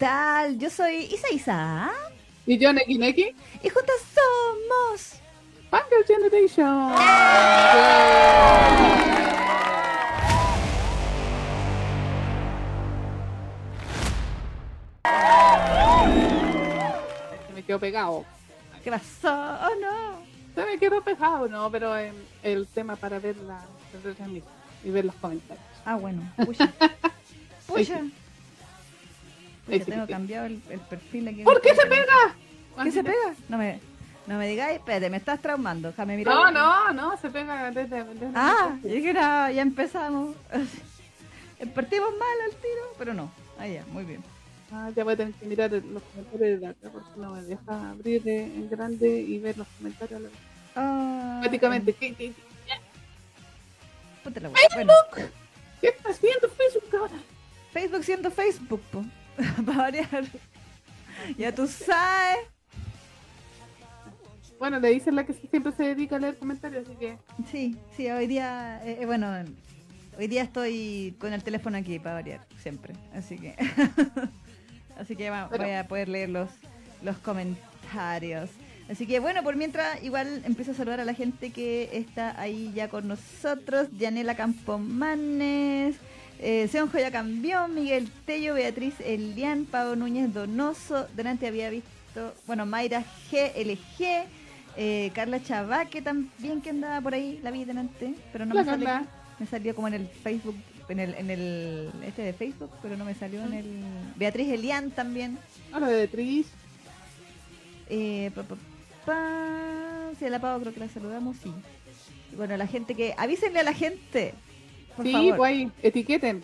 tal? Yo soy Isa Isa Y yo, Neki Neki, y juntas somos. Fangirl Generation. Se me quedó pegado. ¿Qué pasó? Oh no. Se me quedó pegado, no, pero em, el tema para ver la y ver los comentarios. Ah, bueno. Pucha. Pucha. Sí tengo cambiado el, el perfil aquí. ¿Por qué se pega? ¿Qué se pega? No me, no me digáis, espérate, me estás traumando. Déjame mirar. No, no, no, se pega desde. desde Ah, yo dije, no, ya empezamos. Partimos mal al tiro, pero no. Ah, ya, muy bien. Ah, ya voy a tener que mirar los comentarios de acá porque no me deja abrir en grande y ver los comentarios. Ah, Prácticamente, ¿qué, qué, puta la wea. Bueno, qué está haciendo Facebook ahora? Facebook siendo Facebook, po. Para variar. Ya tú sabes. Bueno, le dicen la que siempre se dedica a leer comentarios, así que. Sí, sí, hoy día, eh, eh, bueno, hoy día estoy con el teléfono aquí para variar, siempre. Así que, así que Pero- voy a poder leer los, los comentarios. Así que bueno, por mientras igual empiezo a saludar a la gente que está ahí ya con nosotros. Yanela Campomanes, eh, Seonjo ya cambió, Miguel Tello, Beatriz Elian, Pablo Núñez Donoso, delante había visto, bueno, Mayra GLG, eh, Carla Chavaque también que andaba por ahí, la vi delante, pero no La me Carla. me salió como en el Facebook, en el, en el este de Facebook, pero no me salió en el Beatriz Elian también. Hola, Beatriz. Eh, pa, pa, pa. Sí, la Pau creo que la saludamos, sí. Y bueno, la gente que. Avísenle a la gente. Por sí, favor. pues ahí, etiqueten.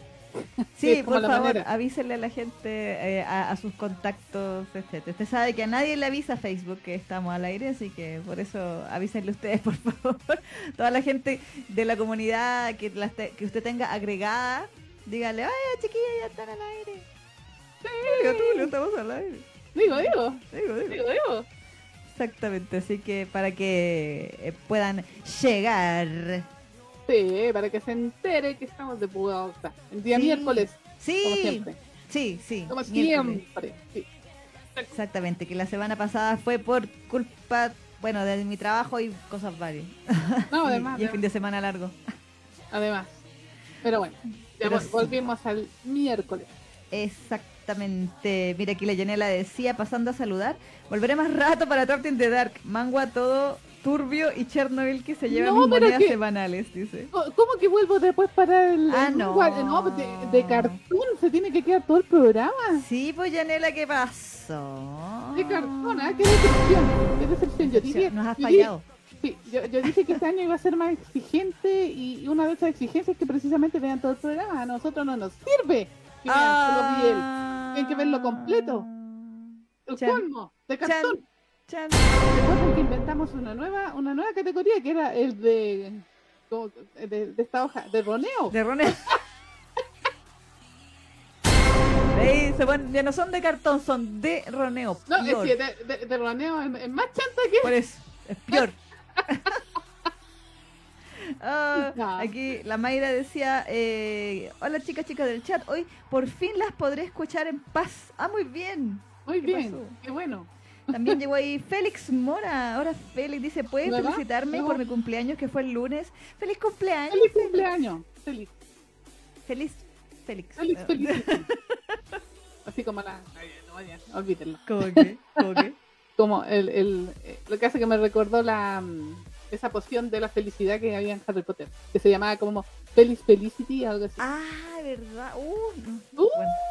Sí, por favor, manera. avísenle a la gente, eh, a, a sus contactos, etc. Usted sabe que a nadie le avisa a Facebook que estamos al aire, así que por eso avísenle ustedes, por favor. Toda la gente de la comunidad que, las te- que usted tenga agregada, dígale, ay, chiquilla, ya están al aire. Tulio, Tulio, estamos al aire. Digo, digo, Digo, digo. digo, digo. Exactamente, así que para que eh, puedan llegar. Sí, para que se entere que estamos de Pugaosa. El día Sí. miércoles, como Sí, siempre. sí, sí. Como miércoles. siempre. Sí. Exactamente, que la semana pasada fue por culpa, bueno, de mi trabajo y cosas varias. No, además. y el fin de semana largo. Además. Pero bueno, ya Pero vol- sí. volvimos al miércoles. Exactamente. Mira, aquí la Yanela decía, pasando a saludar, volveré más rato para Tortin de Dark. Mangua todo turbio y Chernobyl que se lleva No, mis monedas que- semanales, dice. ¿Cómo que vuelvo después para el. Ah, el- no. No, pues de, de cartoon se tiene que quedar todo el programa. Sí, pues Yanela, ¿qué pasó? De cartón, ¿ah? Qué decepción. Qué decepción. Yo dije. Nos has fallado. Sí, yo, yo dije que este año iba a ser más exigente y una de esas exigencias es que precisamente vean todo el programa. A nosotros no nos sirve que vean solo bien. Tienen que verlo completo. El Ah. Colmo de cartón. Chan. Recuerden que inventamos una nueva, una nueva categoría que era el de, de, de esta hoja, de roneo. De Roneo. Ey, se ponen- ya no son de cartón, son de Roneo. No, es que de, de, de roneo es, más chanta que. Por eso, es peor. Ah, No. Aquí la Mayra decía, eh, hola chicas, chicas del chat, hoy por fin las podré escuchar en paz. Ah, muy bien. Muy ¿Qué bien, pasó? qué bueno. También llegó ahí Félix Mora. Ahora Félix dice, ¿puedes ¿Verdad? felicitarme por mi cumpleaños que fue el lunes? ¡Feliz cumpleaños! Feliz cumpleaños. Feliz. Feliz Félix. Feliz, feliz. Así como la. No, ya, olvídenlo. ¿Cómo que? ¿Cómo que? Como el, el, eh, lo que hace que me recordó la mm, esa poción de la felicidad que había en Harry Potter, que se llamaba como Feliz Felicity, algo así. Ah, ¿verdad? Uh, no. Uh.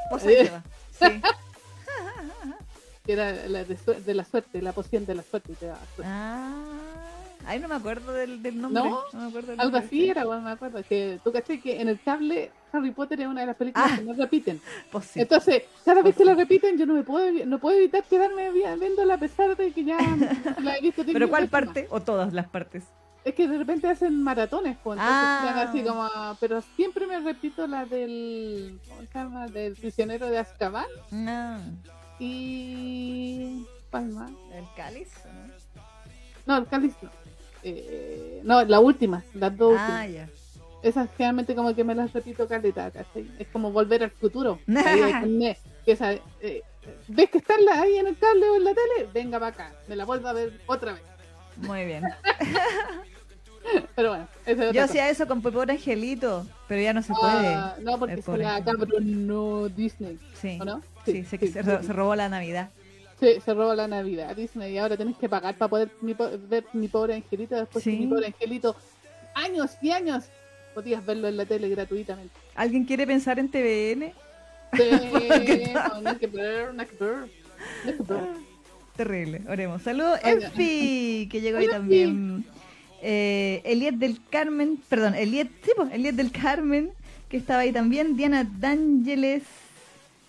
bueno, va. Sí. Que era la de, de la suerte, la poción de la suerte. y te daba suerte. Ah, ay, no me acuerdo del, del nombre. ¿No? me acuerdo del Algo nombre, así sí. era, bueno, me acuerdo. Que tú caché que en el cable Harry Potter es una de las películas Ah. que más repiten. Pues sí. Entonces, cada vez que Pues la repiten, yo no me puedo no puedo evitar quedarme vi- viéndola a pesar de que ya la he visto. ¿Pero cuál parte? ¿O todas las partes? Es que de repente hacen maratones, pues, entonces Ah. así como, pero siempre me repito la del, ¿cómo se llama? Del prisionero de Azkaban No. Y ¿cuál más? ¿El cáliz? no? No, el cáliz no. Eh, no, la última, las dos Ah, últimas. esas generalmente como que me las repito caleta. Es como volver al futuro. Que esa, eh, ¿Ves que está la- ahí en el cable o en la tele? Venga para acá, me la vuelvo a ver otra vez. Muy bien. Pero bueno, Yo hacía eso con Pepe Angelito, pero ya no se puede. Ah, no, porque pobre la cabrón no Disney, Sí, ¿o no? sí, se, se ro- se robó la Navidad. Sí, se robó la Navidad Disney y ahora tenés que pagar para poder mi ver mi pobre angelito después Sí. que mi pobre angelito años y años podías verlo en la tele gratuitamente. ¿Alguien quiere pensar en TVN? Sí, ¿Qué tal? no, no, que ver, no, que ver, no, que ver. Terrible, oremos. Saludos. Enfi, que llegó ahí también. Eh, Eliet del Carmen, perdón, Eliet, sí, pues, Eliet del Carmen, que estaba ahí también. Diana D'Ángeles,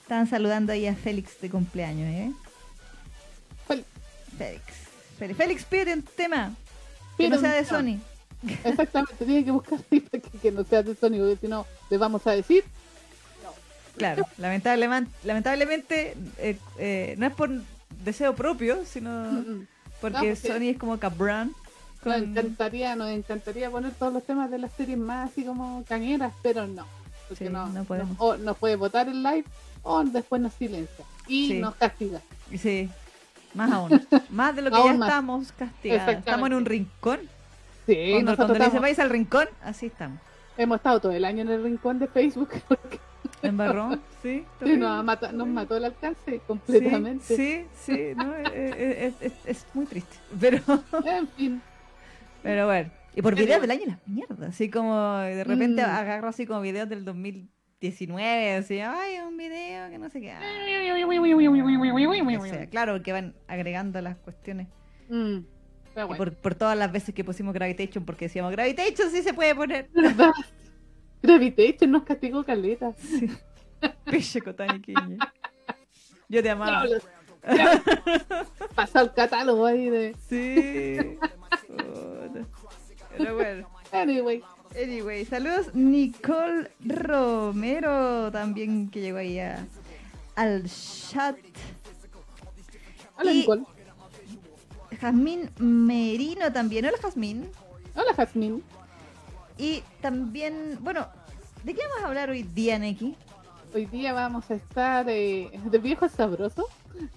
estaban saludando ahí a Félix de cumpleaños, ¿eh? Fel- Félix. Félix, Félix pide un tema que no sea de. Sony. Exactamente, tiene que buscar que, que no sea de Sony, porque si no, le vamos a decir. Claro, lamentablemente, lamentablemente eh, eh, no es por deseo propio, sino Mm, mm. porque No, Sony es como cabrón. Nos encantaría, nos encantaría poner todos los temas de las series más así como cañeras, pero no. Porque Sí, no, no podemos. o nos puede votar el live o después nos silencia y Sí. nos castiga. Sí, más aún. Más de lo que Aún ya más. estamos castigados. Estamos en un rincón. Sí, cuando cuando le estamos- vais al rincón, así estamos. hemos estado todo el año en el rincón de Facebook porque En barrón, sí. sí, nos, mató, nos mató el alcance completamente. Sí, sí, sí, no, eh, eh, es, es- es muy triste. Pero, En fin, pero bueno. Y por videos del año las mierdas. Así como de repente Mm. agarro así como videos del 2019. Así, ay, un video que no sé qué. ah, o sea, claro, que van agregando las cuestiones. Mm, pero Y bueno, por, por todas las veces que pusimos Gravitation, porque decíamos Gravitation sí se puede poner. ¿verdad? Gravitation nos castigó caleta. Sí. Kiñe. Yo te amaba. Pasó el catálogo ahí de. Sí. Pero bueno. Anyway, Anyway, saludos Nicole Romero también que llegó ahí a- al chat. hola Y- Nicole. Jazmín Merino también. Hola Jazmín. Hola Jazmín. Y también, bueno, ¿de qué vamos a hablar hoy día, Neki? Hoy día vamos a estar eh, de viejos sabrosos.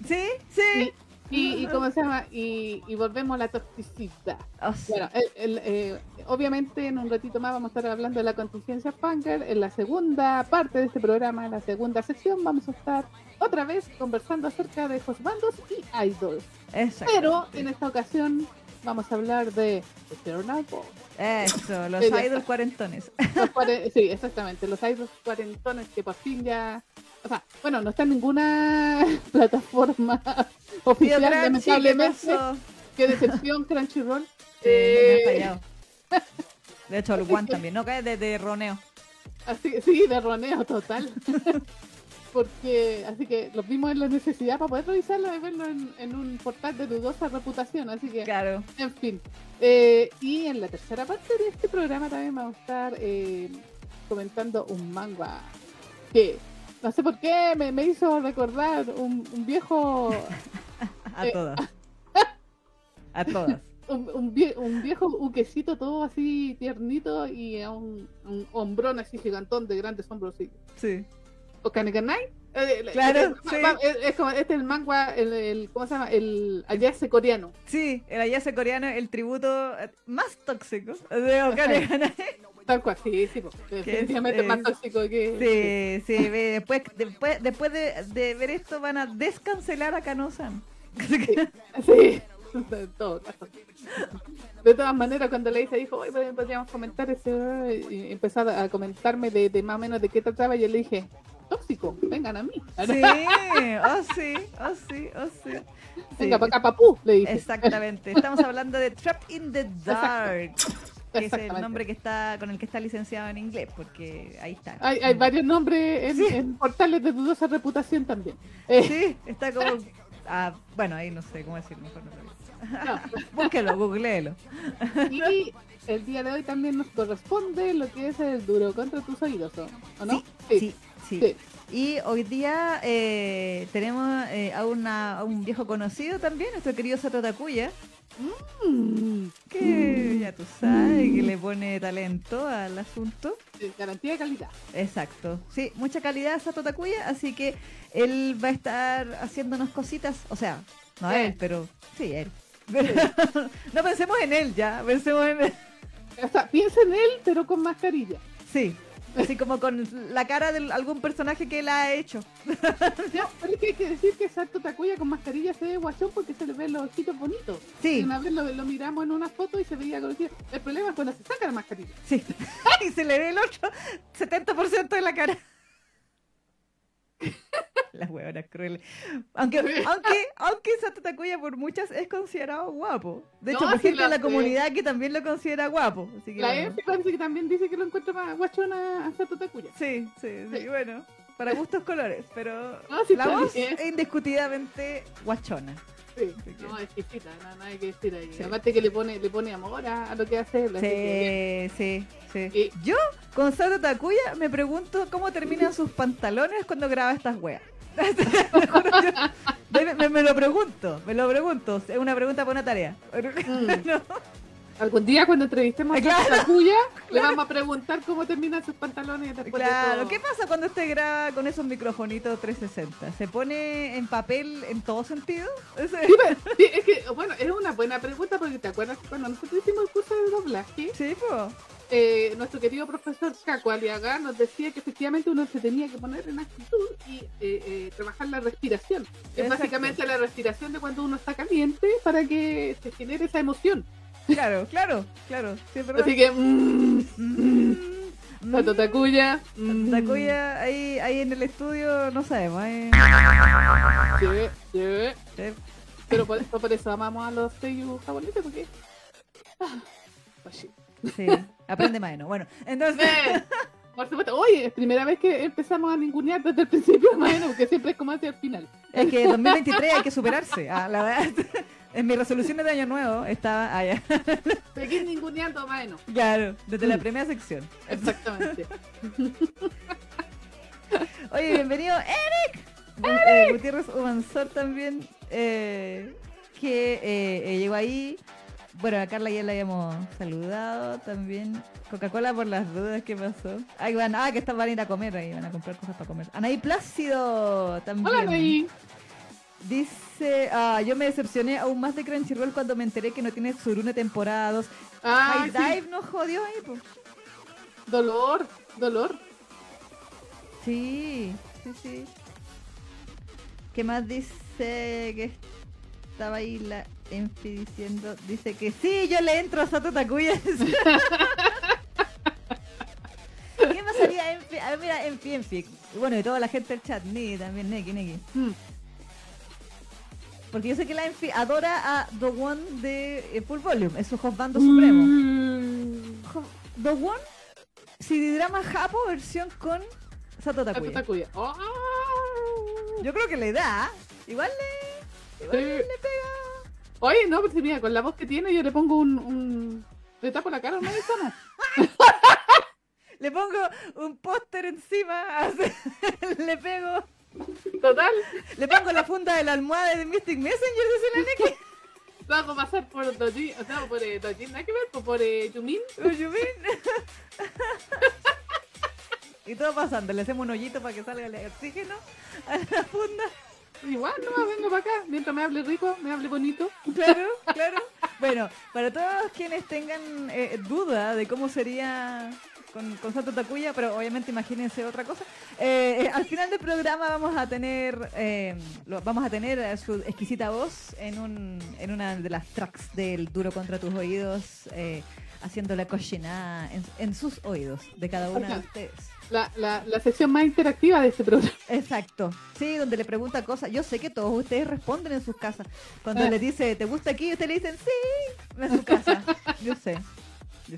Sí, sí. Y, y cómo se llama y, y volvemos a la toxicidad. Sea, Bueno, el- el, eh, obviamente en un ratito más vamos a estar hablando de la contingencia Punker. En la segunda parte de este programa, en la segunda sección, vamos a estar otra vez conversando acerca de bandos y idols. exacto. Pero en esta ocasión vamos a hablar de. Eso, los idols cuarentones. Los cuare- sí, exactamente, los idols cuarentones que por fin ya... O sea, bueno, no está en ninguna plataforma oficial, Crunchy, ¿qué lamentablemente. Qué decepción, Crunchyroll. Sí, Eh, me. De hecho, el One también, ¿no? Que de, de roneo. Así, sí, de roneo total. Porque, así que los vimos en la necesidad para poder revisarlo y verlo en, en un portal de dudosa reputación. Así que, Claro. en fin. Eh, y en la tercera parte de este programa también vamos a estar eh, comentando un manga que, no sé por qué, me, me hizo recordar un, un viejo, A Eh, todas. A todas. un, un vie- un viejo uquecito todo así tiernito y a un, un hombrón así gigantón de grandes hombros. así. Sí. o. Eh, eh, Claro, eh, sí. es, es como este es el manga, el, el- ¿cómo se llama? El ayase coreano. Sí, el ayase coreano, el tributo eh, más tóxico de Okane. Tal cual, sí, sí, definitivamente es- más tóxico que. Sí, sí, ve, después, después, después de, de ver esto van a descancelar a Kano-san. Sí, en todo caso. De todas maneras, cuando le hice, dijo, hoy podríamos comentar este. Y empezó a comentarme de, de más o menos de qué trataba. Y yo le dije, tóxico, vengan a mí. Sí, oh sí, oh sí, oh sí. Sí, Venga para acá, papú, le dije. Exactamente, estamos hablando de Trapped in the Dark, que es el nombre que está con el que está licenciado en inglés, porque ahí está. Hay, hay varios nombres en, en portales de dudosa reputación también. Eh, Sí, está como. ah, bueno, ahí no sé cómo decirlo, mejor no lo digo. no. Búsquelo, googleelo. Y el día de hoy también nos corresponde lo que es el duro contra tus oídos, ¿o ¿o no? Sí, sí, sí. Sí. Y hoy día eh, tenemos eh, a, una, a un viejo conocido también, nuestro querido Sato Takuya, Mm, Que ya tú sabes, que le pone talento al asunto. garantía de calidad. Exacto. Sí, mucha calidad Sato Takuya, así que él va a estar haciéndonos cositas. O sea, no Eh. él, pero sí, él. no pensemos en él ya, pensemos en él. O sea, piensa en él, pero con mascarilla. Sí, así como con la cara de algún personaje que él ha hecho. No, pero es que hay que decir que Salto Takuya con mascarilla se ve guachón porque se le ven los ojitos bonitos. Sí, Una vez lo, lo miramos en una foto y se veía conocido. El problema es cuando se saca la mascarilla. sí. y se le ve el otro 70% de la cara. Las huevonas crueles. Aunque, aunque, aunque Sato Takuya por muchas es considerado guapo. De hecho, No, por sí gente de la sé. comunidad que también lo considera guapo. Así que La bueno. F parece que también dice que lo encuentra más guachón a, a Salto Takuya. Sí, sí, sí, Sí. bueno, para gustos colores, pero No, sí, la voz es indiscutidamente guachona. Sí. No, exquisita, no, nada que decir ahí. Sí. Aparte que le pone, le pone amor a, a lo que hace él. así que Sí, sí, Yo, con Sato Takuya, me pregunto cómo terminan sus pantalones cuando graba estas weas. Me, me- me lo pregunto, me lo pregunto. Es una pregunta para una tarea. Mm. No. Algún día cuando entrevistemos a Claro. Salto Takuya, le vamos a preguntar cómo terminan sus pantalones después de Claro, todo. ¿qué pasa cuando usted graba con esos microfonitos 360? ¿Se pone en papel en todo sentido? Ese- Sí, pero- sí, es que, bueno, es una buena pregunta porque te acuerdas que cuando nosotros hicimos el curso de doblaje, Sí, pues. eh, nuestro querido profesor Caco Aliaga nos decía que efectivamente uno se tenía que poner en actitud y eh, eh, trabajar la respiración. Es Exacto. básicamente la respiración de cuando uno está caliente para que se genere esa emoción. Claro, claro, claro. Sí. Así que, mmm, Mm, Sato mm. Takuya. Takuya ahí, ahí en el estudio no sabemos. eh. sí, sí. Sí. Pero por, por eso amamos a los seiyuu japoneses porque... Ah, pues sí. Aprende más, ¿no? Bueno, entonces. Eh, Por supuesto, oye, es primera vez que empezamos a ningunear desde el principio, más porque siempre es como hacia el final. Es que 2023 hay que superarse. Ah, la verdad, en mis resoluciones de año nuevo estaba allá. Seguir ninguneando, más o menos. Claro, desde la primera sección. Exactamente. Oye, bienvenido Eric. Gu- eh, Gutiérrez Humansor también, eh, que eh, eh, llegó ahí. Bueno, a Carla ya la habíamos saludado también. Coca-Cola por las dudas, ¿qué pasó? Ahí van, ah, que están, van a ir a comer ahí, van a comprar cosas para comer. Anaí Plácido también. Hola, Rey. Dice, ah, yo me decepcioné aún más de Crunchyroll cuando me enteré que no tiene Surune temporada 2. Ah, High sí. Dive nos jodió ahí, pues. Dolor, dolor. Sí, sí, sí. ¿Qué más dice que estaba ahí la Enfi diciendo? Dice que sí, yo le entro a Sato Takuya. ¿Qué pasaría Enfi? A ver, mira, Enfi, Enfi. Bueno, y toda la gente del chat, Ni también, Neki, Neki. Mm. Porque yo sé que la Enfi adora a Dogon de eh, Full Volume, es su hostbando supremo. Mm. Jo- Dogon, CD-drama Japo, versión con Sato Sato Takuya. Oh, Yo creo que le da. Igual le. Igual Sí. le pega. Oye, no, pero mira, con la voz que tiene yo le pongo un... un... Le tapo la cara a una ventana. Le pongo un póster encima. le pego. Total. Le pongo la funda de la almohada de Mystic Messenger de Seleneki. Lo hago pasar por Dojin, o sea, por eh, Dojin, nada que ver, por, por eh, Yumin. Lo Yumin. Y todo pasando. Le hacemos un hoyito para que salga el oxígeno a la funda. Igual, no, vengo para acá. Mientras me hable rico, me hable bonito. Claro, claro. Bueno, para todos quienes tengan eh, duda de cómo sería con, con Santo Takuya, pero obviamente imagínense otra cosa. eh, eh, al final del programa vamos a tener eh, lo- vamos a tener su exquisita voz en un en una de las tracks del Duro contra tus oídos, eh, haciendo la cochinada en, en sus oídos de cada una de ustedes. La, la, la sección más interactiva de este programa. Exacto. Sí, donde le pregunta cosas. Yo sé que todos ustedes responden en sus casas. Cuando Ah. le dice, ¿te gusta aquí? Ustedes le dicen, sí, en su casa. Yo sé.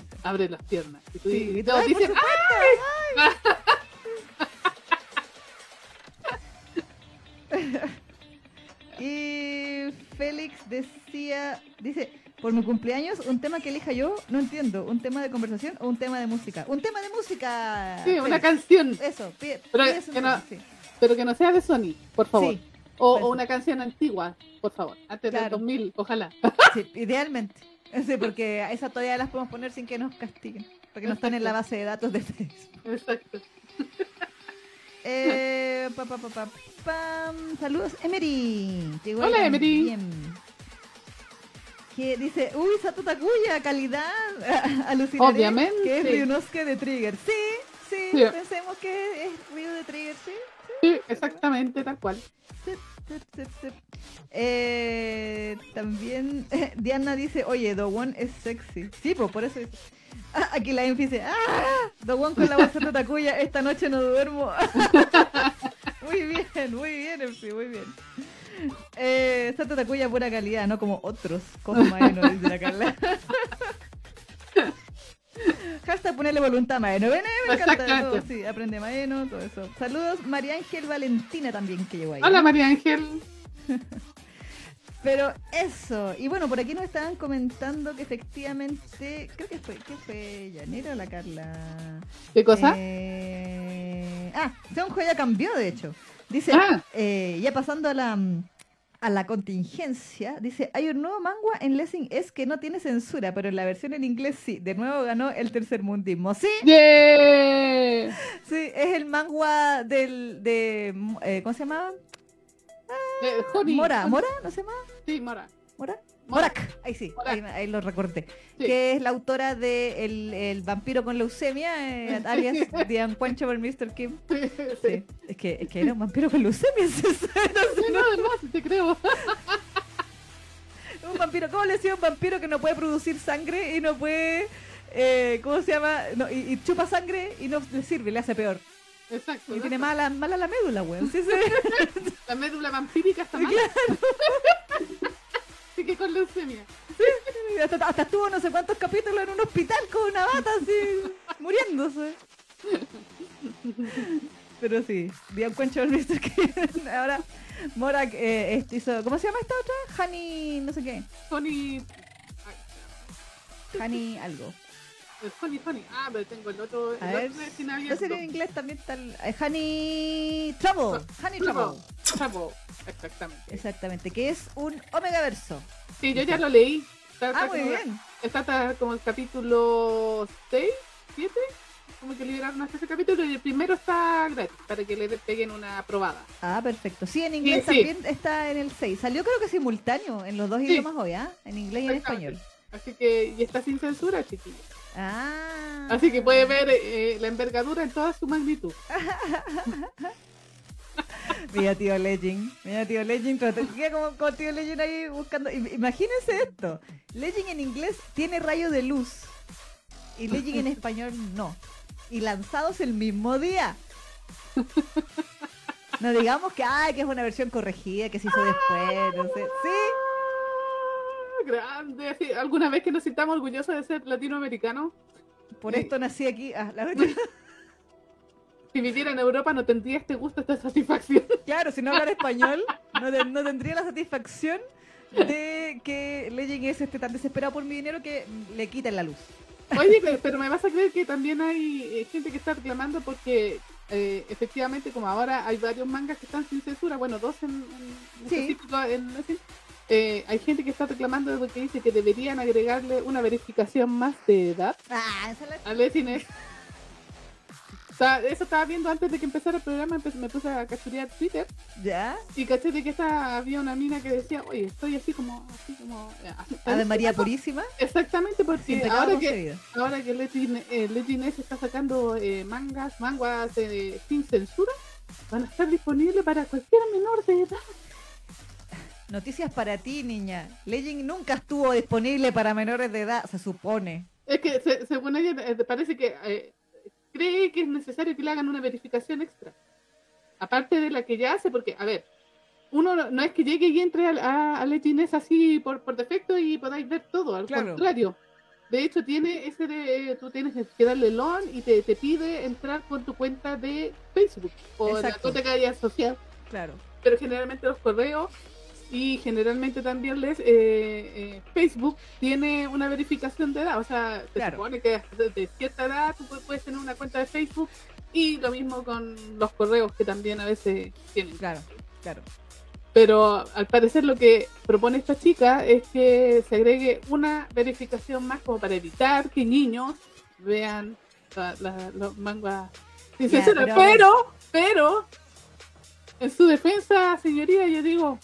Abre las piernas. Y, tú, Sí, y todos ay, dicen, supuesto, Y Félix decía, dice, por mi cumpleaños, un tema que elija yo, no entiendo, un tema de conversación o un tema de música. Un tema de música. sí, una canción. Eso, pide, Pero pide que no- tema, sí. Pero que no sea de Sony, por favor. Sí. O, o una canción antigua, por favor, antes del Claro. 2000, ojalá. Sí, idealmente. Sí, porque a esa todavía las podemos poner sin que nos castiguen. Porque no están en la base de datos de Facebook. Exacto. Eh, pa, pa, pa, pa, pam. Saludos, Emery. Llegó Hola, Emery. Que dice, uy, Sato Takuya, calidad. Alucinaré Obviamente. Que es Ryunosuke de Trigger. Sí, sí, Sí. pensemos que es Ryu de Trigger, sí. Sí, exactamente, tal cual. Sip, sip, sip, sip. Eh, también Diana dice, oye, The One es sexy. Sí, pues por eso dice. Ah, aquí la Enfi dice, ¡ah! The One con la voz de Takuya, esta noche no duermo. muy bien, muy bien, Enfi, muy bien. Eh, Sato Takuya pura calidad, no como otros. Como Maeno, dice la Carla. Hashtag ponerle voluntad a Maeno. Ven, me encanta todo. Sí, aprende Maeno, todo eso. Saludos, María Ángel Valentina también que llegó ahí. Hola, María Ángel. Pero eso, y bueno, por aquí nos estaban comentando que efectivamente, creo que fue, ¿qué fue Yanira o la Carla? ¿Qué cosa? Eh, ah, Seonjo ya cambió de hecho. Dice, Ah. eh, ya pasando a la a la contingencia, dice, hay un nuevo manga en Lessing es que no tiene censura, pero en la versión en inglés sí. De nuevo ganó el tercer mundismo. Sí, ¡Yeah! sí, es el manga del de eh, ¿cómo se llamaba? Honey, Mora. Mora, ¿no se llama? Sí, Mora. ¿Mora? Mora. Morak, ahí sí, Morak. ahí, ahí lo recordé. Sí. Que es la autora de El, el vampiro con leucemia, eh, alias The Unquenchable Mr. Kim. Sí, Sí. Es, que, es que era un vampiro con leucemia. no, no, sí te creo. un vampiro. ¿Cómo le decía un vampiro que no puede producir sangre y no puede. eh, ¿Cómo se llama? No, y, y chupa sangre y no le sirve, le hace peor. Exacto. Y ¿no? tiene mala, mala la médula, weón. Sí, sí. La médula vampírica está mal. Así que con leucemia. hasta, hasta estuvo no sé cuántos capítulos en un hospital con una bata así, muriéndose. Pero sí, The Unquenchable Mr. Kim. Ahora, Morak eh, hizo. ¿Cómo se llama esta otra? Honey, no sé qué. Honey. Honey algo. Honey, Honey. Ah, pero tengo el otro. A el ver. otro en inglés también está el- eh, Honey Trouble. Honey Trouble. Trouble. Exactamente. Exactamente, que es un Omega Verso. Sí, yo ya lo leí. Está, Ah, está muy como- bien. Está como el capítulo 6, 7. Como que liberaron hasta ese capítulo y el primero está gratis para que le peguen una probada. Ah, perfecto. Sí, en inglés Sí, sí. también está en el 6. Salió creo que simultáneo en los dos Sí. idiomas hoy, ¿ah? En inglés y en español. Así que, y está sin censura, chiquillos. Ah. Así que puede ver eh, la envergadura en toda su magnitud. Mira, tío Legend. Mira, tío Legend. como con tío Legend ahí buscando. im- Imagínense esto. Legend en inglés tiene rayo de luz. Y Legend en español no. Y lanzados el mismo día. No digamos que, ay, que es una versión corregida, que se hizo después, no sé. Sí, Grande. ¿Alguna vez que nos sintamos orgullosos de ser latinoamericanos? por Sí. esto nací aquí. Ah, la- Si viviera en Europa no tendría este gusto, esta satisfacción. Claro, si no hablara español, no, te- no tendría la satisfacción de que Legend es este tan desesperado por mi dinero que le quiten la luz. Oye, pe- pero me vas a creer que también hay eh, gente que está reclamando porque eh, efectivamente como ahora hay varios mangas que están sin censura, bueno, dos en, en Sí. específico en ese, eh, hay gente que está reclamando porque dice que deberían agregarle una verificación más de edad Ah, a Lesines. O sea, eso estaba viendo antes de que empezara el programa, me puse a cachurear Twitter ¿Ya? y caché de que esta, había una mina que decía, oye, estoy así como, así como... eh, así- Ave María Purísima. Exactamente, porque ahora que, ahora que Legend, eh, está sacando eh, mangas, manguas eh, sin censura, van a estar disponibles para cualquier menor de edad. Noticias para ti, niña. Legend nunca estuvo disponible para menores de edad, se supone. Es que se- según ella eh, parece que eh, cree que es necesario que le hagan una verificación extra. Aparte de la que ya hace, porque, a ver, uno no, no es que llegue y entre al- a, a Legend así por, por defecto y podáis ver todo, al Claro. contrario. De hecho, tiene ese de, tú tienes que darle LON y te, te pide entrar con tu cuenta de Facebook o la Exacto. cuenta que hayas asociado. Claro. Pero generalmente los correos y generalmente también les eh, eh, Facebook tiene una verificación de edad. O sea, se Claro. supone que de cierta edad tú pu- puedes tener una cuenta de Facebook y lo mismo con los correos que también a veces tienen. Claro, claro. Pero al parecer lo que propone esta chica es que se agregue una verificación más como para evitar que niños vean la- la- los mangas sin Pero, pero, en su defensa, señoría, yo digo,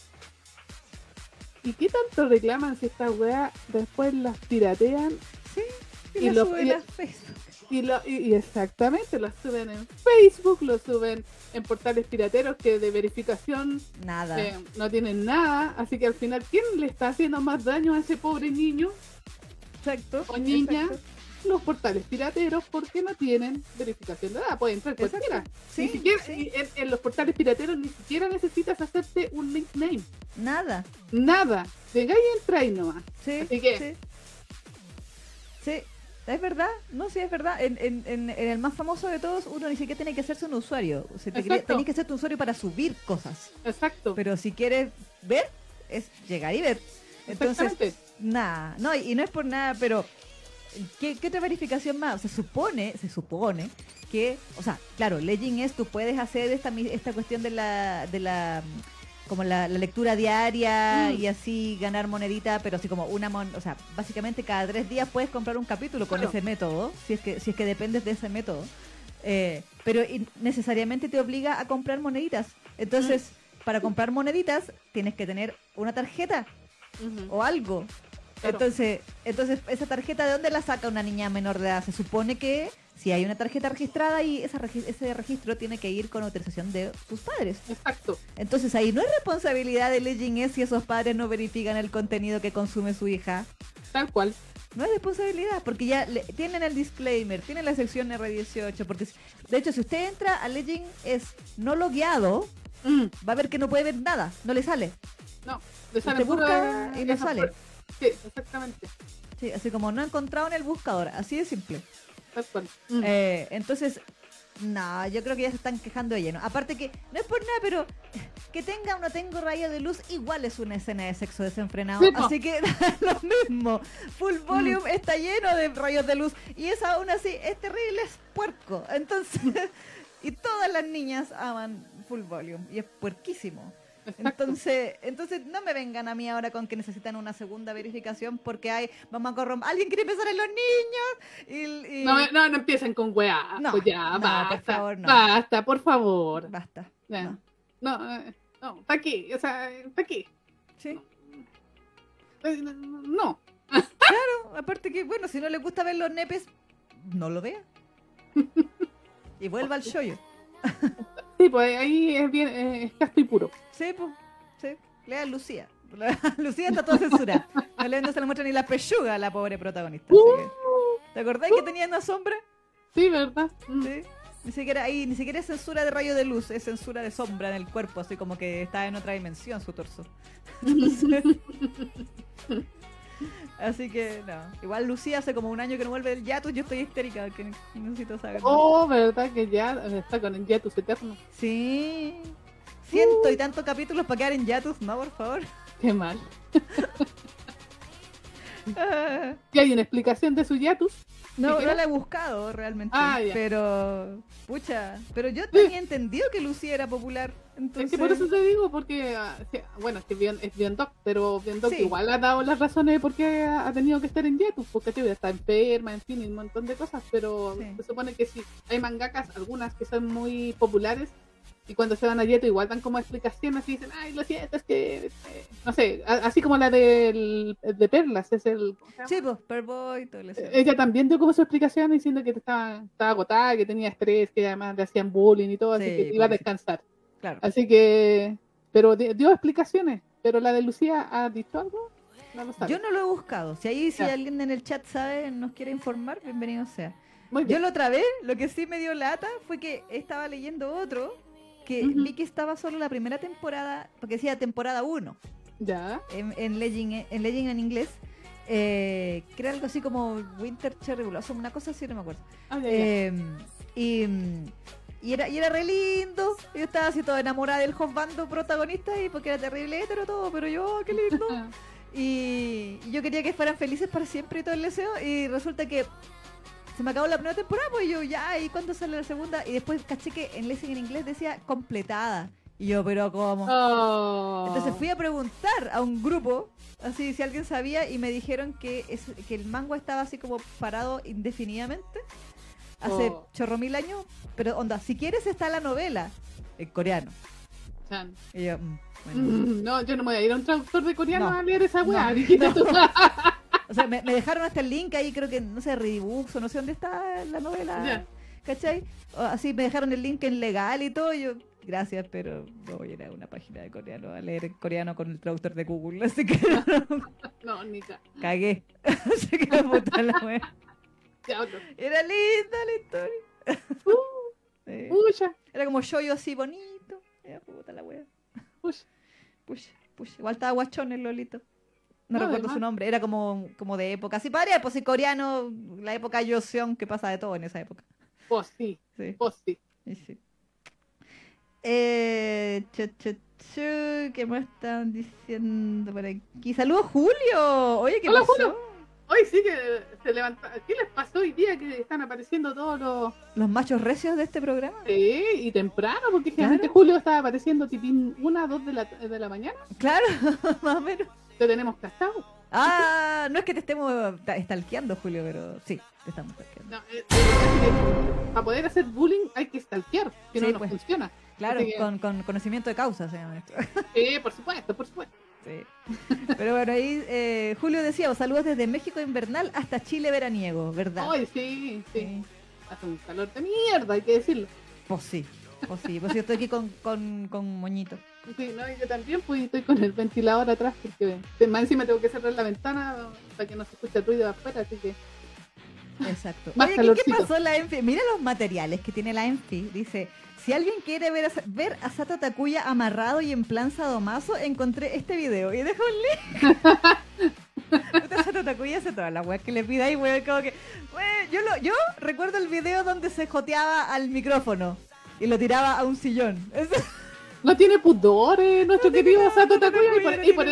¿y qué tanto reclaman si esta weá después las piratean Sí, y, Y la lo- suben y- a Facebook. y, lo, y, exactamente, lo suben en Facebook, lo suben en portales pirateros que de verificación Nada. eh, no tienen nada, así que al final, ¿quién le está haciendo más daño a ese pobre niño Exacto. o niña? exacto. Los portales pirateros porque no tienen verificación de edad, puede entrar cualquiera. Sí, ni siquiera, sí. en, en los portales pirateros ni siquiera necesitas hacerte un nickname, Nada. nada, llegáis y entráis nomás. Sí, Así que- sí. Sí, es verdad, no, sí, es verdad. En, en, en, en el más famoso de todos, uno ni siquiera tiene que hacerse un usuario. O sea, te tenés que hacerte un usuario para subir cosas. Exacto. Pero si quieres ver, es llegar y ver. Entonces, nada, no, y no es por nada, pero ¿qué, qué otra verificación más? Se supone, se supone que, o sea, claro, Legend es, tú puedes hacer esta, esta cuestión de la, de la como la, la lectura diaria Mm. y así ganar monedita, pero así como una mon o sea, básicamente cada tres días puedes comprar un capítulo con Claro. ese método, si es que, si es que dependes de ese método. Eh, pero necesariamente te obliga a comprar moneditas. Entonces, Mm. para comprar moneditas tienes que tener una tarjeta o algo. Claro. Entonces, entonces esa tarjeta de dónde la saca una niña menor de edad? Se supone que si hay una tarjeta registrada y esa regi- ese registro tiene que ir con autorización de sus padres. Exacto. Entonces ahí no es responsabilidad de Legend es si esos padres no verifican el contenido que consume su hija. Tal cual. No es responsabilidad, porque ya le- tienen el disclaimer, tienen la sección R18, porque si- de hecho si usted entra a Legend es no logueado, Mm, va a ver que no puede ver nada, no le sale. no, le salen busca y no sale. Sí, exactamente. Sí, así como no he encontrado en el buscador, así de simple. Mm. Eh, entonces, no, yo creo que ya se están quejando de lleno. Aparte que, no es por nada, pero que tenga o no tenga rayo de luz, igual es una escena de sexo desenfrenado. Sí, así que lo mismo. Full volume está lleno de rayos de luz. Y es aún así, es terrible, es puerco. Entonces, y todas las niñas aman full volume. Y es puerquísimo. Entonces, entonces no me vengan a mí ahora con que necesitan una segunda verificación porque hay, vamos a corromper, alguien quiere empezar en los niños y, y- No, no, no empiecen con weá. No, pues ya, no, basta. por favor, no. Basta, por favor. basta. No. No, eh, no, ¿para qué? O sea, ¿para qué? Sí. Eh, No. Claro, aparte que, bueno, si no le gusta ver los nepes, no lo vea. y vuelva al shoyo. Sí, pues ahí es bien, eh, es casto y puro. Sí, pues, sí. Lea Lucía. Lucía está toda censurada. No, le, no se le muestra ni la pechuga a la pobre protagonista. que- ¿Te acordás que tenía una sombra? Sí, ¿verdad? Mm. Sí. Ni siquiera ahí, ni siquiera es censura de rayo de luz, es censura de sombra en el cuerpo, así como que está en otra dimensión su torso. Entonces- así que no. Igual Lucía hace como un año que no vuelve del Yatus, yo estoy histérica, que necesito saber. Oh, ¿verdad? Que ya está con el Yatus Eterno. Sí. Ciento y tantos capítulos para quedar en Yatus, no, por favor. Qué mal. ¿Y hay una explicación de su Yatus? No, no la he buscado realmente. Ah. Pero, pucha, pero yo tenía entendido que Lucía era popular. Entonces... Es que por eso te digo, porque, ah, bueno, es que bien, es bien doc, pero bien doc Sí. igual ha dado las razones de por qué ha tenido que estar en Yatus, porque tío, está enferma, en fin, y un montón de cosas, pero Sí. se supone que sí, hay mangakas, algunas que son muy populares, y cuando se van a Yeto igual dan como explicaciones y dicen, ay, lo siento, es que, eh, no sé, a- así como la del, de Perlas, es el... Sí, pues, Perboy, todo eso. Ella también dio como su explicación diciendo que estaba, estaba agotada, que tenía estrés, que además le hacían bullying y todo, así Sí, que iba a descansar. Claro. Así que, pero di- dio explicaciones. Pero la de Lucía ha dicho algo, no lo sabe. Yo no lo he buscado. Si ahí si Ya. alguien en el chat sabe, nos quiere informar, bienvenido sea. Muy Yo bien. la otra vez, lo que sí me dio lata fue que estaba leyendo otro, que Ujú. vi que estaba solo la primera temporada, porque decía temporada 1 Ya. en, en, Legend, en Legend en inglés, eh, que era algo así como Winter Cherry Blossom, una cosa así, no me acuerdo. Ah. Eh, y, y era, y era re lindo. Yo estaba así toda enamorada del hostbando protagonista y porque era terrible hetero todo, pero yo, qué lindo. Y, y yo quería que fueran felices para siempre y todo el deseo. Y resulta que se me acabó la primera temporada, pues yo ya, ¿y cuándo sale la segunda? Y después caché que en Lessing en inglés decía completada. Y yo, pero ¿cómo? Oh. Entonces fui a preguntar a un grupo, así si alguien sabía, y me dijeron que, es, que el manga estaba así como parado indefinidamente hace Oh. chorro mil años. Pero onda, si quieres está la novela en coreano. Chan. Y yo, mm, bueno. Mm, No, yo no me voy a ir a un traductor de coreano No. a leer esa weá. No. O sea, me, me dejaron hasta el link ahí, creo que, no sé, Redibooks o no sé dónde está la novela. Ya. ¿Cachai? O así me dejaron el link en legal y todo. y yo, gracias, pero no voy a ir a una página de coreano a leer coreano con el traductor de Google. Así que No, ni ca- cagué. así que puta la wea. Era linda la historia. Uh, Sí. Era como yo así bonito. Era puta la wea. pucha. Push, push. Igual estaba guachón el Lolito. No, No, recuerdo además. su nombre. Era como, como de época. Así para pues en coreano, la época Joseon, que pasa de todo en esa época. Vos sí, Sí, vos sí. sí, sí. Eh, chu, ¿Qué me están diciendo por aquí? ¡Saludos, Julio! Oye, ¿qué Hola, pasó? Julio. Hoy sí que se levanta. ¿Qué les pasó hoy día que están apareciendo todos los. Los machos recios de este programa. Sí, y temprano, porque Claro. generalmente Julio estaba apareciendo tipín una, dos de la, de la mañana. Claro, más o menos. Lo tenemos castado. Ah, no es que te estemos ta- stalkeando, Julio, pero sí, te estamos stalkeando. No, eh, eh, para poder hacer bullying hay que stalkear, que Sí, no nos pues. funciona. Claro, que- con, con conocimiento de causa se llama esto. Sí, por supuesto, por supuesto. Sí. Pero bueno, ahí eh, Julio decía, saludos desde México invernal hasta Chile veraniego, ¿verdad? Ay, sí, sí. Sí. Hace un calor de mierda, hay que decirlo. Pues sí, pues sí, pues yo estoy aquí con, con, con moñito. Sí, no, y yo también pues estoy con el ventilador atrás porque más encima tengo que cerrar la ventana para que no se escuche el ruido de afuera, así que Exacto. Más Oye, ¿qué- ¿qué, pasó la ENFI? Mira los materiales que tiene la ENFI. Dice, si alguien quiere ver a, ver a Sato Takuya amarrado y en plan sadomaso, encontré este video. Y dejo un link. Sato Takuya hace toda la weá que le pida ahí, weón. Como que, weón, yo, lo, yo recuerdo el video donde se joteaba al micrófono y lo tiraba a un sillón. no tiene pudores nuestro No querido nada, Sato Takuya y por, y por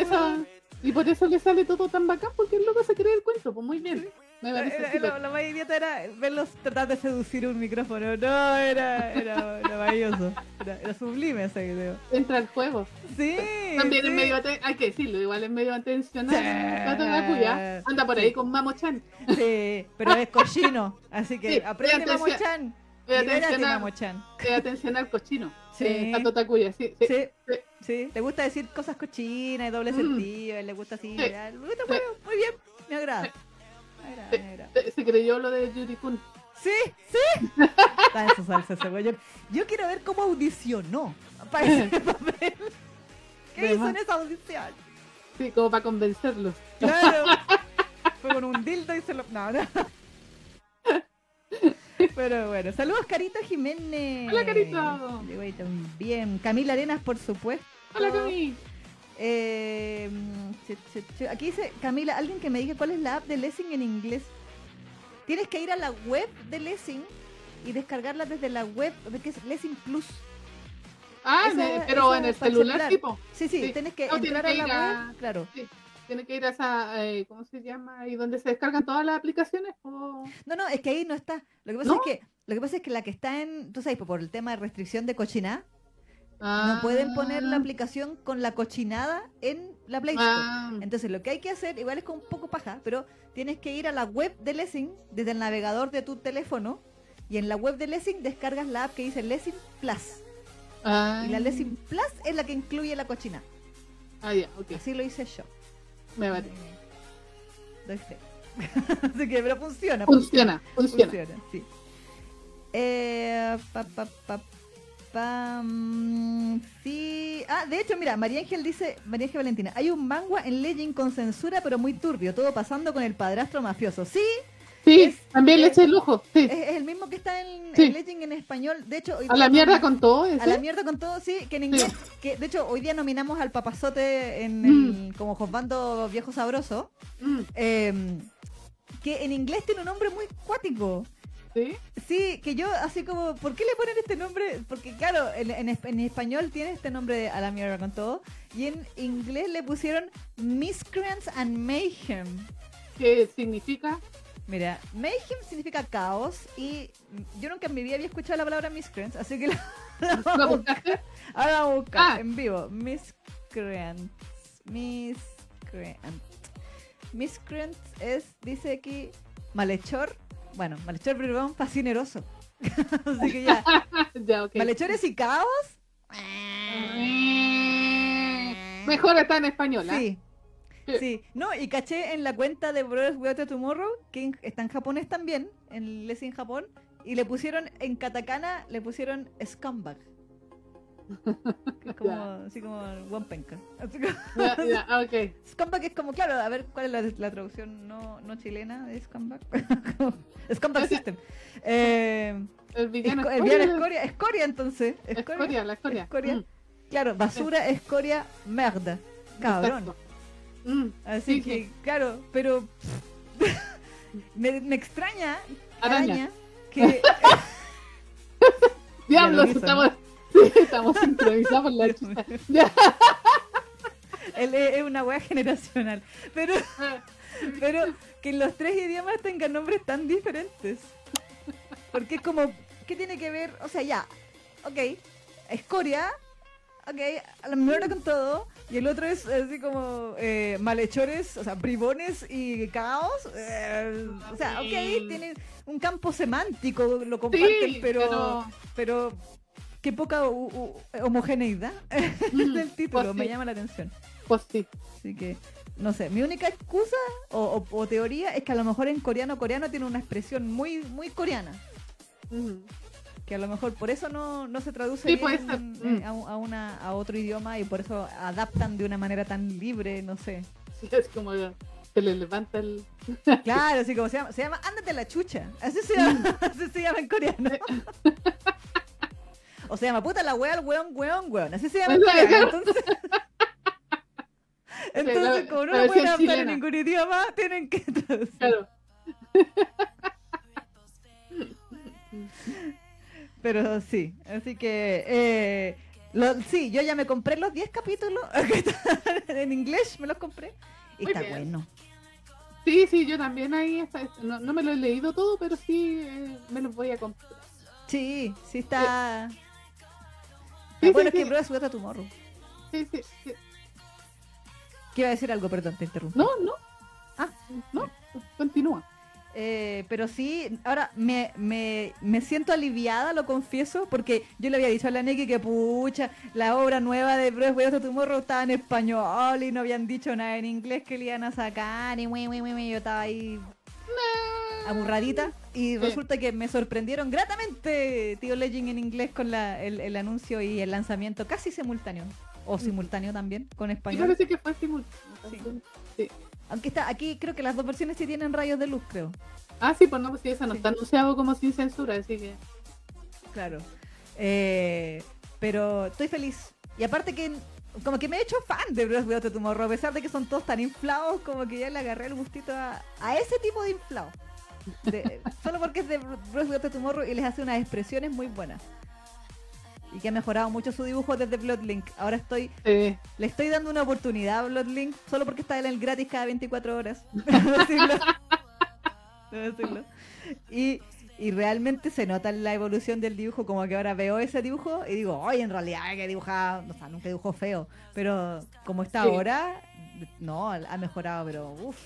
y por eso le sale todo tan bacán porque el loco se cree el cuento, pues muy bien. Me parece Era- lo, más idiota era verlos tratar de seducir un micrófono. No, era, era, era maravilloso. Era, era sublime ese video. entra al juego. Sí. También sí. es medio, hay que decirlo, igual es medio atencional. Sí. Anda por ahí Sí. con Mamo Chan. Sí, pero es cochino. Así que aprende, atención-. Es Libérate, atencional, Mamo-chan. es atencional cochino. Sí. Eh, Sato Takuya, sí, sí. Sí, sí. sí. Le gusta decir cosas cochinas y doble Mm. sentido. Le gusta así. Le gusta, muy bien. Me agrada. Me agrada, me agrada. Se, se creyó lo de Yuri Kun. Sí, sí. Está en su salsa ese güey. Yo, yo quiero ver cómo audicionó para ese papel. ¿Qué De hizo más. en esa audición? Sí, como para convencerlos. Claro. Fue con un dildo y se lo. No, no. Pero bueno, saludos Carito Jiménez. Hola, ahí también. Camila Arenas, por supuesto. Hola, Cami. Eh, aquí dice Camila, alguien que me diga cuál es la app de Lessing en inglés. Tienes que ir a la web de Lessing y descargarla desde la web de que es Lessing Plus. Ah, Esa- pero esa en el celular, tipo. Sí, sí, Sí. tienes que No, tienes entrar que a la ir a- web. Claro. Tiene que ir a esa, eh, ¿cómo se llama? Ahí donde se descargan todas las aplicaciones. o- No, no, es que ahí no está. Lo que pasa ¿No? es que lo que pasa es que la que está en, tú sabes, por el tema de restricción de cochinada, Ah. no pueden poner la aplicación con la cochinada en la Play Store. Ah, Entonces lo que hay que hacer, igual es con un poco paja, pero tienes que ir a la web de Lessing desde el navegador de tu teléfono y en la web de Lessing descargas la app que dice Lessing Plus. ah, Y la Lessing Plus es la que incluye la cochina. Ah, ya, ok. Así lo hice yo. Me vale. Doy fe. Así que, pero funciona. Funciona, funciona. Funciona, sí. Eh, pa, pa, pa, pam, sí. Ah, de hecho, mira, María Ángel dice, María Ángel Valentina, hay un manga en Legend con censura pero muy turbio, todo pasando con el padrastro mafioso. Sí, Sí, Es- también le eché el ojo. Sí. es, el mismo que está en, Sí. en Legend en español. De hecho, hoy A la mierda con todo ese. A la mierda con todo, sí, que en inglés, que de hecho hoy día nominamos al papazote en Mm. el, como Josbando Viejo Sabroso, Mm, eh, que en inglés tiene un nombre muy cuático. sí. Sí, que yo así como, ¿por qué le ponen este nombre? Porque claro, en, en en español tiene este nombre de A la mierda con todo, y en inglés le pusieron Miscreants and Mayhem. ¿Qué significa? Mira, mayhem significa caos y yo nunca en mi vida había escuchado la palabra miscreants, así que la, la vamos a buscar. Ahora vamos a buscar Ah. en vivo. Miscreants. Miscreant. Miscreant es, dice aquí, malhechor. Bueno, malhechor, bribón, fascineroso. así que ya. ya. Malhechores y caos. Mejor está en español, ¿ah? Sí. Sí, no, y caché en la cuenta de Brothers Without Tomorrow, que en- está en japonés también, en Leslie en Japón, y le pusieron, en katakana, le pusieron scumbag. Que es como, así como Wampenka. Así como- Ya, ya, ah, ok. Scumbag es como, claro, a ver cuál es la, la traducción no, no chilena de scumbag. scumbag System. Eh, El villano esco- el escoria. villano escoria, escoria entonces. Escoria, la escoria. Escoria. Mm, Claro, basura, escoria, merda. Cabrón. exacto. Mm, Así Sí, que, sí. claro, pero me, me extraña, Araña. araña, que Diablos, estamos, estamos sincronizados por la chucha. Es una wea generacional, pero, pero que los tres idiomas tengan nombres tan diferentes. Porque es como, ¿qué tiene que ver? O sea, ya, ok, escoria, ok, a la mierda con todo, y el otro es así como eh, malhechores, o sea, bribones y caos. eh, o sea, ok, tienen un campo semántico, lo comparten, Sí, pero, pero- pero qué poca u- u- homogeneidad Mm, del título, pues me sí, llama la atención. Pues sí. Así que, no sé, mi única excusa o, o- o teoría es que a lo mejor en coreano coreano tiene una expresión muy muy coreana. Mm. Que a lo mejor por eso no, no se traduce Sí, bien Mm. a, a una, a otro idioma y por eso adaptan de una manera tan libre, no sé. Sí, es como se le levanta el. Claro, así como se llama, se llama Ándate la chucha. Así se llama, así se llama en coreano. O se llama puta la wea, el weón, weón, weón. Así se llama en coreano. Entonces, entonces la- como no lo pueden adaptar en ningún idioma, tienen que traducir. Claro. Pero sí, así que eh, lo- sí, yo ya me compré los 10 capítulos que están en inglés, me los compré y Muy está bien. bueno. Sí, sí, yo también ahí está. No, no me lo he leído todo, pero sí eh, me los voy a comprar. Sí, sí está. Sí, bueno, sí, es que sí. Brothers Without Tomorrow. Sí, sí, sí. Que iba a decir algo, perdón, te interrumpí. No, no. Ah. no. Continúa. Eh, pero sí, ahora me, me, me siento aliviada, lo confieso, porque yo le había dicho a la Neki que pucha, la obra nueva de Brothers Without Tomorrow estaba en español y no habían dicho nada en inglés que le iban a sacar y muy, muy, muy, muy, yo estaba ahí aburradita y resulta que me sorprendieron gratamente Tío Legend en inglés con la, el, el anuncio y el lanzamiento casi simultáneo o simultáneo también con Y español parece que fue simultáneo. Sí. Sí. Aunque está aquí creo que las dos versiones sí tienen rayos de luz creo Ah, sí, pues no, pues sí, esa no Sí. está anunciado como sin censura, así que. claro Eh, pero estoy feliz y aparte que como que me he hecho fan de Bros Without Tomorrow a pesar de que son todos tan inflados como que ya le agarré el gustito a, a ese tipo de inflado De- solo porque es de Bros Without Tomorrow y les hace unas expresiones muy buenas y que ha mejorado mucho su dibujo desde Bloodlink ahora estoy Sí. le estoy dando una oportunidad a Bloodlink solo porque está en el gratis cada 24 horas. Debo decirlo. Debo decirlo. Y, y realmente se nota la evolución del dibujo, como que ahora veo ese dibujo y digo, oye, en realidad que dibujaba, o sea, nunca dibujó feo, pero como está Sí. ahora, no, ha mejorado, pero uff.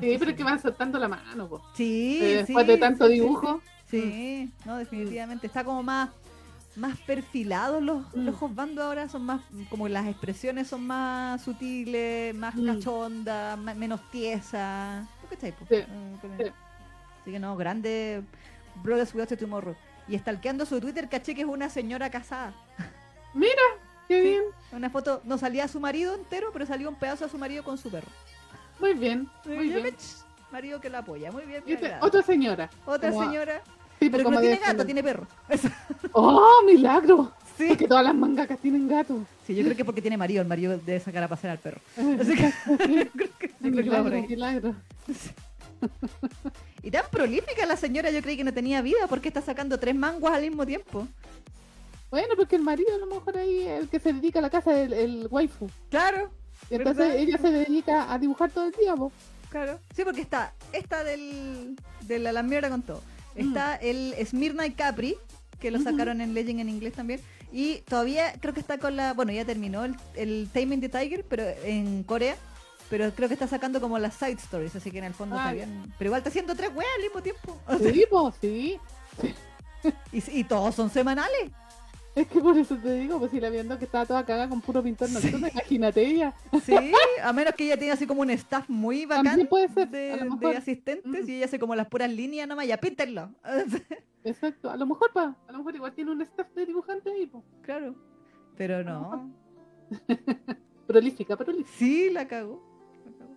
Sí, pero es que van soltando la mano, pues. Sí, Eh, después sí, de tanto sí, sí, dibujo. Sí, sí, no, definitivamente. Está como más más perfilados los, Mm. los ahora, son más, como las expresiones son más sutiles, más Mm. cachondas, menos tiesas. ¿Tú cachai, po? Sí, Eh, sí. Así que no, grande Brothers Without Tomorrow. Y stalkeando su Twitter caché que es una señora casada. Mira, qué Sí. bien. Una foto, no salía su marido entero, pero salió un pedazo de su marido con su perro. Muy bien, muy Ya, bien. mech, Marido que la apoya, muy bien. Otra señora. Otra como- señora, Sí, pero que como no tiene gato, tiene perro. ¡Oh, milagro! sí. Porque todas las mangakas tienen gato. Sí, yo creo que porque tiene marido, el marido debe sacar a pasear al perro. Así que creo que, creo que milagro, milagro. Y tan prolífica la señora, yo creí que no tenía vida porque está sacando tres manguas al mismo tiempo. Bueno, porque el marido a lo mejor ahí es el que se dedica a la casa del el waifu. Claro. Entonces ¿Verdad? ella se dedica a dibujar todo el día, po. Claro. Sí, porque está esta del, de la Lambiora con todo. Está el Smirna y Capri, que lo sacaron en Legend en inglés también. Y todavía creo que está con la. Bueno, ya terminó el, el Taming the Tiger, pero en Corea. Pero creo que está sacando como las side stories, así que en el fondo Ah, está bien. Pero igual está haciendo tres weas al mismo tiempo. O sea, Sí, po, sí. y, y todos son semanales. Es que por eso te digo, pues si la viendo que estaba toda cagada con puro pintor nocturno, imagínate ella. Sí, a menos que ella tenga así como un staff muy bacán También puede ser, de, asistentes Mm. y ella hace como las puras líneas nomás, ya píntenlo. Exacto, a lo mejor pa, a lo mejor igual tiene un staff de dibujantes ahí, po. claro. Pero no. Prolífica, prolífica. Sí, la cago. La cago.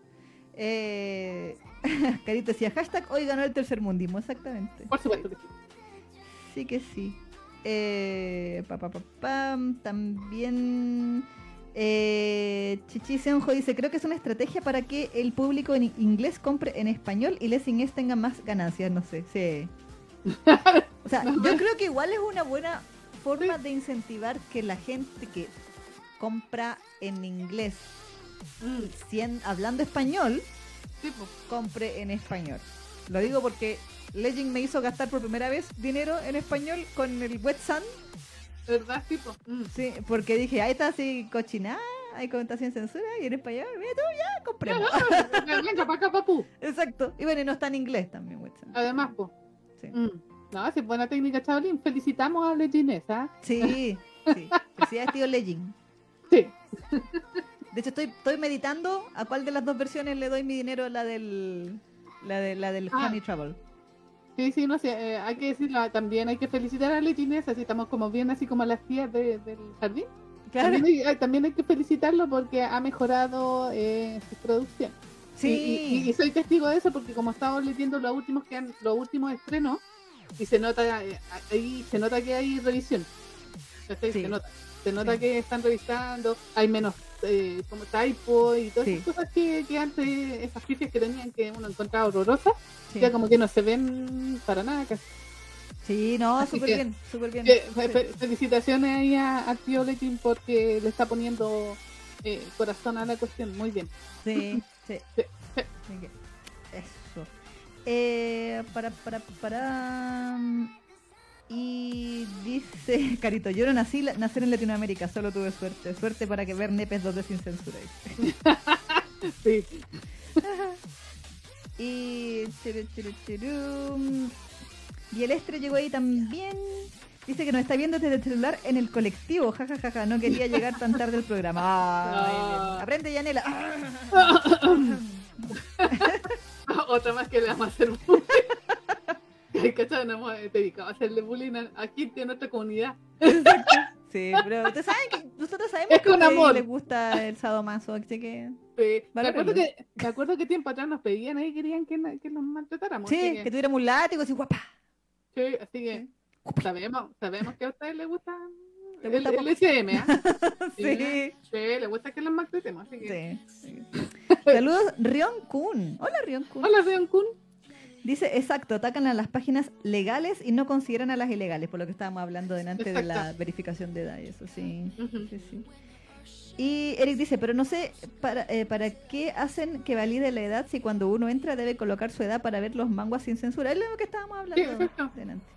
Eh, Carito decía, hashtag hoy ganó el tercer mundismo, exactamente. Por supuesto que sí. Sí que sí. Eh, pa, pa, pa, pam, también eh, Chichi Seonjo dice, creo que es una estrategia para que el público en inglés compre en español y les inglés tengan más ganancias, no sé. Sí. O sea, yo creo que igual es una buena forma de incentivar que la gente que compra en inglés, Mm, hablando español, compre en español. Lo digo porque Legend me hizo gastar por primera vez dinero en español con el Wet Sun. ¿Verdad, tipo? Mm. Sí, porque dije, ahí está así cochinada, hay comentación censura y en español, mira tú, ya compremos. Venga, pa' acá. Exacto. Y bueno, y no está en inglés también, Wet Sun. Además, po. Sí. Mm. No, es buena técnica, Chavalín. Felicitamos a Legines, ¿ah? Sí, sí. Felicidades, tío Legend. Sí. De hecho, estoy, estoy meditando a cuál de las dos versiones le doy mi dinero, la del la, de, la del Ah. Honey Trouble. Sí, sí, no sé, eh, hay que decirlo también, hay que felicitar a Legines, así estamos como bien, así como las tías de- del jardín. Claro. También hay, hay- también hay que felicitarlo porque ha mejorado eh, su producción. Sí. Y, y- y soy testigo de eso porque como estamos leyendo los últimos que han, los últimos estrenos, y se nota, eh, ahí se nota que hay revisión. Se nota. Se nota Sí. que están revisando, hay menos eh, como typo y todas Sí. esas cosas que, que antes, esas pifias que tenían que uno encontraba horrorosas, Sí. ya como que no se ven para nada casi. Sí, no, súper bien, súper bien. Eh, Sí. felicitaciones ahí a, a tío Legend porque le está poniendo eh, corazón a la cuestión, muy bien. Sí, sí. Eso. Eh, para, para, para. Y dice Carito, yo no nací nacer en Latinoamérica, solo tuve suerte. Suerte para que ver nepes 2D sin censura. Sí. Y. churu, churu, churum. Y el Estre llegó ahí también. Dice que nos está viendo desde el celular en el colectivo. Ja, ja, ja, ja. No quería llegar tan tarde al programa. Ay, Ah. Aprende, Yanela. Otra más que le vamos a hacer ¿cachai? Nos hemos dedicado a hacerle bullying a- aquí en nuestra comunidad. Sí, pero ustedes saben que nosotros sabemos Es que a ustedes les gusta el sadomaso, así que Sí. Me, acuerdo que, me acuerdo que tiempo atrás nos pedían ahí, querían que, que nos maltratáramos. sí, que que, tuviéramos un látigo así guapa. sí, así que sabemos, sabemos que a ustedes les gusta, ¿Te el, gusta el poco? SM, ¿ah? Sí. Sí, les gusta que los maltratemos. Así que... Sí. sí. Saludos, Rion Kun. Hola, Rion Kun. Hola, Rion Kun. Dice, exacto, atacan a las páginas legales y no consideran a las ilegales, por lo que estábamos hablando delante de la verificación de edad y eso, sí. Ujú. sí, sí. Y Eric dice, pero no sé para, eh, para qué hacen que valide la edad si cuando uno entra debe colocar su edad para ver los manguas sin censura. Es lo que estábamos hablando Sí, delante.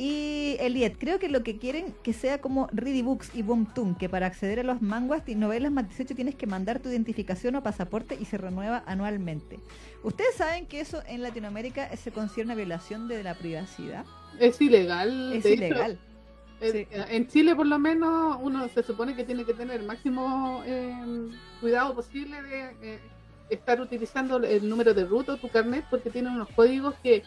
Y Eliet, creo que lo que quieren que sea como Ready Books y Boomtoon, que para acceder a los manguas y novelas más 18 tienes que mandar tu identificación o pasaporte y se renueva anualmente. ¿Ustedes saben que eso en Latinoamérica se considera una violación de la privacidad? Es ilegal. Es hecho, ilegal. Sí. En Chile, por lo menos, uno se supone que tiene que tener el máximo eh, cuidado posible de eh, estar utilizando el número de ruta o tu carnet, porque tiene unos códigos que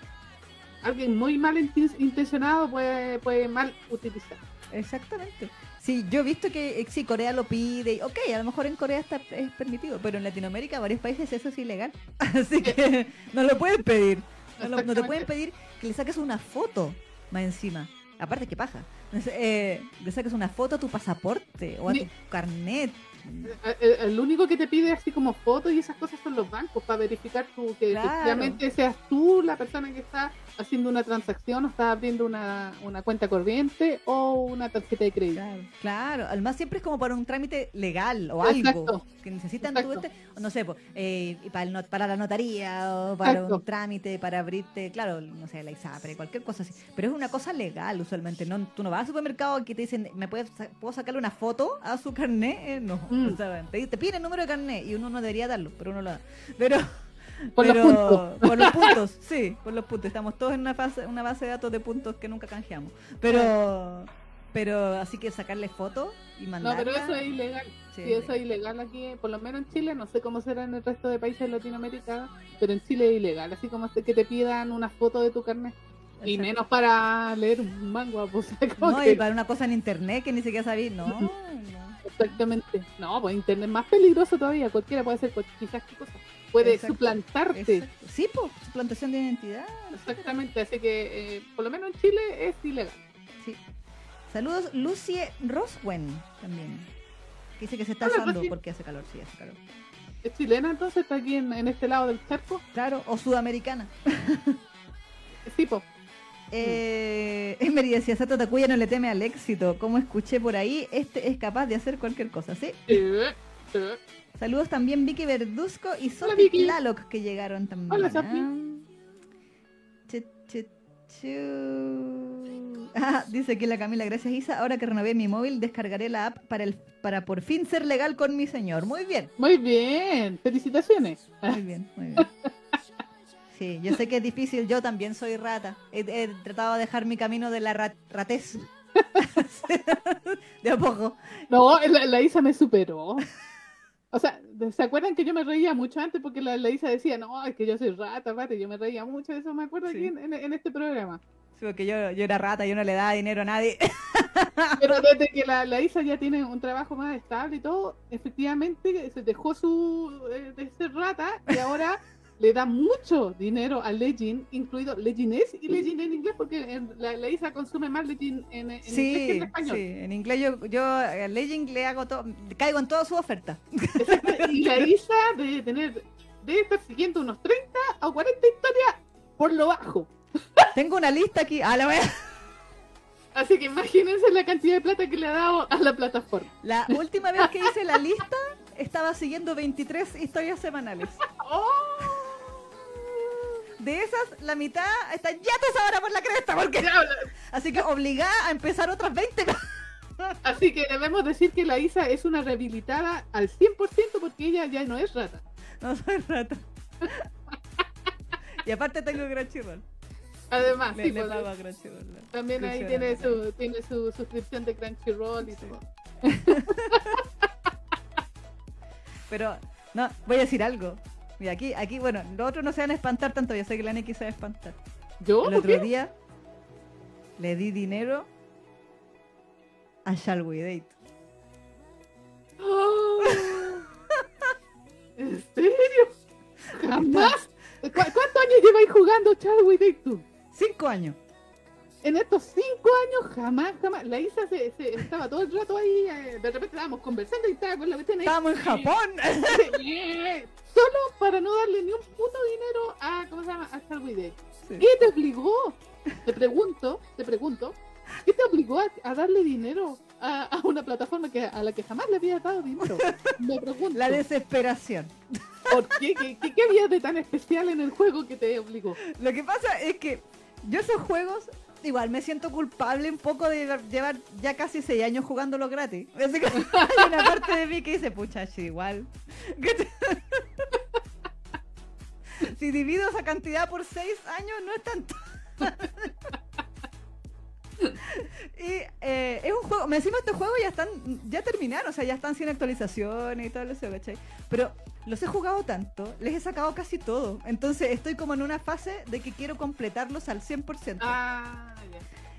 alguien muy mal inten- intencionado puede, puede mal utilizar. Exactamente. Sí, yo he visto que eh, sí, Corea lo pide. y, Ok, a lo mejor en Corea está es permitido, pero en Latinoamérica, varios países, eso es ilegal. Así que no lo pueden pedir. No, lo- no te pueden pedir que le saques una foto más encima. Aparte que paja. Eh, le sacas una foto a tu pasaporte o a tu carnet. El, único que te pide así como fotos y esas cosas son los bancos para verificar tu, que efectivamente seas tú la persona que está haciendo una transacción o está abriendo una, una cuenta corriente o una tarjeta de crédito. Claro, además siempre es como para un trámite legal o algo que necesitan tú este, no sé, eh, para, para la notaría o para un trámite, para abrirte, claro, no sé, la ISAPRE, cualquier cosa así. Pero es una cosa legal usualmente, no tú no vas al supermercado y te dicen, ¿me puedes, puedo sacarle una foto a su carnet? Eh, no, mm. te, te, piden el número de carnet y uno no debería darlo, pero uno lo da. Pero por los puntos. Por los puntos, sí, por los puntos. Estamos todos en una, fase, una base de datos de puntos que nunca canjeamos. Pero, pero así que sacarle fotos y mandarla. No, pero eso es ilegal. Sí, eso es ilegal aquí, por lo menos en Chile. No sé cómo será en el resto de países de Latinoamérica, pero en Chile es ilegal. Así como que te pidan una foto de tu carnet. Y menos para leer un manga, pues, No, y para una cosa en internet que ni siquiera sabía. No, no. Exactamente. No, pues internet es más peligroso todavía. Cualquiera puede hacer quizás qué cosa puede suplantarte. Sí, pues, suplantación de identidad. Exactamente, así que eh, por lo menos en Chile es ilegal. Sí. Saludos, Lucie Roswen también. Que dice que se está asando porque hace calor, sí, hace calor. ¿Es chilena entonces? ¿Está aquí en, este lado del charco? Claro, o sudamericana. sí, pues. Eh, me decía, Sato Takuya no le teme al éxito. Como escuché por ahí, este es capaz de hacer cualquier cosa, ¿sí? Sí, sí. Saludos también Vicky Verduzco y Sophie Tlaloc que llegaron también. Hola, Sophie. Ah, dice aquí la Camila, gracias Isa. Ahora que renové mi móvil, descargaré la app para el para por fin ser legal con mi señor. Muy bien. Muy bien. Felicitaciones. Muy bien, muy bien. Sí, yo sé que es difícil. Yo también soy rata. He, tratado de dejar mi camino de la ratez. de a poco. No, la Isa me superó. O sea, ¿se acuerdan que yo me reía mucho antes porque la, Isa decía, no, es que yo soy rata, rata, y yo me reía mucho de eso, me acuerdo aquí en, este programa. Sí, porque yo, yo era rata, yo no le daba dinero a nadie. Pero desde que la, la, Isa ya tiene un trabajo más estable y todo, efectivamente se dejó su eh, de ser rata y ahora le da mucho dinero a Legend, incluido Leginés y Legend en inglés, porque la, la, Isa consume más Legend en, en sí, inglés que en español. Sí, en inglés yo, yo a Legend le hago todo, caigo en toda su oferta. Y la Isa debe tener, debe estar siguiendo unos 30 o 40 historias por lo bajo. Tengo una lista aquí, a la vez. Así que imagínense la cantidad de plata que le ha dado a la plataforma. La última vez que hice la lista, estaba siguiendo 23 historias semanales. ¡Oh! De esas, la mitad está ya te ahora por la cresta, porque... Así que obligada a empezar otras 20. Así que debemos decir que la Isa es una rehabilitada al 100% porque ella ya no es rata. No soy rata. y aparte tengo Crunchyroll. Además, le, sí, le Crunchyroll. También ahí tiene su, tiene su suscripción de Crunchyroll y todo. Pero, no, voy a decir algo. Mira, aquí, aquí, bueno, los otros no se van a espantar tanto, yo sé que la Neki se va a espantar. ¿Yo? El otro día le di dinero a Shall We Date. ¿En serio? ¿Jamás? ¿Cuántos años lleváis jugando Shall We Date tú? Cinco años. En estos cinco años jamás, jamás. La Isa se, estaba todo el rato ahí, eh, de repente estábamos conversando y estaba con la cuestión ahí. Estábamos en Japón. Solo para no darle ni un puto dinero a, ¿cómo se llama? A Starwide. ¿Qué te obligó? Te pregunto, te pregunto, ¿qué te obligó a, darle dinero a, una plataforma que, a la que jamás le había dado dinero? Me pregunto. La desesperación. ¿Por qué? ¿Qué, qué, había de tan especial en el juego que te obligó? Lo que pasa es que yo esos juegos igual me siento culpable un poco de llevar ya casi seis años jugándolo gratis. Así que hay una parte de mí que dice, pucha, igual. si divido esa cantidad por seis años, no es tanto. y eh, es un juego, me decimos este juego ya están, ya terminaron, o sea, ya están sin actualizaciones y todo eso, ¿cachai? Pero los he jugado tanto, les he sacado casi todo. Entonces estoy como en una fase de que quiero completarlos al 100%. Ah,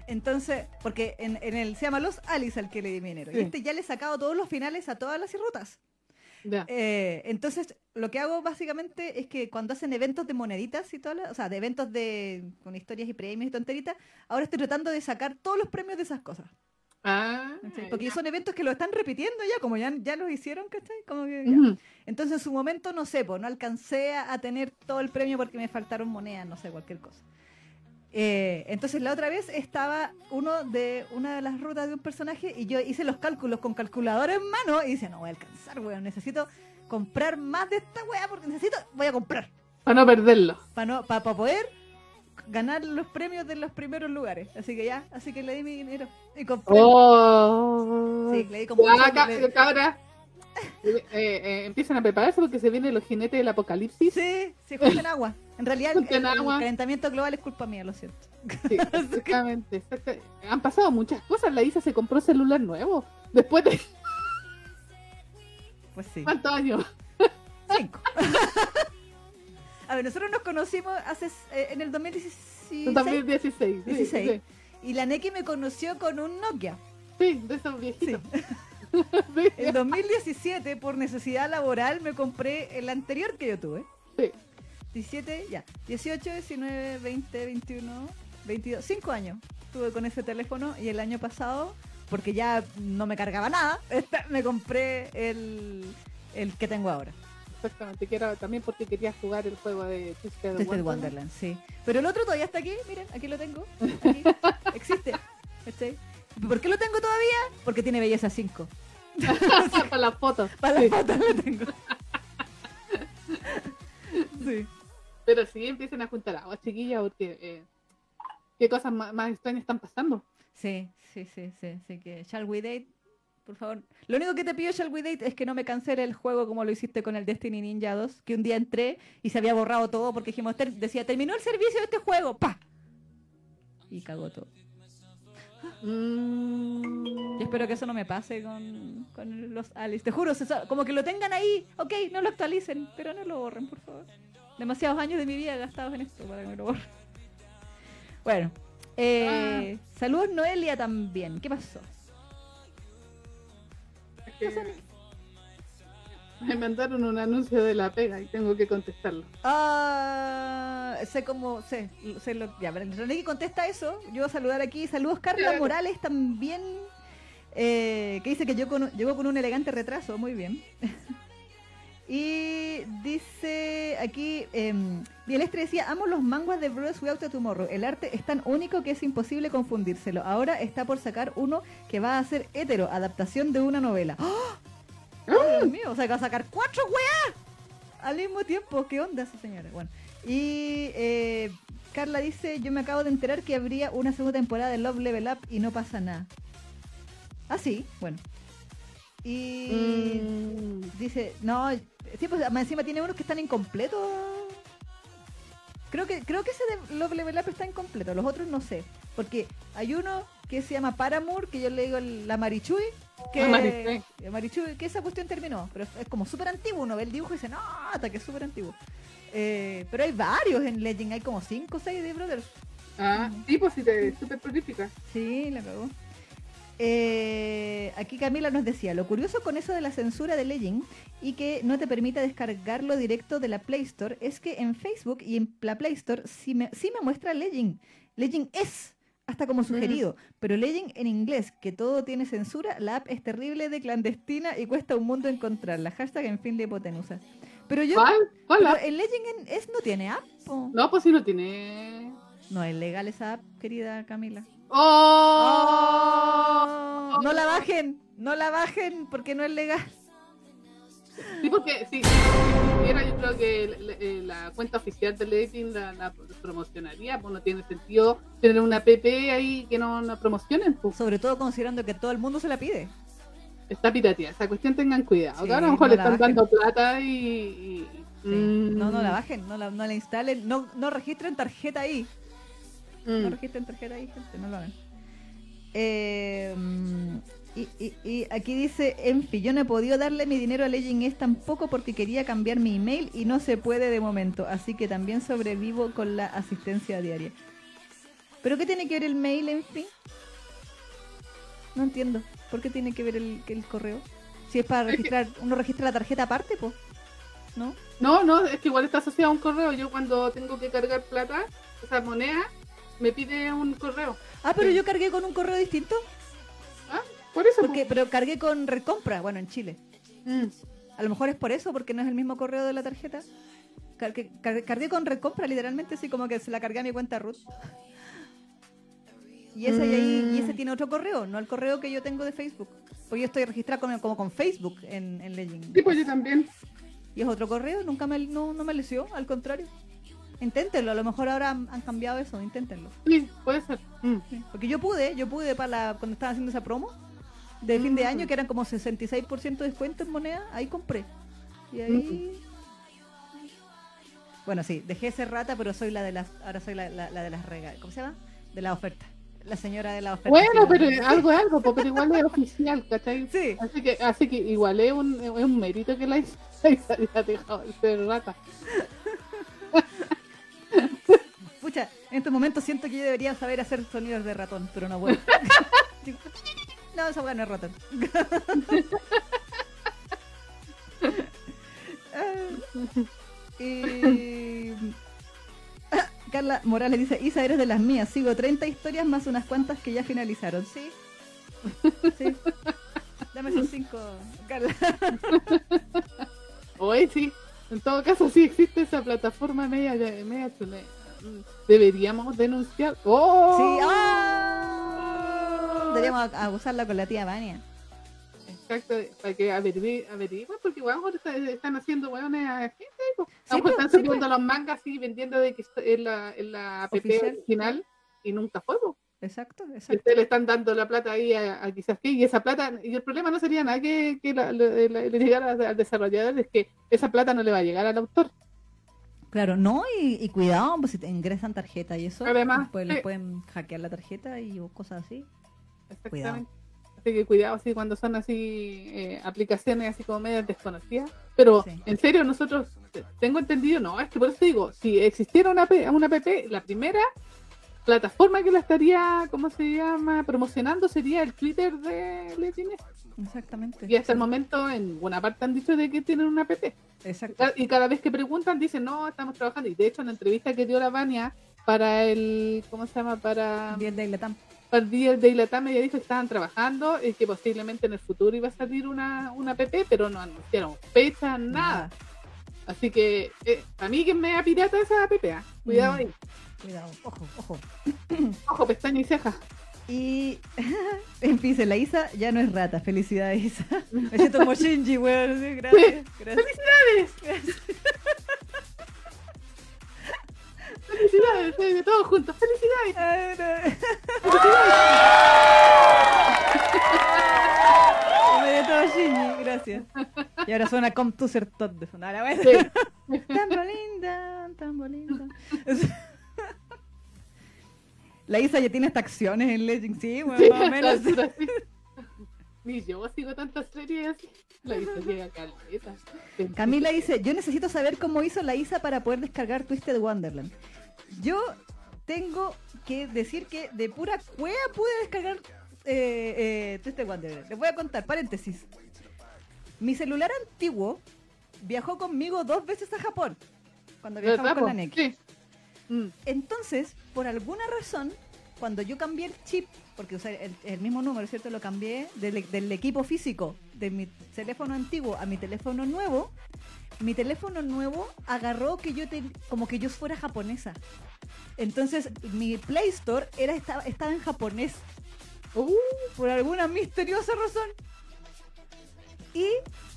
Entonces, porque en, el se llama Los Alice al que le di dinero. Y este ya le he sacado todos los finales a todas las rutas. Eh, entonces, lo que hago básicamente es que cuando hacen eventos de moneditas y todo, o sea, de eventos de con historias y premios y tonteritas, ahora estoy tratando de sacar todos los premios de esas cosas. Ah. Porque son eventos que lo están repitiendo ya, como ya, ya los hicieron, ¿cachai? Como que ya. Entonces en su momento, no sé, pues no alcancé a a tener todo el premio porque me faltaron monedas, no sé, cualquier cosa. Eh, entonces la otra vez estaba uno de una de las rutas de un personaje y yo hice los cálculos con calculadora en mano y dice, no voy a alcanzar, weón, necesito comprar más de esta weá porque necesito, voy a comprar Para no perderlo. para no, para poder ganar los premios de los primeros lugares. Así que ya, así que le di mi dinero y compré. Oh. Sí, le di como le- cabra. Eh, eh, empiezan a prepararse porque se vienen los jinetes del apocalipsis. Sí, sí, junten agua. En realidad, el, Junten el agua. calentamiento global es culpa mía, lo siento. Sí, exactamente, exacta- Han pasado muchas cosas. La Isa se compró celular nuevo. Después de Pues sí. cuántos años. Cinco. A ver, nosotros nos conocimos hace eh, en el 2016 2016. sí, 16. Sí, y la Neki me conoció con un Nokia. sí, de esos viejitos. En 2017, por necesidad laboral, me compré el anterior que yo tuve. Sí. 17, ya. 18, 19, 20, 21, 22. 5 años tuve con ese teléfono y el año pasado, porque ya no me cargaba nada, me compré el, el que tengo ahora. Exactamente, que era también porque quería jugar el juego de Twisted Wonderland. Wonderland, sí. Pero el otro todavía está aquí, miren, aquí lo tengo. Aquí, existe. ¿cachai? ¿Por qué lo tengo todavía? Porque tiene belleza 5. Para las fotos. Para Sí. las fotos lo tengo. Sí. Pero sí, empiecen a juntar agua, chiquillas, porque eh, qué cosas más, más extrañas están pasando. Sí, sí, sí, sí. Así que, Shall We Date, por favor. Lo único que te pido, Shall We Date, es que no me cancele el juego como lo hiciste con el Destiny Ninja 2, que un día entré y se había borrado todo porque dijimos, decía, terminó el servicio de este juego, ¡pa! Y cagó todo. Mm, Yo espero que eso no me pase con, con los Alice. Te juro, se como que lo tengan ahí, ok, no lo actualicen, pero no lo borren, por favor. Demasiados años de mi vida gastados en esto para que me lo borren. Bueno, eh, saludos Noelia también. ¿Qué pasó? que me mandaron un anuncio de la pega y tengo que contestarlo. Ah, sé cómo, sé, sé lo ya, René contesta eso, yo voy a saludar aquí, saludos Carla Claro. Morales también, eh, que dice que yo con- llegó con un elegante retraso, muy bien. y dice aquí, eh, Bielestre decía, amo los manguas de Brothers Without a Tomorrow, el arte es tan único que es imposible confundírselo. Ahora está por sacar uno que va a ser hetero, adaptación de una novela. ¡Oh! ¡Ay, Dios mío, o sea que va a sacar cuatro weas al mismo tiempo. ¿Qué onda esa señora? Bueno, y eh, Carla dice, yo me acabo de enterar que habría una segunda temporada de Love Level Up y no pasa nada. Ah, sí, bueno. Y Mm, dice, no, sí, pues encima tiene unos que están incompletos. Creo que, creo que ese de Love Level Up está incompleto, los otros no sé. Porque hay uno que se llama Paramour, que yo le digo la Marichui, que, Marichui, que esa cuestión terminó, pero es como súper antiguo, uno ve el dibujo y dice, no, hasta que es súper antiguo. Eh, pero hay varios en Legend, hay como 5 o 6 de Brothers. ah, sí, pues sí, súper prolífica. Sí, la cagó. Eh, aquí Camila nos decía, lo curioso con eso de la censura de Legend y que no te permita descargarlo directo de la Play Store es que en Facebook y en la Play Store sí me, sí me muestra Legend. Legend es, hasta como sugerido, pero Legend en inglés, que todo tiene censura, la app es terrible de clandestina y cuesta un mundo encontrarla. Hashtag en fin de hipotenusa. Pero yo, ¿Cuál? ¿Cuál pero app? el Legend en- es, no tiene app. No, pues sí no tiene. No es legal esa app, querida Camila. ¡Oh! No la bajen, no la bajen porque no es legal. Sí, porque sí, si era yo creo que la, eh, la cuenta oficial de Legend la, la promocionaría, pues no tiene sentido tener una PP ahí que no, no promocionen, pues. Sobre todo considerando que todo el mundo se la pide. Está pirateada, esa cuestión tengan cuidado. Sí, ahora a lo mejor no le están bajen. dando plata y... y- Sí. Mm, No, no la bajen, no la, no la instalen, no, no registren tarjeta ahí. No mm. registren tarjeta ahí, gente, no lo hagan. Eh, y, y- y aquí dice, Enfi, yo no he podido darle mi dinero a Legend es tampoco porque quería cambiar mi email y no se puede de momento, así que también sobrevivo con la asistencia diaria. ¿Pero qué tiene que ver el mail, Enfi? No entiendo. ¿Por qué tiene que ver el, el correo? Si es para registrar, uno registra la tarjeta aparte, pues. ¿No? No, no, es que igual está asociado a un correo. Yo cuando tengo que cargar plata, esa moneda, me pide un correo. Ah, pero Sí. yo cargué con un correo distinto. Ah, Por eso. Porque, pero cargué con recompra, bueno, en Chile. Mm. A lo mejor es por eso, porque no es el mismo correo de la tarjeta. Cargué, cargué- con recompra, literalmente, así como que se la cargué a mi cuenta root. Y ese, y ahí- y ese Mm. tiene otro correo, no el correo que yo tengo de Facebook. Porque yo estoy registrada como, como con Facebook en, en Legend. Sí, pues yo también. Y es otro correo, nunca me, no, no me lesió, al contrario. Inténtenlo, a lo mejor ahora han, han cambiado eso, inténtenlo. Sí, puede ser. Mm. Sí, Porque yo pude, yo pude para la, cuando estaban haciendo esa promo de fin de Mm. año, que eran como 66% de descuento en moneda, ahí compré. Y ahí... Bueno, sí, dejé de ser rata, pero soy la de las, ahora soy la, la- la de las regalas. ¿Cómo se llama? De la oferta. La señora de la oferta. Bueno, pero algo es algo, pero igual es oficial, ¿cachai? Sí, Así que, así que igual es un, es un mérito que la Isa haya dejado de ser rata. pucha, en estos momentos siento que yo debería saber hacer sonidos de ratón, pero no puedo. No, esa weá no es ratón. Ah, y... Carla Morales dice, Isa, eres de las mías. Sigo 30 historias más unas cuantas que ya finalizaron. ¿Sí? Sí. Dame esos cinco, Carla. Oye, sí. En todo caso, sí existe esa plataforma media, media chule. Mm, Deberíamos denunciar. ¡Oh! Sí, ¡ah! Deberíamos a- a usarla con la tía Vania. Exacto, para que averigüen, averigüen, porque ahora está- están haciendo hueones a gente. pues. Sí, pues, están sí, subiendo los mangas y vendiendo de que es la, es la app Oficial. original y nunca fue. pues. Exacto, exacto. ustedes le están dando la plata ahí a, a quizás que, y esa plata, y el problema no sería nada que, que la- le, le- le llegara al desarrollador, es que esa plata no le va a llegar al autor. Claro, no, y, y cuidado, pues si te ingresan tarjeta y eso, Además, pues sí. les pueden hackear la tarjeta y cosas así. Exactamente. Así que cuidado así cuando son así eh, aplicaciones así como medias desconocidas. Pero Sí. en serio, nosotros eh, tengo entendido, no, es que por eso digo, si existiera una, una app, la primera plataforma que la estaría, ¿cómo se llama? Promocionando sería el Twitter de Legends. Exactamente. Y hasta el momento en buena parte han dicho de que tienen una app. Exacto. Y cada vez que preguntan dicen, no, estamos trabajando. Y de hecho en la entrevista que dio la Vania para el, ¿cómo se llama? Para, Bien de para el de Ilatame ella dijo que estaban trabajando y que posiblemente en el futuro iba a salir una, una app, pero no anunciaron fecha, nada. Así que eh, a mí que me da pirata esa app, ah. cuidado Mm. ahí. Cuidado, ojo, ojo. Ojo, pestaña y ceja. Y en fin, la Isa ya no es rata. Felicidades, Isa. Me siento como Shinji, weón. sí, Gracias. gracias. ¡Felicidades! ¡Felicidades! eh, todos juntos, ¡felicidades! Ay, no. Me todo Shinji, gracias. Y ahora suena Come to Ser Tot de sonar. a ver. Sí. Tan bonita, tan bonita. La Isa ya tiene hasta acciones en Legend, sí, bueno, Sí, más o menos. Ni yo sigo tantas series. La hizo llega caleta. Camila dice, yo necesito saber cómo hizo la Isa para poder descargar Twisted Wonderland. Yo tengo que decir que de pura cueva pude descargar eh, eh, Twisted Wonderland. Les voy a contar, paréntesis. Mi celular antiguo viajó conmigo dos veces a Japón. Cuando viajamos ¿Verdad, con la? NEC. Sí. Mm. Entonces, por alguna razón, cuando yo cambié el chip, porque o sea, el, el mismo número, ¿cierto? Lo cambié del, del equipo físico de mi teléfono antiguo a mi teléfono nuevo, mi teléfono nuevo agarró que yo te- como que yo fuera japonesa. Entonces, mi Play Store era, estaba, estaba en japonés Uh, por alguna misteriosa razón. Y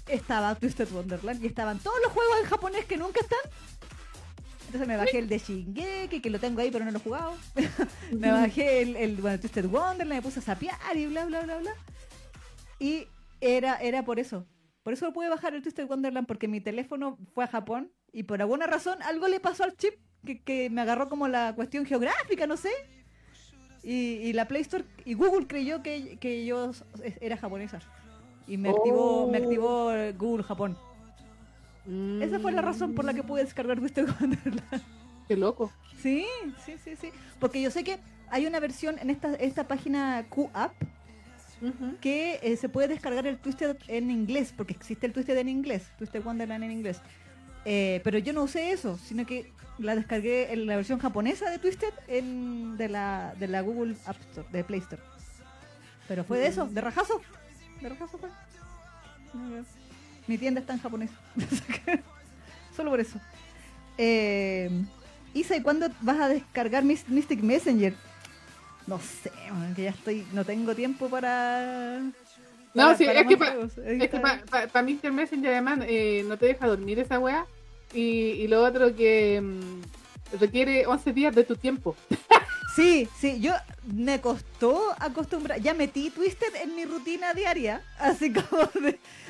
estaba Twisted Wonderland y estaban todos los juegos en japonés que nunca están. Entonces me bajé el de Shingeki, que lo tengo ahí pero no lo he jugado. me bajé el, el bueno, Twisted Wonderland, me puse a sapear y bla bla bla bla. Y era, era por eso. Por eso pude bajar el Twisted Wonderland porque mi teléfono fue a Japón y por alguna razón algo le pasó al chip que, que me agarró como la cuestión geográfica, no sé. Y, y la Play Store y Google creyó que, que yo era japonesa. Y me activó, me Oh. activó Google Japón. Esa fue la razón por la que pude descargar Twisted Wonderland. Qué loco. Sí, sí, sí, sí. Porque yo sé que hay una versión en esta, esta página QApp Ujú. que eh, se puede descargar el Twisted en inglés, porque existe el Twisted en inglés, Twisted Wonderland en inglés. Eh, pero yo no usé eso, sino que la descargué en la versión japonesa de Twisted en, de, la, de la Google App Store, de Play Store. Pero fue de eso, de rajazo. De rajazo fue. Mi tienda está en japonés. Solo por eso. Eh, Isa, ¿y cuándo vas a descargar Mystic Messenger? No sé, que ya estoy, no tengo tiempo para... No, sí, es que, para pa, Mystic Messenger además eh, no te deja dormir esa weá. Y, y lo otro que mm, requiere 11 días de tu tiempo. Sí, sí, yo me costó acostumbrar, ya metí Twisted en mi rutina diaria, así como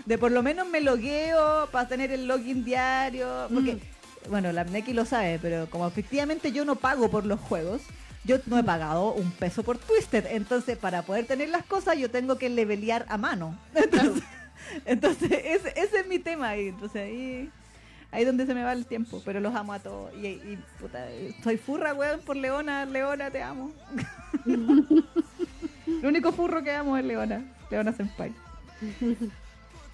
de, por lo menos me logueo para tener el login diario, porque, mm. bueno, la Neki lo sabe, pero como efectivamente yo no pago por los juegos, yo no he mm. pagado un peso por Twisted, entonces para poder tener las cosas yo tengo que levelear a mano. Entonces, ese, ese, es mi tema ahí, entonces ahí ahí es donde se me va el tiempo, pero los amo a todos. Y, puta, soy furra, weón, por Leona. Leona, te amo. Lo único furro que amo es Leona. Leona Senpai.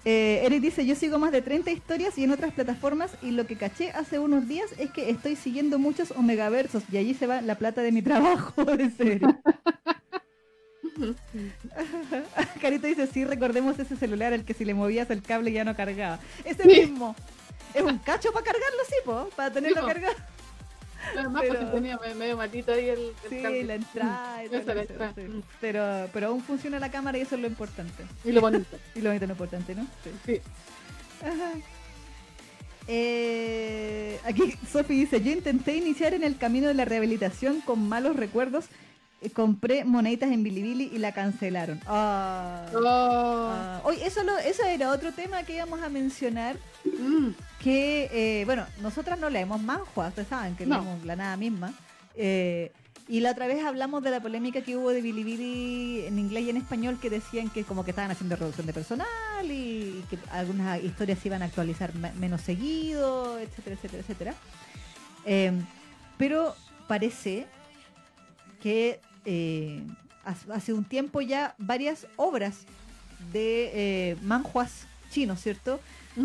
Eh, Eric dice, yo sigo más de 30 historias y en otras plataformas y lo que caché hace unos días es que estoy siguiendo muchos omegaversos y allí se va la plata de mi trabajo, de serio. Carito dice, sí, recordemos ese celular al que si le movías el cable ya no cargaba. Ese mismo. Es un cacho para cargarlo, sí, po, para tenerlo cargado. Además, pues, pero... pues tenía medio matito ahí el, Sí, la entrada. Y todo la entrada. Pero, pero aún funciona la cámara y eso es lo importante. Y lo bonito. y lo bonito es lo importante, ¿no? Sí. Ajá. Eh, aquí Sofi dice, yo intenté iniciar en el camino de la rehabilitación con malos recuerdos eh, compré moneditas en Bilibili y la cancelaron. Ah, oh. ah. Oye, eso, lo, eso era otro tema que íbamos a mencionar. Mm. Que, eh, bueno, nosotras no leemos manhua, ustedes saben que leemos la nada misma. Eh, y la otra vez hablamos de la polémica que hubo de Bilibili en inglés y en español que decían que como que estaban haciendo reducción de personal y, que algunas historias se iban a actualizar menos seguido, etcétera, etcétera, etcétera. pero parece que eh, hace un tiempo ya varias obras de manjuas chinos, ¿cierto?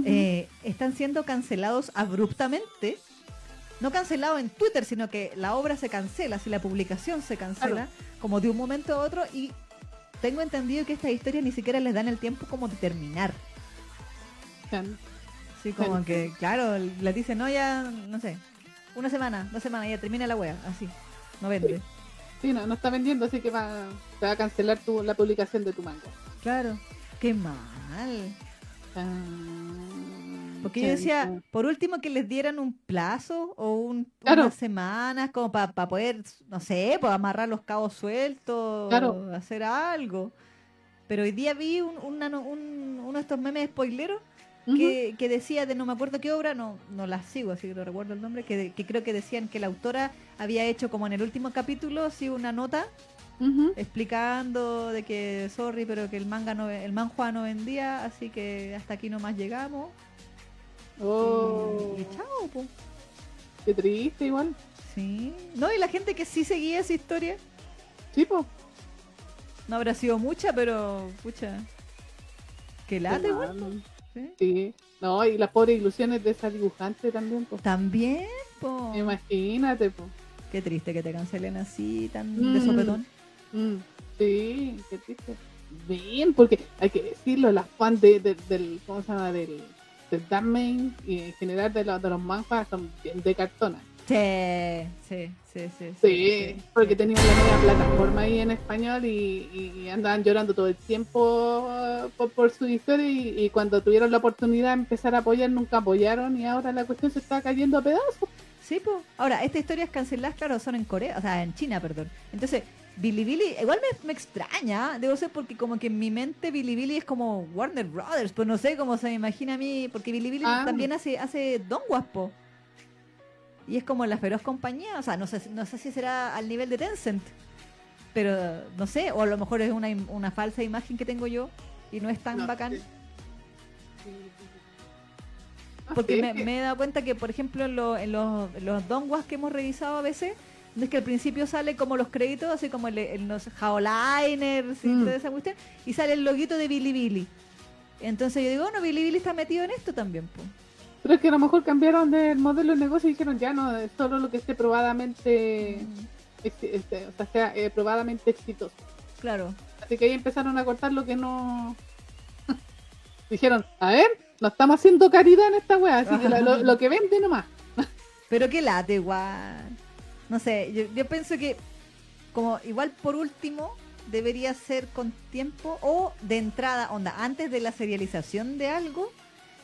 Eh, están siendo cancelados abruptamente. No cancelado en Twitter, sino que la obra se cancela, si la publicación se cancela, como de un momento a otro, y tengo entendido que estas historias ni siquiera les dan el tiempo como de terminar. Sí, como que, claro, les dicen, no, ya, no sé, una semana, dos semanas, ya termina la wea, así, no vende. Sí, no, no está vendiendo, así que va, te va a cancelar tu, la publicación de tu manga. Claro, qué mal. Ah, Porque yo decía, por último, que les dieran un plazo o un, unas semanas como para poder, no sé, para amarrar los cabos sueltos, claro. hacer algo. Pero hoy día vi un, uno de estos memes spoileros que, decía de no me acuerdo qué obra, no, no la sigo, así que no recuerdo el nombre, que, creo que decían que la autora había hecho como en el último capítulo, sí, una nota explicando de que, sorry, pero que el manga no, el manhua no vendía, así que hasta aquí nomás llegamos. Oh. Y, chao, pues. Qué triste igual. Sí. No, y la gente que sí seguía esa historia. Sí, pues. No habrá sido mucha, pero, pucha. Que late, igual. ¿Sí? No, y las pobres ilusiones de esa dibujante también, pues. También, po. Imagínate, po. Qué triste que te cancelen así, tan de mm. sopetón. Mm. Sí, qué triste. Bien, porque hay que decirlo, las fans de, del, ¿cómo se llama? Del, del y en general de, los, de los manjas son bien de cartona. Sí, sí, sí, sí. Sí, porque tenían la nueva plataforma ahí en español y, andaban llorando todo el tiempo uh, por, su historia y, cuando tuvieron la oportunidad de empezar a apoyar nunca apoyaron y ahora la cuestión se está cayendo a pedazos. Sí, pues. Ahora, estas historias canceladas, claro, son en Corea, o sea, en China, perdón. Entonces, Billy Billy, igual me, extraña, debo ser porque como que en mi mente Billy Billy es como Warner Brothers, pues no sé cómo se me imagina a mí, porque Billy Billy ah. también hace, hace Don Guaspo. Y es como la feroz compañía, o sea, no sé, no sé si será al nivel de Tencent, pero no sé, o a lo mejor es una, una falsa imagen que tengo yo y no es tan bacán. Porque me, he dado cuenta que, por ejemplo, en, en los, los donguas que hemos revisado a veces, es que al principio sale como los créditos, así como en los Jaoliners y mm. toda esa cuestión, y sale el loguito de Billy Billy. Entonces yo digo, bueno, Billy Billy está metido en esto también, pues. Pero es que a lo mejor cambiaron del modelo de negocio y dijeron ya no, es solo lo que esté probadamente, este, o sea, sea eh, probadamente exitoso. Claro. Así que ahí empezaron a cortar lo que no. Dijeron, a ver, no estamos haciendo caridad en esta wea, así que lo, lo que vende nomás. Pero que late igual. No sé, yo, yo pienso que como igual por último debería ser con tiempo o de entrada, onda, antes de la serialización de algo,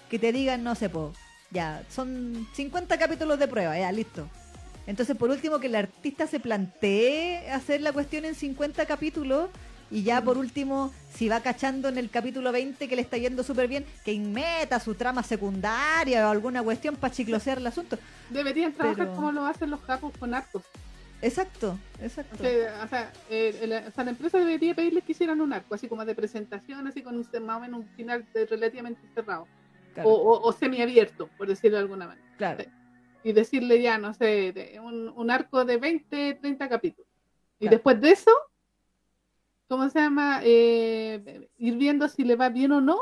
que te digan, no sé, po, ya, son 50 capítulos de prueba, ya, listo. Entonces, por último, que el artista se plantee hacer la cuestión en 50 capítulos y ya por último, si va cachando en el capítulo 20 que le está yendo súper bien, que inmeta su trama secundaria o alguna cuestión para chiclosear el asunto. Deberían trabajar Pero- como lo hacen los capos con arcos. Exacto, exacto. O sea, o sea, eh, el- o sea, la empresa debería pedirles que hicieran un arco, así como de presentación, así con un, más o menos un final de- relativamente cerrado. Claro, O, o, o semiabierto, por decirlo de alguna manera. claro. Y decirle ya, no sé, de un, un arco de 20, 30 capítulos. Y Claro. después de eso, ¿cómo se llama? Eh, ir viendo si le va bien o no,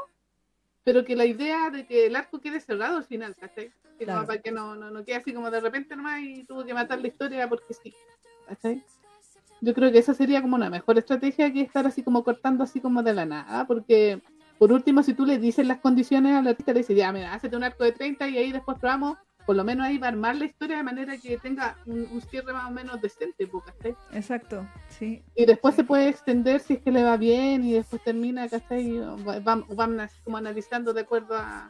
pero que la idea de que el arco quede cerrado al final, ¿cachai? Que no- Claro. para que no, no, no quede así como de repente nomás y tuvo que matar la historia porque sí, ¿cachai? Yo creo que esa sería como una mejor estrategia que estar así como cortando así como de la nada, porque por último, si tú le dices las condiciones al artista, le dices, ya, mira, hazte un arco de 30 y ahí después probamos, por lo menos ahí va a armar la historia de manera que tenga un, un cierre más o menos decente. Exacto, sí. Y después se puede extender si es que le va bien y después termina, ¿cachai? Va- Van, van como analizando de acuerdo a,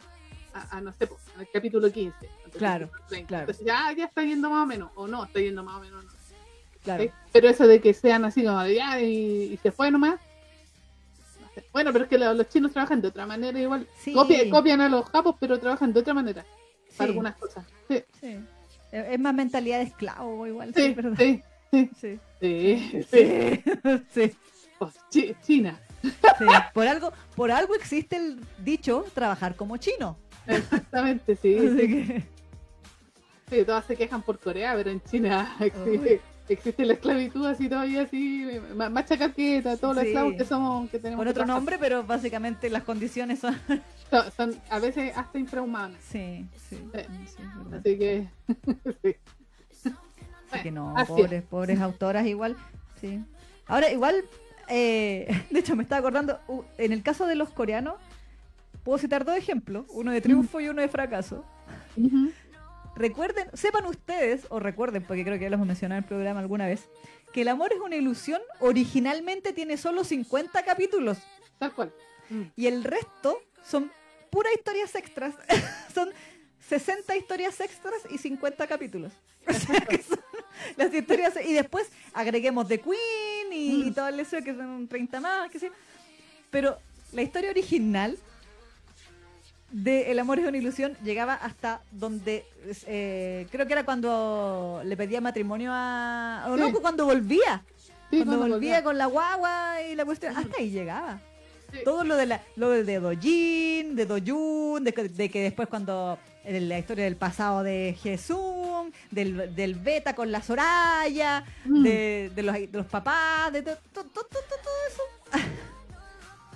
a, a, no sé, al capítulo 15. al Claro, capítulo 30. claro. Entonces ya, ya está yendo más o menos, o no, está yendo más o menos. No. Claro. ¿sí? Pero eso de que sean así como ya y, y se fue nomás. Bueno, pero es que lo- los chinos trabajan de otra manera igual. Sí. Copia- copian a los japos, pero trabajan de otra manera para algunas cosas. Sí, sí. Es más mentalidad de esclavo igual, sí, verdad. sí, sí, Sí. sí, sí. Sí. sí. Chi- China, sí. Por algo, por algo existe el dicho trabajar como chino. exactamente, sí. Así sí. que- Sí, todas se quejan por Corea, pero en China existe, existe la esclavitud así todavía así, más chacaqueta, todos los Sí. esclavos que somos, que tenemos con otro nombre, pero básicamente las condiciones son. Son, son a veces hasta infrahumanas. Sí, sí. Así que sí. Así que no, Así es. pobres, pobres autoras igual. Sí. Ahora, igual, eh, de hecho me estaba acordando, uh, en el caso de los coreanos, puedo citar dos ejemplos, uno de triunfo y uno de fracaso. Ujú. Recuerden, sepan ustedes, o recuerden, porque creo que ya lo hemos mencionado en el programa alguna vez, que El amor es una ilusión originalmente tiene solo 50 capítulos Tal cual. Mm. y el resto son puras historias extras. son 60 historias extras y 50 capítulos. O sea, que son las historias y después agreguemos The Queen y, y Mm. todo el eso que son 30 más, que sé. Pero la historia original de El amor es una ilusión llegaba hasta donde eh, creo que era cuando le pedía matrimonio a o no, Sí. cuando volvía. Sí, cuando cuando volvía volvía. con la guagua y la cuestión, hasta ahí llegaba Sí. todo lo de la, lo de Dojin, de Doyun, de, que- de que después cuando eh, la historia del pasado de Jesús, del, del beta con la Soraya, Mm. de, de los, de los papás, de to- to- to- to- todo eso,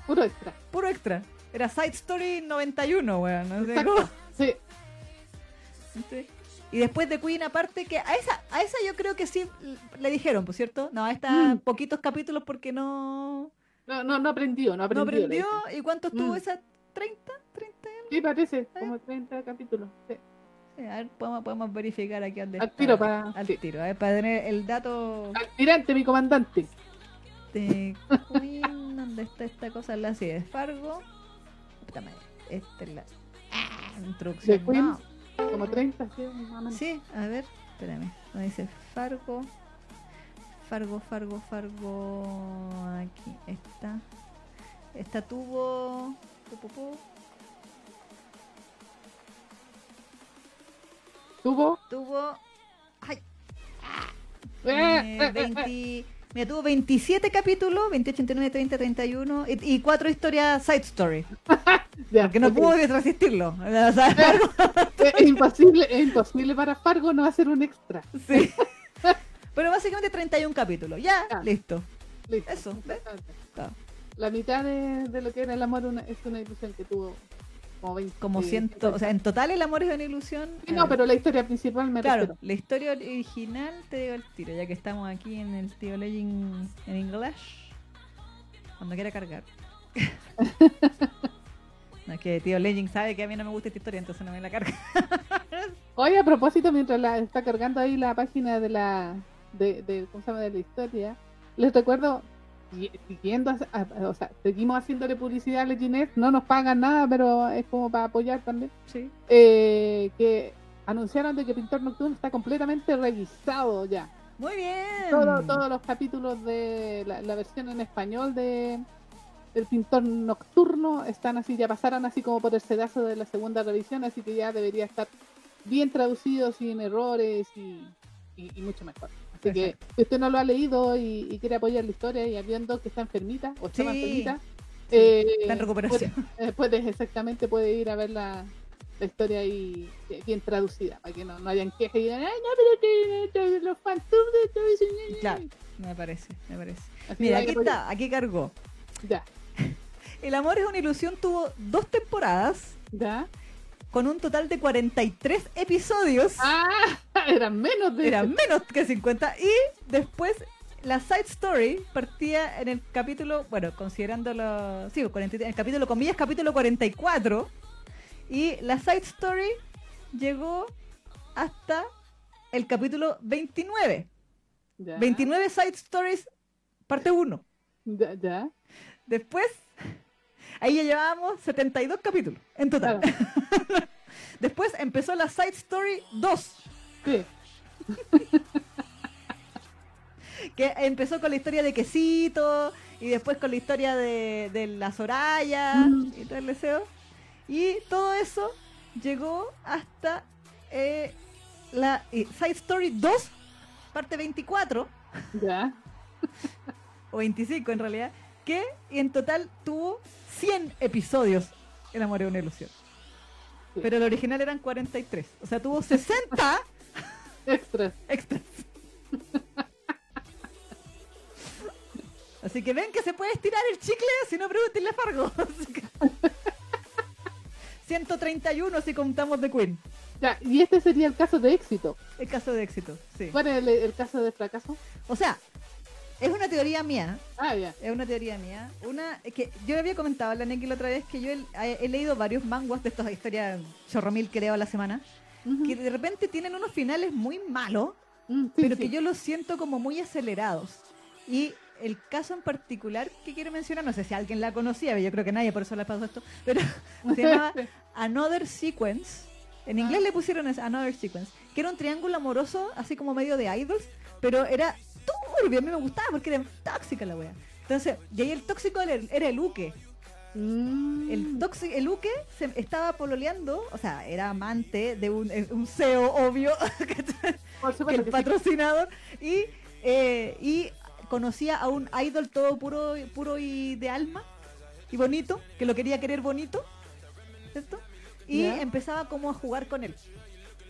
Puro extra. puro extra. Era Side Story 91, weón. no Exacto. cómo. Sí. Y después de Queen, aparte que a esa, a esa yo creo que sí le dijeron, por cierto, no, a esta Mm. poquitos capítulos porque no, No, no, no aprendió, no no aprendió. le aprendió. ¿Y cuánto estuvo Mm. esa? ¿30? ¿30? Sí, parece, como 30 capítulos. Sí. A ver, podemos, podemos verificar aquí dónde Al tiro para- Al sí. tiro, a ver, para tener el dato Almirante, mi comandante. de Queen, ¿dónde está esta cosa? La así de Fargo. Puta madre, esta es la ah, introducción. Queen. no. Como 30, sí. Sí, a ver, espérame. ¿Dónde dice Fargo? Fargo, Fargo, Fargo. Aquí está. Esta tuvo. Tuvo. Tuvo. Ay, Eh, Eh, eh, eh, 20 mira, tuvo 27 capítulos, 28, 29, 30, 31 y, y cuatro historias side story. ya, Porque no ok. pudo resistirlo. O sea, Es imposible, es imposible para Fargo no hacer un extra. sí. Pero básicamente 31 capítulos. Ya, Ya. listo. Listo. Eso, ¿ves? La mitad de, de lo que era el amor una- es una ilusión que tuvo como 20. Como eh, ciento. O sea, en total el amor es una ilusión. Sí, no, ver, pero la historia principal me Claro, refiero. la historia original te digo el tiro, ya que estamos aquí en el tío Legend en inglés. cuando quiera cargar. no, es que tío Legend sabe que a mí no me gusta esta historia, entonces no me la carga. Oye, a propósito, mientras la está cargando ahí la página de la de, de ¿cómo se llama? de la historia, les recuerdo siguiendo, o sea, seguimos haciéndole publicidad a Leginet, no nos pagan nada, pero es como para apoyar también. Sí. Eh, que anunciaron de que Pintor Nocturno está completamente revisado ya. Muy bien. Todo- todos los capítulos de la, la versión en español de El Pintor Nocturno están así, ya pasaron así como por el sedazo de la segunda revisión, así que ya debería estar bien traducido, sin errores y, y- y mucho mejor. Así que si usted no lo ha leído y, y quiere apoyar la historia y viendo que está enfermita o estaba Sí. enfermita, Sí, eh, Está en recuperación. puede- eh, exactamente puede ir a ver la, la historia ahí eh, bien traducida para que no, no hayan quejas y digan ay no pero que, los fantubs de todo eso, ña, ña". Claro, me parece, me parece. Así Mira, aquí está, aquí cargó. ya El amor es una ilusión tuvo dos temporadas ya con un total de 43 episodios. ah eran menos de Era menos que 50. Y después la side story partía en el capítulo, bueno, considerando los... Sí, 43, el capítulo, comillas, capítulo 44. Y la side story llegó hasta el capítulo 29. ya, 29 side stories, parte 1. ya, ya. Después, ahí ya llevábamos 72 capítulos en total. Claro. Después empezó la side story 2. sí que empezó con la historia de Quesito y después con la historia de, de la Soraya Mm. y todo el deseo. Y todo eso llegó hasta eh, la eh, Side Story 2, parte 24, ya o 25 en realidad, que en total tuvo 100 episodios El amor es una ilusión. Pero el original eran 43. O sea, tuvo 60 extras extras. Así que ven que se puede estirar el chicle, si no pregúntenle a Fargo. Así que- 131 si contamos de Queen. ya y este sería el caso de éxito El caso de éxito, sí. ¿cuál es el, el caso de fracaso? O sea, es una teoría mía. ah ya Es una teoría mía. Una que yo había comentado a la Neki la otra vez que yo he, he leído varios manguas de estas historias chorromil que leo a la semana. Ujú. Que de repente tienen unos finales muy malos. Mm, sí, pero sí. que yo los siento como muy acelerados. Y el caso en particular que quiero mencionar, no sé si alguien la conocía, yo creo que nadie, por eso le pasó esto, pero se llamaba Another Sequence. En inglés le pusieron Another Sequence, que era un triángulo amoroso, así como medio de idols, pero era turbio, a mí me gustaba porque era tóxica la wea. Entonces, y ahí el tóxico era el, era el Uke. Mm. El, tóxico, el Uke se estaba pololeando, o sea, era amante de un, eh, un CEO obvio, que el patrocinador y, eh, y conocía a un idol todo puro puro y de alma y bonito que lo quería querer bonito ¿cierto? y empezaba como a jugar con él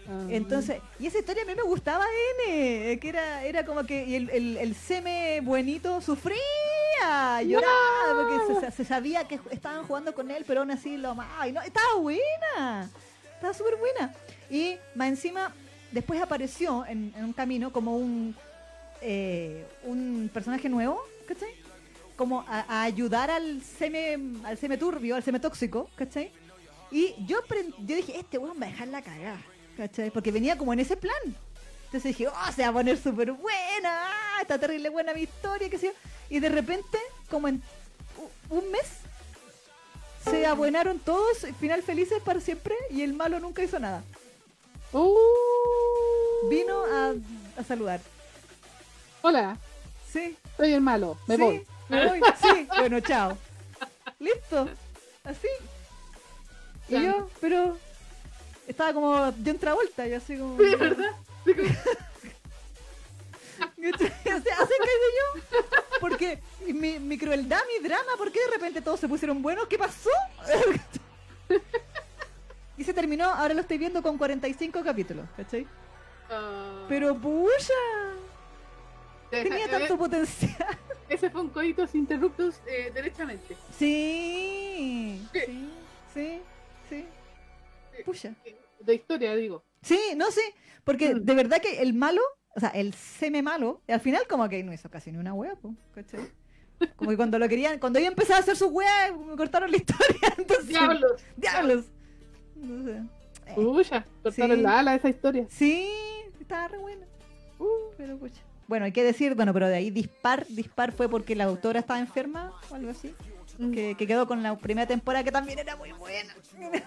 Ah. entonces y esa historia a mí me gustaba N que era era como que el, el, el seme buenito sufría lloraba porque se, sabía que estaban jugando con él pero aún así lo amaba no estaba buena estaba súper buena y más encima después apareció en, un camino como un eh, un personaje nuevo ¿cachai? como a, ayudar al seme al seme turbio al seme tóxico ¿cachai? y yo yo dije este weón va a dejar la cagada ¿cachai? porque venía como en ese plan entonces dije, oh, se va a poner súper buena, ah, está terrible buena mi historia, qué sé yo. Y de repente, como en un mes, se abuenaron todos, final felices para siempre, y el malo nunca hizo nada. Uh, Vino a, a saludar. Hola, Sí, soy el malo, me sí, voy. me voy, sí, bueno, chao. Listo, así. Y yo, pero estaba como de otra vuelta, yo así como... Sí, ¿verdad? Sí, como- O sea, así que yo. Porque mi, mi crueldad, mi drama, ¿por qué de repente todos se pusieron buenos? ¿Qué pasó? y se terminó, ahora lo estoy viendo con 45 capítulos, ¿cachai? Ah, Pero deja- tenía tanto potencial. Ese fue un coitus interruptus eh, derechamente. Sí. sí, sí, sí. Pucha. De historia, digo. Sí, no sé, porque Mm. de verdad que el malo, o sea, el seme malo, al final como que no hizo casi ni una hueá, po, ¿cachai? Como que cuando lo querían, cuando yo empecé a hacer su weá, me cortaron la historia. Entonces, Diablos. Diablos. No sé. Eh, Pucha, cortaron Sí. la ala esa historia. Sí, estaba re buena. Uh, pero pucha. Bueno, hay que decir, bueno, pero de ahí dispar, dispar fue porque la autora estaba enferma o algo así. Mm. Que, que quedó con la primera temporada que también era muy buena.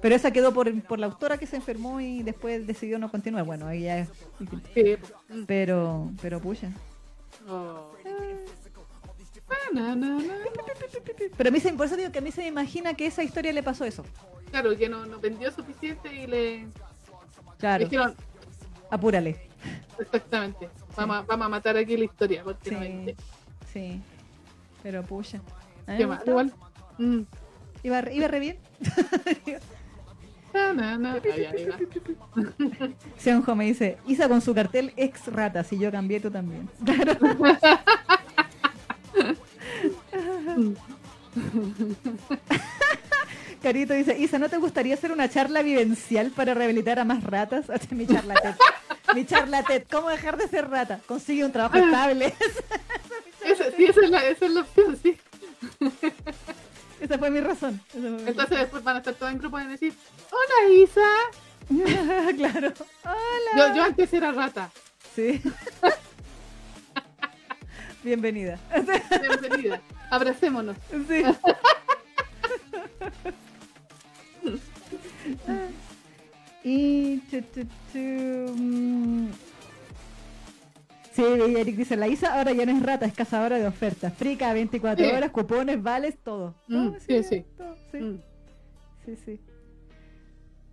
Pero esa quedó por, por la autora que se enfermó y después decidió no continuar. Bueno, ahí ya es. Pero, pero pucha. Oh. Ah, na, na, na. Pero a mí se, por eso digo que a mí se me imagina que esa historia le pasó eso. Claro, que no, no vendió suficiente y le Claro, dijeron, apúrale. exactamente, vamos, a, vamos a matar aquí la historia porque no Sí, vende. sí. Pero pucha. A mí ¿Qué gustó. Igual. Mm. Iba, iba re bien. Seonjo me dice, Isa con su cartel ex rata, si yo cambié tú también. Claro. Carito dice, Isa, ¿no te gustaría hacer una charla vivencial para rehabilitar a más ratas? Hace mi charla TED. Mi charla TED, ¿cómo dejar de ser rata? Consigue un trabajo estable. Esa, sí, esa es, la, esa es la opción, sí. Esa fue mi razón. Esa fue mi Entonces después van a estar todos en grupo y van a decir, hola Isa, claro. Hola. yo, yo antes era rata, Sí. Bienvenida. bienvenida, abracémonos. Sí. y chu, mm. Sí, Eric dice, la Isa ahora ya no es rata, es cazadora de ofertas. Frica, 24 Sí. horas, cupones, vales, todo. Mm, Todo, sí, sí. todo, sí. Mm. Sí, sí.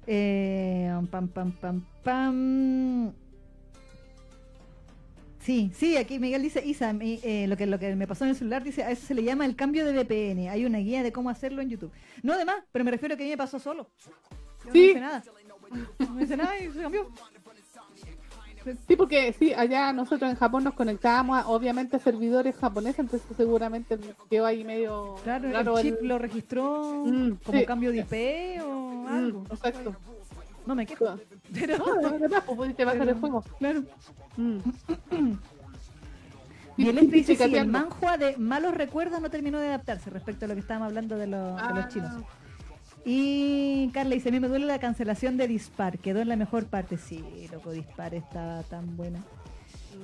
Eh, pam, pam, pam, pam. Sí, sí, aquí Miguel dice, Isa, mi- eh, lo, que, lo que me pasó en el celular dice, a eso se le llama el cambio de VPN. Hay una guía de cómo hacerlo en YouTube. No, además, pero me refiero a que a mí me pasó solo. Yo Sí. No hice nada. No hice nada y se cambió. Sí, porque sí, allá nosotros en Japón nos conectábamos a, obviamente a servidores japoneses, entonces seguramente quedó ahí medio Claro, el chip el- lo registró Mm, como sí. cambio de IP o Mm, algo. exacto. No me quejo. Pero, No, de verdad, pues pudiste bajar el juego. Claro. Mm. Y el este dice, sí, el manhua de malos recuerdos no terminó de adaptarse respecto a lo que estábamos hablando de, los- de los Ah, chinos. Y Carla dice, a mí me duele la cancelación de Dispar, quedó en la mejor parte. Sí, loco, Dispar estaba tan buena.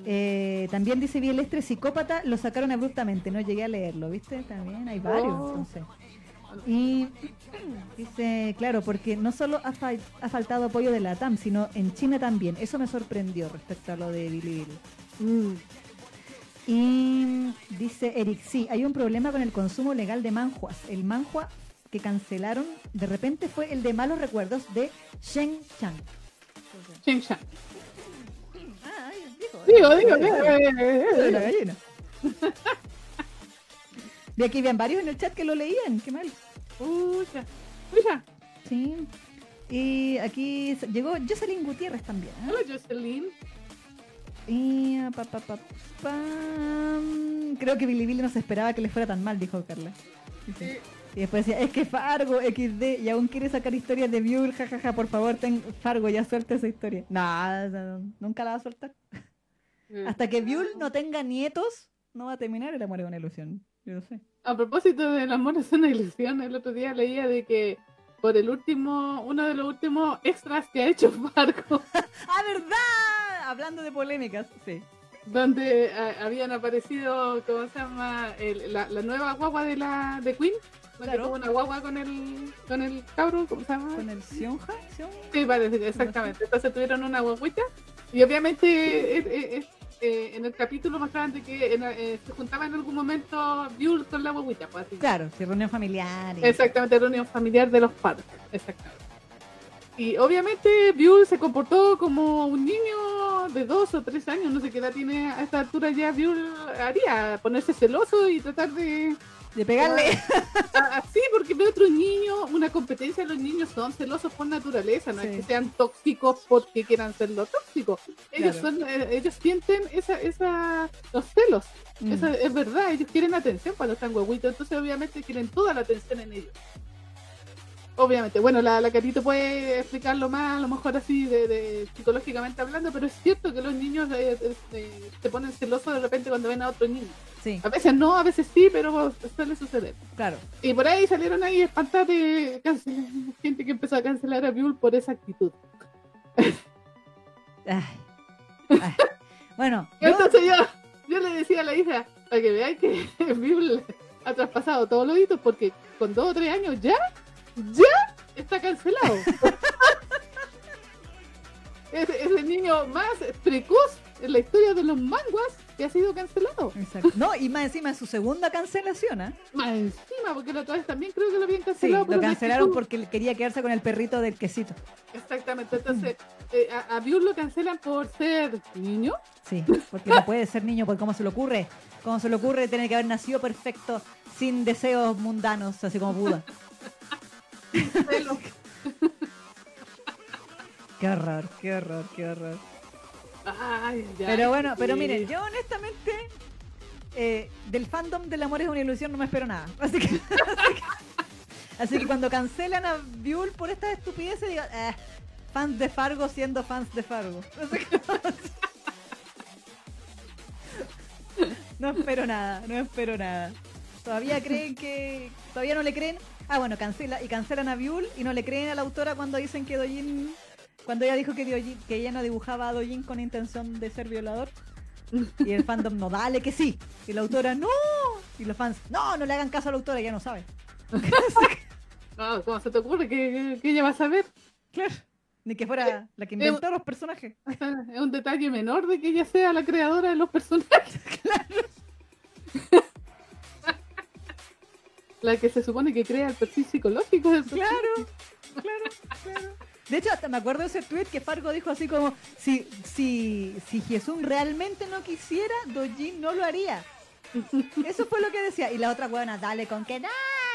Eh, también dice Bielestre, psicópata, lo sacaron abruptamente, no llegué a leerlo, ¿viste? También hay varios, Oh. entonces. Y dice, claro, porque no solo ha, fal- ha faltado apoyo de la TAM, sino en China también. Eso me sorprendió respecto a lo de Billy Billy. Mm. Y dice Eric, sí, hay un problema con el consumo legal de manhuas. El manhua que cancelaron de repente fue el de malos recuerdos de Shen Chang. Shin Chan. Ah, Digo, digo, digo, eh, eh, eh, La eh. gallina. Vi aquí habían varios en el chat que lo leían, qué mal. Sí. Y aquí llegó Jocelyn Gutiérrez también. ¿eh? Hola Jocelyn. Y ah, pa, pa, pa, pam. creo que Billy Billy no se esperaba que le fuera tan mal, dijo Carla. Sí. Y después decía, es que Fargo XD y aún quiere sacar historias de Buell, jajaja, por favor, ten Fargo, ya suelta esa historia. No, no, nunca la va a soltar. Eh, Hasta que Buell no tenga nietos, no va a terminar el amor es una ilusión. Yo no sé. A propósito del amor es una ilusión, el otro día leía de que por el último, uno de los últimos extras que ha hecho Fargo, ¡Ah, verdad! Hablando de polémicas, sí. Donde ah, habían aparecido, ¿cómo se llama? El- la, la nueva guagua de la de Queen. Claro. tuvo una guagua con el, con el cabro, ¿cómo se llama? Con el Sionja, Sion- Sí, parece, exactamente. Entonces tuvieron una guaguita y obviamente eh, en el capítulo mostraban de que en- eh, se juntaba en algún momento Buell con la guaguita, pues así. Claro, sí, reunión familiar. y- Exactamente, reunión familiar de los padres. Exactamente. Y obviamente Buell se comportó como un niño de dos o tres años, no sé qué edad tiene a esta altura ya Buell haría, ponerse celoso y tratar de... De pegarle. Así, porque ve otro niño, una competencia, los niños son celosos por naturaleza, no Sí. es que sean tóxicos porque quieran ser los tóxicos. Ellos Claro. son, eh, ellos sienten esa, esa, los celos. Mm. Eso es verdad, ellos quieren atención cuando están huevitos, entonces obviamente quieren toda la atención en ellos. Obviamente. Bueno, la, la Catito puede explicarlo más, a lo mejor así, de, de psicológicamente hablando, pero es cierto que los niños eh, eh, eh, se ponen celosos de repente cuando ven a otro niño. Sí, A veces no, a veces sí, pero suele suceder. claro. Y por ahí salieron ahí espantados cancel- gente que empezó a cancelar a Buell por esa actitud. Ay. Ay. Bueno, yo- Entonces yo, yo le decía a la hija, para que veáis que Buell ha traspasado todos los hitos, porque con dos o tres años ya, ya está cancelado. es, es el niño más precoz en la historia de los manguas que ha sido cancelado. Exacto. No, y más encima su segunda cancelación, ¿ah? Más encima, porque la otra vez también creo que lo habían cancelado. lo cancelaron porque quería quedarse con el perrito del quesito. Exactamente, entonces eh, a, a Buell lo cancelan por ser niño. Sí, porque no puede ser niño, porque ¿cómo se le ocurre? ¿Cómo se le ocurre tener que haber nacido perfecto, sin deseos mundanos, así como Buda? Qué horror, qué horror, qué horror. Ay, ya, Pero bueno, pero miren, yo honestamente eh, del fandom del amor es una ilusión no me espero nada. Así que, así que, así que cuando cancelan a Buell por estas estupideces, digo, eh, fans de Fargo siendo fans de Fargo. Así que- no espero nada, no espero nada. Todavía creen que. Todavía no le creen. Ah, bueno, cancela y cancelan a Buell y no le creen a la autora cuando dicen que Dojin. Cuando ella dijo que, Dojin- que ella no dibujaba a Dojin con intención de ser violador. Y el fandom no, dale que sí. Y la autora, no. Y los fans, no, no le hagan caso a la autora, ya no sabe. No, ¿Cómo se te ocurre que, que ella va a saber? Claro. Ni que fuera la que inventó los personajes. Es un detalle menor de que ella sea la creadora de los personajes. La que se supone que crea el perfil psicológico del. Claro, claro, claro. De hecho, hasta me acuerdo de ese tweet que Fargo dijo así como, si, si, si Jesús realmente no quisiera, Dojin no lo haría. Eso fue lo que decía. Y la otra buena, dale con que no,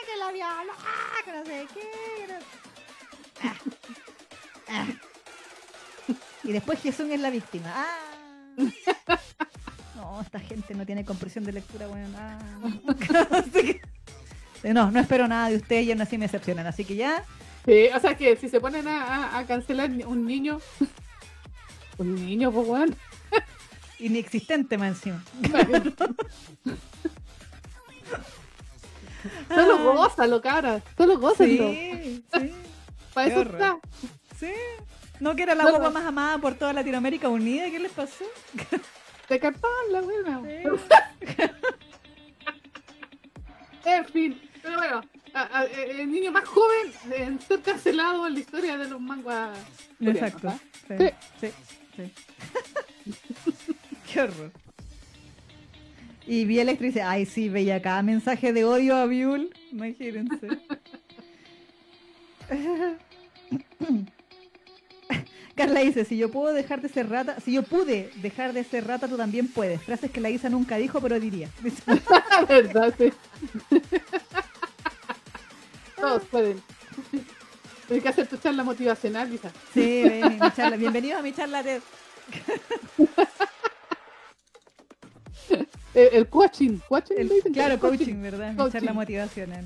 que la viola, ah, que no sé qué. no- Ah, ah. Y después Jesús es la víctima. Ah. No, esta gente no tiene comprensión de lectura, bueno, nada. Que- No, no espero nada de ustedes y aún así me decepcionan. Así que ya, Sí, o sea que si se ponen a, a- a cancelar un niño. Un niño, pues bueno. inexistente más encima. Solo Ah. gózalo, cara. Solo gózalo. Sí, sí, Para eso está. sí. ¿No que era la guagua más amada por toda Latinoamérica Unida? ¿Qué les pasó? De cartón, la buena. Sí. En fin, pero bueno, a- a- el niño más joven en ser cancelado en la historia de los manguas. Exacto. ¿ah? Sí, sí, sí. Qué horror. Y Bielek dice, ay sí, veía cada mensaje de odio a Biul. Imagínense. Carla dice, si yo puedo dejar de ser rata, si yo pude dejar de ser rata, tú también puedes. Frases que la Isa nunca dijo, pero diría. Verdad, sí. Todos pueden. Tienes que hacer tu charla motivacional, hija. Sí, ven, mi charla. Bienvenidos a mi charla de... El, el coaching. coaching El- claro, El coaching, ¿verdad? Mi Coaching. charla motivacional.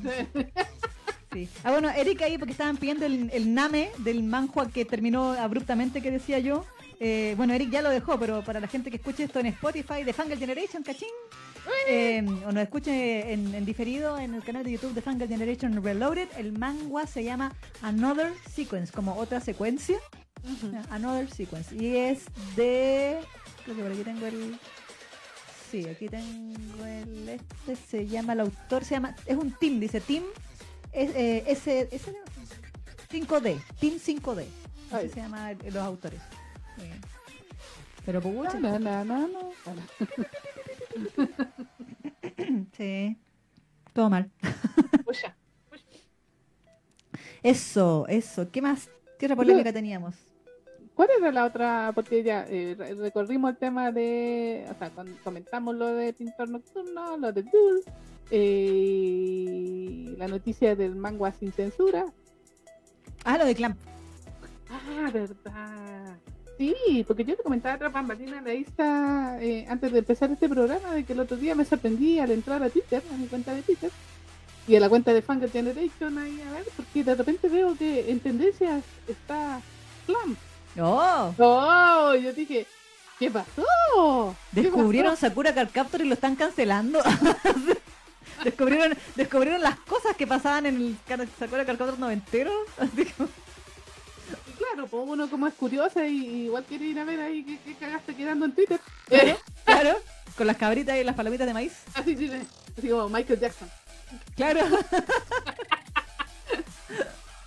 Sí. Ah, bueno, Erika ahí, porque estaban pidiendo el, el name del manhua que terminó abruptamente, que decía yo. Eh, bueno, Eric ya lo dejó, pero para la gente que escuche esto en Spotify de Fangal Generation, cachín. Eh, o nos escuche en, en diferido en el canal de YouTube de Fangal Generation Reloaded, el manga se llama Another Sequence, como otra secuencia. Another Sequence. Y es de. Creo que por aquí tengo el. Sí, aquí tengo el. Este se llama. El autor se llama. Es un team, dice Team. Es, eh, ese, ese 5D. Team 5D. Así Ay. se llama los autores. Sí. Pero pucha, Na, na, na, na, na. Sí. Todo mal. Pucha. Eso, eso. ¿Qué más? ¿Qué otra polémica teníamos? ¿Cuál era la otra? Porque ya eh, re- recorrimos el tema de. O sea, comentamos lo de Pintor Nocturno, lo de Duel, eh, la noticia del manga sin censura. Ah, lo de Clamp. Ah, verdad. Sí, porque yo te comentaba otra bambalina de Isa eh, antes de empezar este programa de que el otro día me sorprendí al entrar a Twitter, a mi cuenta de Twitter, y a la cuenta de Fangirl Generation ahí a ver, porque de repente veo que en tendencias está Clam. ¡Oh! ¡Oh! Yo dije, ¿qué pasó? ¿Qué Descubrieron pasó? Sakura Card Captor y lo están cancelando. descubrieron, descubrieron las cosas que pasaban en el Sakura Card Captor noventero. Así Claro, pues uno como es curiosa y igual quiere ir a ver ahí qué, qué cagaste quedando en Twitter. Claro, claro, con las cabritas y las palomitas de maíz. Así, sí, así como Michael Jackson. Claro.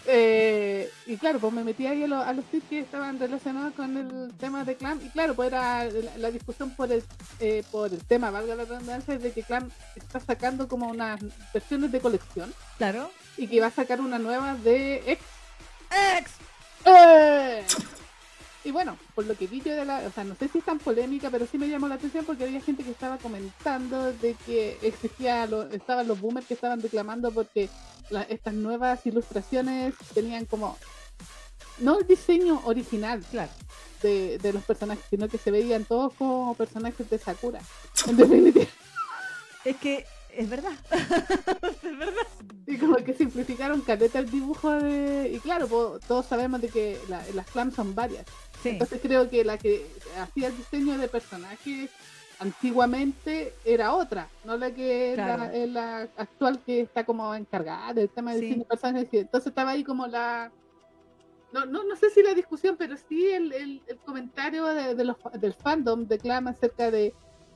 Eh, y claro, pues me metí ahí a, lo- a los tweets que estaban relacionados con el tema de Clam. Y claro, pues era la, la discusión por el, eh, por el tema, valga la redundancia, de que Clam está sacando como unas versiones de colección Claro. y que va a sacar una nueva de X. Ex. Y bueno, por lo que vi yo de la, o sea, no sé si es tan polémica, pero sí me llamó la atención porque había gente que estaba comentando de que existía, lo- estaban los boomers que estaban reclamando porque estas nuevas ilustraciones tenían como, no el diseño original Claro. de, de los personajes, sino que se veían todos como personajes de Sakura. En definitiva. Es que es verdad. es verdad. Y como que simplificaron caleta el dibujo de... Y claro, todos sabemos de que la- las clams son varias. Sí. Entonces creo que la que hacía el diseño de personajes antiguamente era otra, no la que es Claro. la, actual que está como encargada del tema de Sí. diseño de personajes. Entonces estaba ahí como la... No, no, no sé si la discusión, pero sí el, el- el comentario de, de los, del fandom de Clam acerca de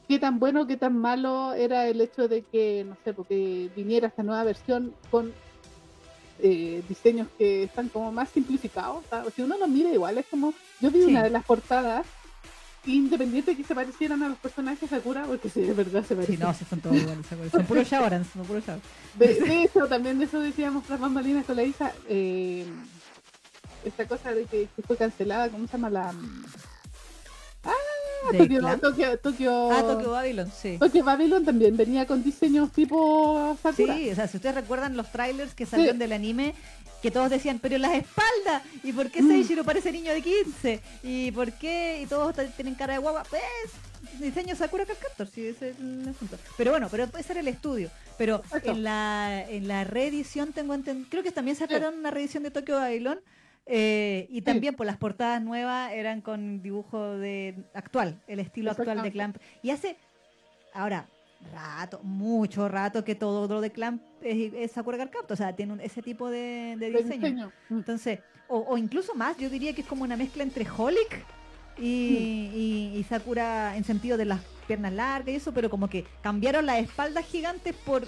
qué tan bueno, qué tan malo era el hecho de que, no sé, porque viniera esta nueva versión con eh, diseños que están como más simplificados. o sea, si uno lo mira igual, es como, yo vi Sí. una de las portadas, independiente de que se parecieran a los personajes Sakura, porque sí, de verdad se Sí, parecen. no, sí, son todos iguales. Son puros Shaorans, son puros. De, de eso, también de eso decíamos las bambalinas con la Isa, eh, esta cosa de que, que fue cancelada, ¿cómo se llama la...? Ah, ¿De Tokyo, Clan? Tokyo, Tokyo, Ah, Tokyo Babylon, sí. Tokyo Babylon también venía con diseños tipo Sakura. Sí, o sea, si ustedes recuerdan los trailers que salieron del anime, que todos decían, pero las espaldas, ¿y por qué Mm. Seishiro parece niño de 15? ¿Y por qué? Y todos tienen cara de guagua. Pues, diseño Sakura Captor, sí, ese es el asunto. Pero bueno, pero puede ser el estudio. Pero Exacto. en la, en la reedición tengo entendido, creo que también sacaron una reedición de Tokyo Babylon. Eh, y también por las portadas nuevas eran con dibujo de actual, el estilo actual de. Clamp. Y hace, ahora, rato, mucho rato que todo lo de Clamp es, es Sakura Card Captor, o sea, tiene un- ese tipo de, diseño. diseño. Mm. Entonces, o, o incluso más, yo diría que es como una mezcla entre Holic y, y- y Sakura en sentido de las piernas largas y eso, pero como que cambiaron las espaldas gigantes por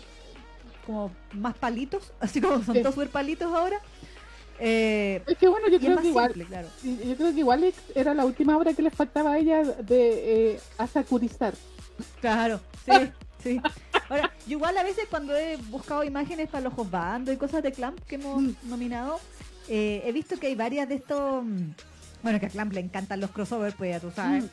como más palitos, así como son Sí. todos super palitos ahora. Eh, Es que bueno, yo creo que igual, simple, claro. y- yo creo que igual era la última obra que les faltaba a ella de eh, asakurizar. Claro, sí, sí. Ahora, yo igual a veces cuando he buscado imágenes para los Josbando y cosas de Clamp que hemos Mm. nominado, eh, he visto que hay varias de estos. mm, Bueno, que a Clamp le encantan los crossovers, pues ya tú sabes. Mm.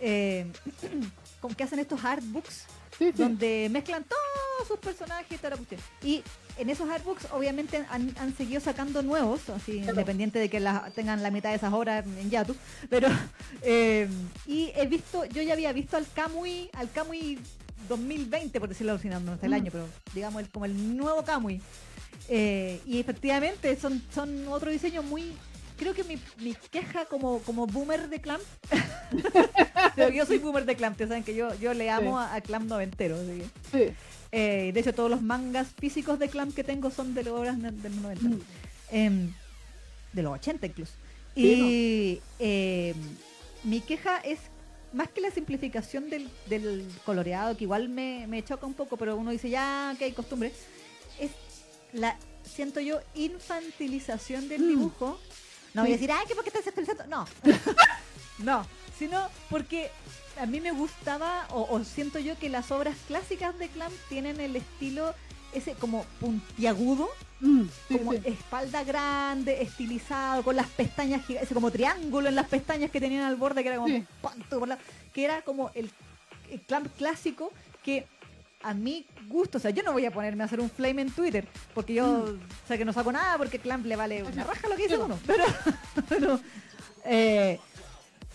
Eh, como que hacen estos artbooks Sí, sí. donde mezclan todos sus personajes y toda la cuestión. Y en esos artbooks obviamente han, han seguido sacando nuevos, así Claro. independiente de que la- tengan la mitad de esas horas en Yatu. Pero eh, y he visto, yo ya había visto al Kamui, al Kamui 2020, por decirlo así, no, el Mm. año, pero digamos el, como el nuevo Kamui. Eh, y efectivamente son, son otro diseño muy creo que mi, mi queja como, como boomer de Clamp, pero yo soy boomer de Clamp, saben que yo, yo le amo Sí. a, a Clamp noventero. así que, Sí. eh, de hecho, todos los mangas físicos de Clamp que tengo son de las obras de de los 90. Mm. Em, de los 80 incluso. Sí, Y em, mi queja es más que la simplificación del, del coloreado, que igual me, me choca un poco, pero uno dice, ya, que hay costumbre, es la, siento yo, infantilización del Mm. dibujo. No voy a decir, ay, que por qué estás actualizando. No, no, sino porque a mí me gustaba, o, o siento yo que las obras clásicas de Clamp tienen el estilo ese como puntiagudo, Mm, sí, como sí. espalda grande, estilizado, con las pestañas gigantes, ese como triángulo en las pestañas que tenían al borde, que era como Sí. que era como el, el Clamp clásico que a mi gusto, o sea, yo no voy a ponerme a hacer un flame en Twitter, porque yo sé que no saco nada, porque Clamp le vale una raja lo que dice uno, pero, pero, eh,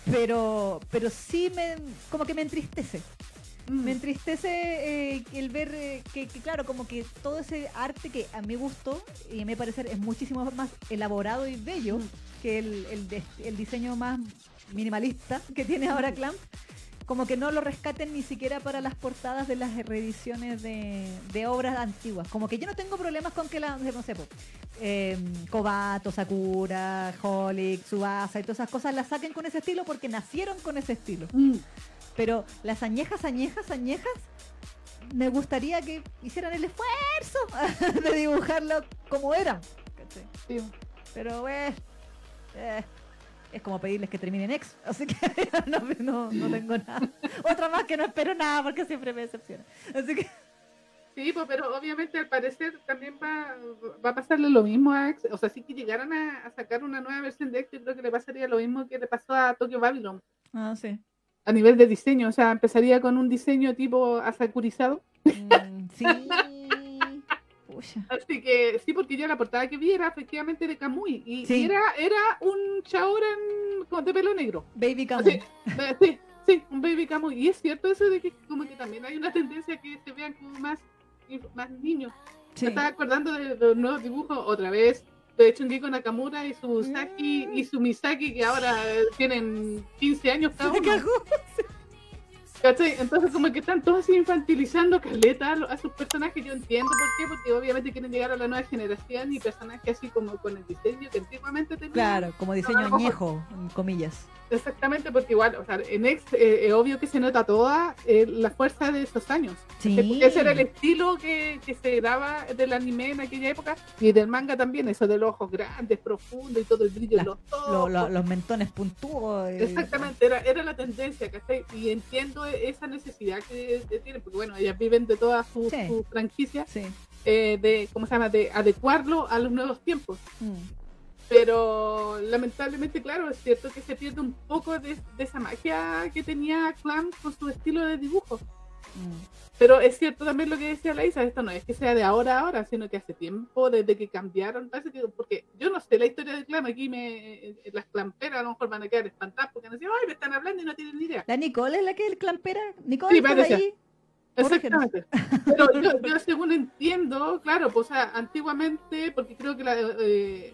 pero, pero sí me, como que me entristece. Mm. Me entristece eh, el ver eh, que, claro, como que todo ese arte que a mi gusto y a mi parecer es muchísimo más elaborado y bello mm. que el, el, diseño más minimalista que tiene ahora Clamp, como que no lo rescaten ni siquiera para las portadas de las reediciones de, obras antiguas. Como que yo no tengo problemas con que la, no sé, eh, Kobato, Sakura, Holic, Subasa y todas esas cosas las saquen con ese estilo porque nacieron con ese estilo. Mm. Pero las añejas, añejas, añejas, me gustaría que hicieran el esfuerzo de dibujarlo como eran. Pero, bueno, eh, es como pedirles que terminen ex, así que no, tengo nada. Otra más que no espero nada porque siempre me decepciona. Así que... Sí, pues, pero obviamente al parecer también va, va a pasarle lo mismo a X. O sea, si que llegaran a, sacar una nueva versión de X, yo creo que le pasaría lo mismo que le pasó a Tokyo Babylon. Ah, sí. A nivel de diseño, o sea, empezaría con un diseño tipo asacurizado. Mm, sí. Así que sí, porque yo la portada que vi era efectivamente de Kamui y, era, era un con de pelo negro. Baby Kamui. sí, sí, un Baby Kamui. Y es cierto eso de que como que también hay una tendencia que se vean como más, más niños. Me estaba acordando de los nuevos dibujos otra vez de Chungiko Nakamura y su Saki y su Misaki que ahora tienen 15 años cada uno. ¿Cachai? Entonces como que están todos infantilizando Caleta a, sus personajes, yo entiendo por qué, porque obviamente quieren llegar a la nueva generación y personajes así como con el diseño que antiguamente tenían. Claro, como diseño añejo, en comillas. Exactamente, porque igual, o sea, en X eh, es obvio que se nota toda eh, la fuerza de esos años. Sí. Ese era el estilo que, que, se daba del anime en aquella época y del manga también, eso de los ojos grandes, profundos y todo el brillo los, los mentones puntúos. Exactamente, era, era la tendencia, ¿cachai? Y entiendo esa necesidad que, tienen, porque bueno, ellas viven de toda su, franquicia, eh, de, ¿cómo se llama?, de adecuarlo a los nuevos tiempos. Mm. Pero lamentablemente, claro, es cierto que se pierde un poco de, esa magia que tenía Clam con su estilo de dibujo. Pero es cierto también lo que decía Laisa, esto no es que sea de ahora a ahora, sino que hace tiempo, desde que cambiaron, parece que, porque yo no sé la historia de Clam, aquí me, las clamperas a lo mejor van a quedar espantadas porque sé, ay, me están hablando y no tienen ni idea. ¿La Nicole es la que es clampera? ¿Nicole sí, ahí? Exactamente. Pero yo, según entiendo, claro, pues antiguamente, porque creo que la, eh,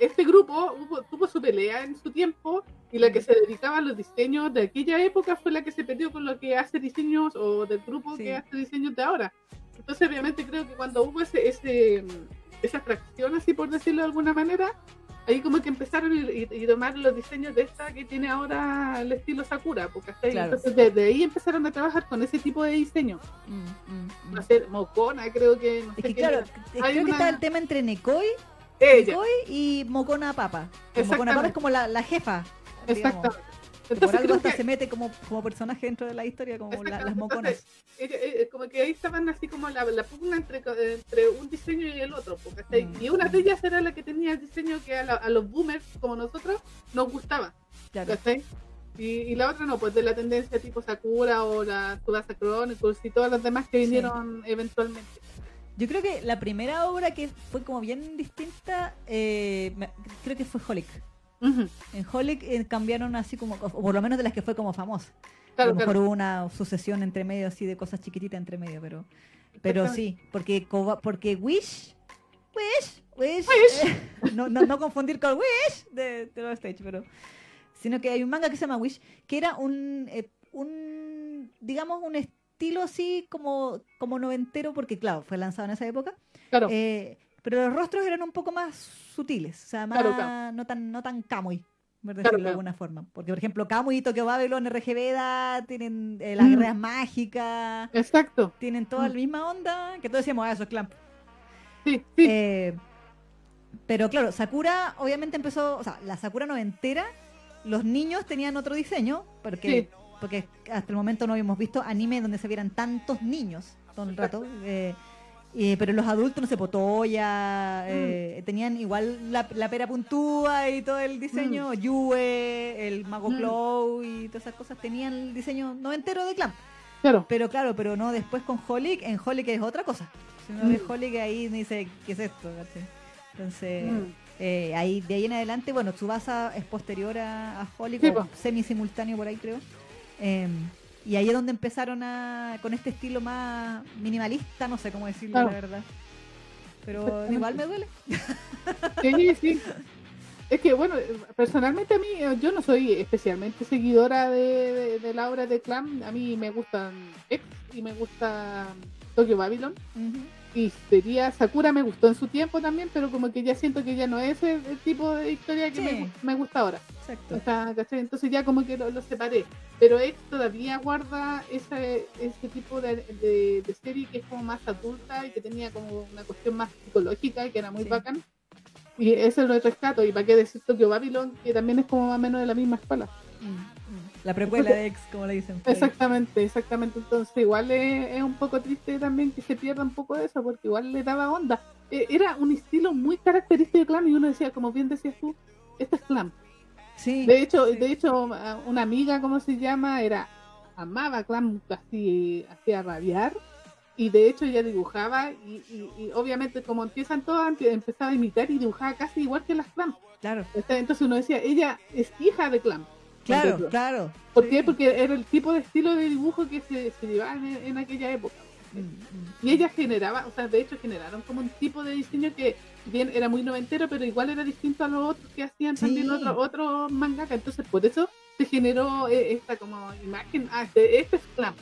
este grupo tuvo su pelea en su tiempo y la que se dedicaba a los diseños de aquella época fue la que se perdió con lo que hace diseños o del grupo que hace diseños de ahora. Entonces, obviamente, creo que cuando hubo ese, ese esa fracción, así por decirlo de alguna manera, ahí como que empezaron y, tomar los diseños de esta que tiene ahora el estilo Sakura, porque entonces desde ahí empezaron a trabajar con ese tipo de diseño. Mm, mm, mm. No sé, Mocona creo que... No sé claro, creo que está el tema entre Nekoi ella. y Mocona Papa. Mocona Papa es como la, la jefa. Exacto. Entonces, por algo hasta se mete como, como personaje dentro de la historia, como las moconas. Eh, como que ahí estaban así como la, la pugna entre, entre un diseño y el otro. Porque mm. Y una de ellas era la que tenía el diseño que a, a los boomers, como nosotros, nos gustaba. Claro. Y, y, la otra no, pues de la tendencia tipo Sakura o la Tsubasa Chronicles y todas las demás que vinieron eventualmente. Yo creo que la primera obra que fue como bien distinta, eh, creo que fue Holic. En Holic eh, cambiaron así como, o por lo menos de las que fue como famosa. a lo mejor hubo una sucesión entre medio así de cosas chiquititas entre medio, pero pero sí, porque porque Wish Wish Wish, eh, no, no, no, confundir con Wish de, de Stage, pero sino que hay un manga que se llama Wish que era un un digamos un estilo así como, como noventero, porque claro, fue lanzado en esa época. Claro. Eh, pero los rostros eran un poco más sutiles, o sea, más, no tan, no tan por decirlo de alguna forma. Porque, por ejemplo, Kamui y Tokyo Babylon, RGB, tienen eh, las mm. guerras mágicas. Exacto. Tienen toda la mm. misma onda, que todos decíamos, ah, eso es Clamp. Sí, sí. Eh, pero claro, Sakura obviamente empezó, o sea, la Sakura noventera, los niños tenían otro diseño, porque porque hasta el momento no habíamos visto anime donde se vieran tantos niños todo el rato. Eh, pero los adultos, no sé, Potoya, mm. eh, tenían igual la, pera puntúa y todo el diseño, mm. Yue, el Mago mm. y todas esas cosas, tenían el diseño no entero de Clamp. Claro. Pero claro, pero no después con Holic, en Holic es otra cosa. Si uno ve Holic ahí dice, ¿qué es esto? Entonces, eh, ahí de ahí en adelante, bueno, Tsubasa es posterior a, a Holic, semi simultáneo por ahí creo. Y ahí es donde empezaron a con este estilo más minimalista, no sé cómo decirlo, Claro. la verdad. Pero igual me duele. Sí, sí. Es que, bueno, personalmente a mí, eh, yo no soy especialmente seguidora de, de- de la obra de Clam. A mí me gustan X y me gusta Tokyo Babylon. Y sería Sakura me gustó en su tiempo también, pero como que ya siento que ya no es el, el tipo de historia que Sí. me, gu- me gusta ahora. Exacto. O sea, ¿cachai? Entonces ya como que lo, lo separé. Pero X todavía guarda ese, ese tipo de, de- de serie que es como más adulta y que tenía como una cuestión más psicológica y que era muy Sí. bacán. Y eso lo rescato. Y para qué decir Tokyo Babylon, que también es como más o menos de la misma escuela. La precuela de ex, como le dicen. Exactamente, exactamente. Entonces igual es, es un poco triste también que se pierda un poco de eso, porque igual le daba onda. Eh, era un estilo muy característico de Clam y uno decía, como bien decías tú, este es Clam. Sí. De hecho, sí. de hecho, a- una amiga, ¿cómo se llama? Era, amaba Clam casi hacía rabiar. Y de hecho ella dibujaba y, y- y obviamente como empiezan todas, empe- empezaba a imitar y dibujaba casi igual que las Clam. Claro, Entonces uno decía, ella es hija de Clam. Claro, Entonces, claro. ¿Por qué? Porque era el tipo de estilo de dibujo que se, se llevaba en, en aquella época. Mm, mm. Y ella generaba, o sea, de hecho generaron como un tipo de diseño que bien era muy noventero, pero igual era distinto a los otros que hacían también otros otros mangaka. Entonces por eso se generó eh, esta como imagen, ah, este, este es Clam,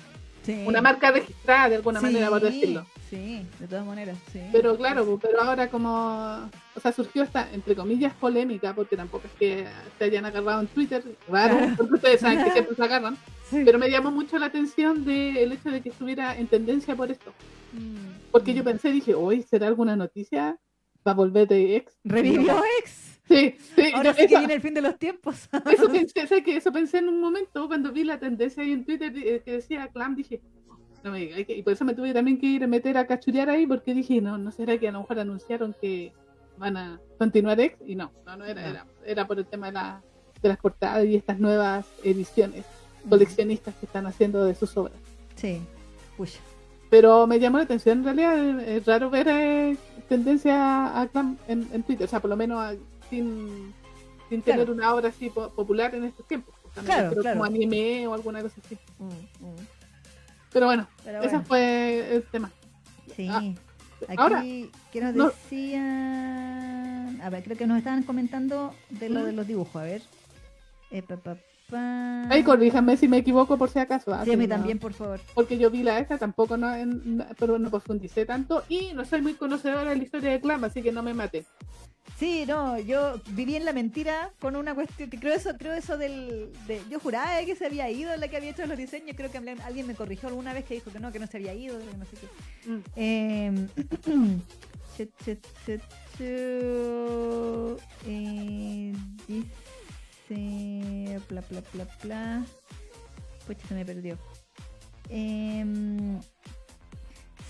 Sí. una marca registrada de alguna Sí, manera, por decirlo. Sí, de todas maneras, sí. Pero claro, pero ahora como, o sea, surgió esta, entre comillas, polémica, porque tampoco es que se hayan agarrado en Twitter, raro, porque ustedes saben que siempre se agarran, Sí. pero me llamó mucho la atención de el hecho de que estuviera en tendencia por esto. Mm, Porque mm. yo pensé, dije, hoy será alguna noticia para volver de ex. Revivió ex. Sí, sí, Ahora yo- sí que viene el fin de los tiempos. eso pensé, ¿sabes qué? eso pensé en un momento cuando vi la tendencia ahí en Twitter eh, que decía Clam, dije, no me diga, que- y por eso me tuve también que ir a meter a cachurear ahí porque dije, no, no será que a lo mejor anunciaron que van a continuar ex y no, no, no era, No. era, era por el tema de, la, de las portadas y estas nuevas ediciones coleccionistas que están haciendo de sus obras. Sí. Pucha. Pero me llamó la atención, en realidad es raro ver eh, tendencia a Clam en, en Twitter, o sea, por lo menos a- sin, sin Claro. tener una obra así po- popular en estos tiempos. Sea, me Claro, claro. como anime o alguna cosa así. Mm, mm. Pero bueno, Pero ese fue el tema. sí. ah, Aquí, ahora, ¿qué nos no- decían? A ver, creo que nos estaban comentando de lo ¿Mm? de los dibujos. A ver. Eh, pa, pa, pa. Ahí corríjanme si me equivoco por si acaso. ah, Sí, a mí si no- también, por favor. Porque yo vi la esta, tampoco no, en- pero no profundicé tanto y no soy muy conocedora de la historia de Clam, así que no me maten. Sí, no, yo viví en la mentira con una cuestión creo eso, creo eso del, de, yo juraba que se había ido la que había hecho los diseños, creo que alguien- me corrigió alguna vez que dijo que no, que no se había ido, no sé qué. Mm. Eh, chu, eh, dice bla bla bla bla. Pucha, se me perdió. Eh,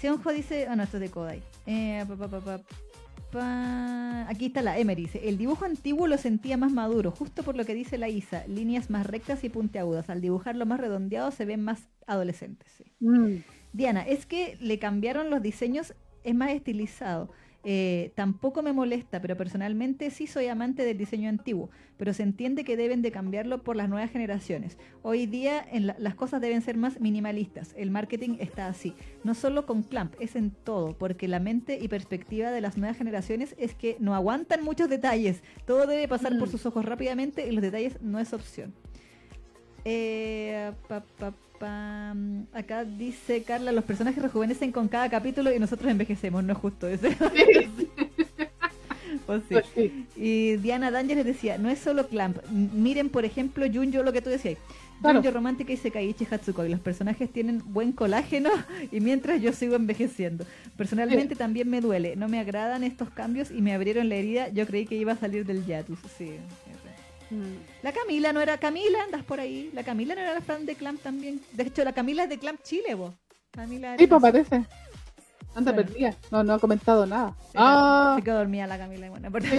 Seonjo dice, ah no, esto es de Kodai. Eh, pa, pa, pa, pa, pa. Aquí está la Emery. Dice, el dibujo antiguo lo sentía más maduro, justo por lo que dice la Isa. Líneas más rectas y puntiagudas. Al dibujarlo más redondeado se ven más adolescentes. sí. Mm. Diana, es que le cambiaron los diseños, es más estilizado. Eh, tampoco me molesta, pero personalmente sí soy amante del diseño antiguo, pero se entiende que deben de cambiarlo por las nuevas generaciones. Hoy día en la- las cosas deben ser más minimalistas, el marketing está así, no solo con Clamp, es en todo, porque la mente y perspectiva de las nuevas generaciones es que no aguantan muchos detalles, todo debe pasar por Mm. sus ojos rápidamente y los detalles no es opción. Eh, pa, pa, pam. Acá dice Carla, los personajes rejuvenecen con cada capítulo y nosotros envejecemos, no es justo eso. Pues sí. Pues sí. Y Diana Danger les decía, no es solo Clamp, M- miren por ejemplo Junjo, lo que tú decías. Claro. Junjo Romántica y Sekaiichi Hatsukoi, los personajes tienen buen colágeno y mientras yo sigo envejeciendo. Personalmente también me duele, no me agradan estos cambios y me abrieron la herida, yo creí que iba a salir del yatus. Sí. Mm. La Camila no era Camila, andas por ahí. La Camila no era la fan de Clamp también. De hecho, la Camila es de Clamp Chile, vos. Camila Sí, pues parece. Anda Bueno. perdida. No, no ha comentado nada. Se Ah, quedó dormida la Camila. Bueno, por- Sí.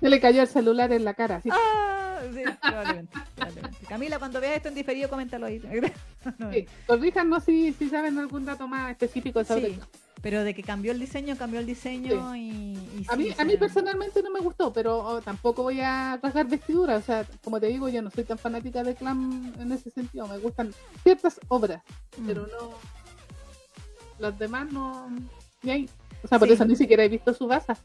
se le cayó el celular en la cara. sí. Ah, sí, probablemente, probablemente. Camila, cuando veas esto en diferido, coméntalo ahí. No, Sí, Corríjanos si, si saben algún dato más específico sobre Sí. eso. Pero de que cambió el diseño, cambió el diseño y, y A mí, a mí personalmente no me gustó, pero oh, tampoco voy a rasgar vestidura. O sea, como te digo, yo no soy tan fanática de Clam en ese sentido. Me gustan ciertas obras, mm. pero no. Las demás no. Ni ahí. O sea, por Sí. eso ni siquiera he visto su basa.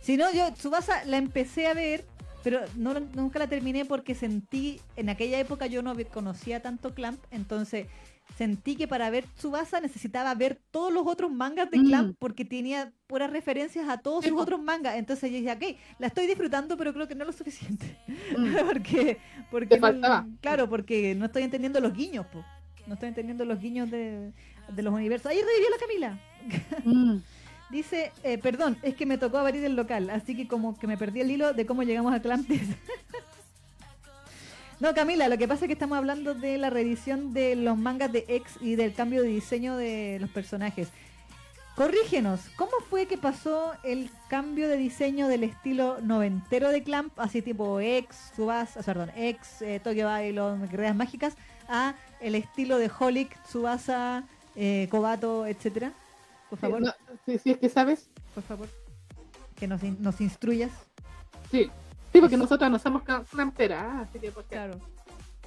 Si no, yo Tsubasa la empecé a ver, pero no, nunca la terminé porque sentí, en aquella época yo no conocía tanto Clamp, entonces sentí que para ver Tsubasa necesitaba ver todos los otros mangas de Mm. Clamp porque tenía puras referencias a todos sus otros mangas. Entonces yo dije, ok, la estoy disfrutando, pero creo que no lo suficiente. Mm. porque, porque Te no- faltaba. claro, porque no estoy entendiendo los guiños, po. No estoy entendiendo los guiños de, de los universos. Ahí revivió la Camila. Mm. Dice, eh, perdón, es que me tocó abrir el local, así que como que me perdí el hilo de cómo llegamos a Clamp. no, Camila, lo que pasa es que estamos hablando de la reedición de los mangas de X y del cambio de diseño de los personajes. Corrígenos, ¿cómo fue que pasó el cambio de diseño del estilo noventero de Clamp, así tipo X, Subasa, perdón, X, eh, Tokyo Babylon, Guerreras Mágicas, a el estilo de Holic, Subasa, eh, Kobato, etcétera? Por favor no, si, si es que sabes, por favor, que nos instruyas. sí. Sí, porque nosotros no somos cam- clamperas, así que por qué. Claro.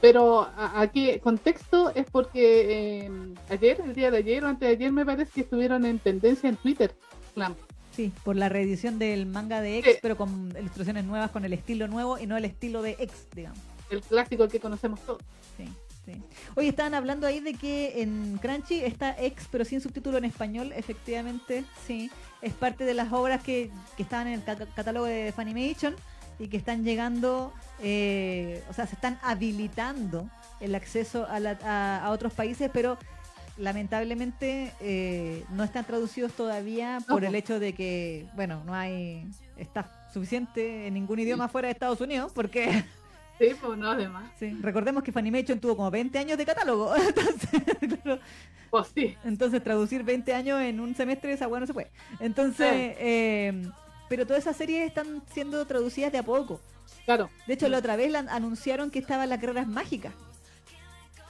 Pero a- aquí, contexto es porque eh, ayer, el día de ayer o antes de ayer, me parece que estuvieron en tendencia en Twitter. Clamp. Sí, por la reedición del manga de X, Sí. pero con ilustraciones nuevas, con el estilo nuevo y no el estilo de X, digamos. el clásico que conocemos todos. Sí, sí. Oye, estaban hablando ahí de que en Crunchy está X, pero sin subtítulo en español. Efectivamente, sí. Es parte de las obras que, que estaban en el ca- catálogo de Funimation y que están llegando, eh, o sea, se están habilitando el acceso a, la- a- a otros países, pero lamentablemente eh, no están traducidos todavía por No, el hecho de que, bueno, no hay staff suficiente en ningún idioma fuera de Estados Unidos, porque Sí, pues no, además. Sí, recordemos que Funimation tuvo como 20 años de catálogo. Entonces, claro, Pues sí. entonces traducir 20 años en un semestre, esa hueá no se puede. Entonces, eh, pero todas esas series están siendo traducidas de a poco. Claro. De hecho, la otra vez la anunciaron que estaban las guerreras mágicas.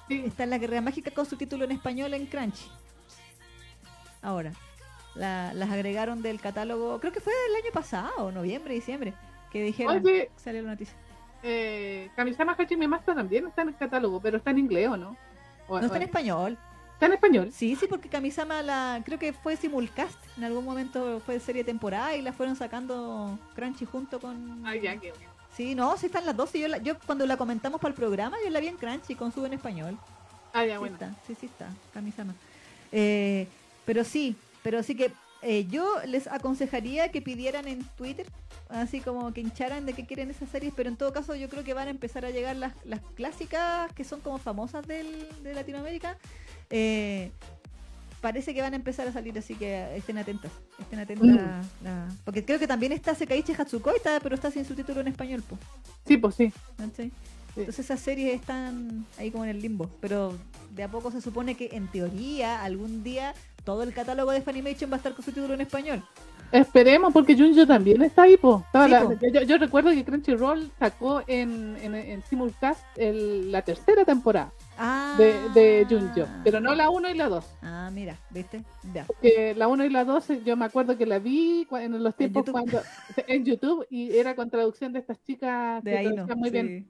Sí. Están las guerreras mágicas con subtítulo en español en Crunchy. Ahora, la- las agregaron del catálogo, creo que fue el año pasado, noviembre, diciembre, que dijeron, Oye, salió la noticia. eh, Kamisama Hajime Master también está en el catálogo, pero está en inglés, ¿o no? O- No está en español. Está en español. Sí, sí, porque Kamisama la creo que fue simulcast. En algún momento fue serie temporada y la fueron sacando Crunchy junto con. Ah, ya, qué bueno. Sí, no, sí están las dos. y yo, la- yo cuando la comentamos para el programa, yo la vi en Crunchy con sub en español. Ah, ya, Sí bueno. está, sí, sí está, Kamisama. Eh, pero sí, pero sí que eh, yo les aconsejaría que pidieran en Twitter, así como que hincharan de que quieren esas series, pero en todo caso yo creo que van a empezar a llegar las, las clásicas que son como famosas del, de Latinoamérica. Eh, parece que van a empezar a salir, así que estén atentas. Estén atentas. Mm. la- porque creo que también está Sekaichi Hatsukoi, está- pero está sin subtítulo en español. po, Sí, pues sí. Sí. Entonces esas series están ahí como en el limbo, pero de a poco se supone que en teoría algún día todo el catálogo de Funimation va a estar con subtítulo en español. Esperemos, porque Junjo también está ahí, po. Estaba Sí, la- po. yo, yo recuerdo que Crunchyroll sacó en, en, en Simulcast el- la tercera temporada Ah, de, de Junjo, pero no la 1 y la 2. Ah, mira, ¿viste? Ya. La 1 y la 2 yo me acuerdo que la vi en los tiempos cuando en YouTube y era con traducción de estas chicas De que ahí no. traducían muy bien,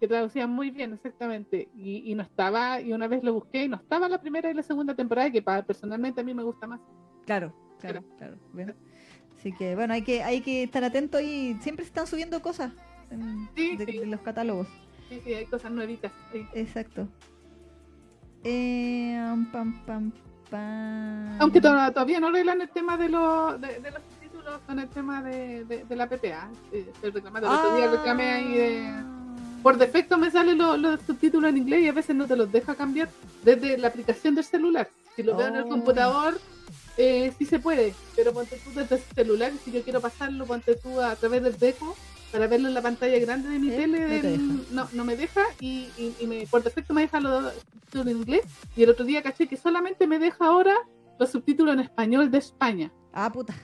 que traducían muy bien exactamente y, y no estaba y una vez lo busqué y no estaba la primera y la segunda temporada que para, personalmente a mí me gusta más. Claro, claro, claro. Así que bueno, hay que, hay que estar atento y siempre se están subiendo cosas en- Sí, de, sí. de los catálogos. Sí, sí, hay cosas nuevitas. sí. Exacto. Eh, pam, pam, pam. Aunque to- todavía no arreglan el tema de, los de, de los títulos con el tema de, de, de la Estoy reclamando. El otro día reclamé ahí de... Por defecto me salen lo- los subtítulos en inglés y a veces no te los deja cambiar desde la aplicación del celular. Si lo veo en el Oh. computador, eh, sí se puede, pero ponte tú desde el celular y si yo quiero pasarlo, ponte tú a, través del deco para verlo en la pantalla grande de mi Eh, tele, no del- no, no me deja y, y- y me, por defecto me deja los subtítulos en inglés y el otro día caché que solamente me deja ahora los subtítulos en español de España. Ah, puta.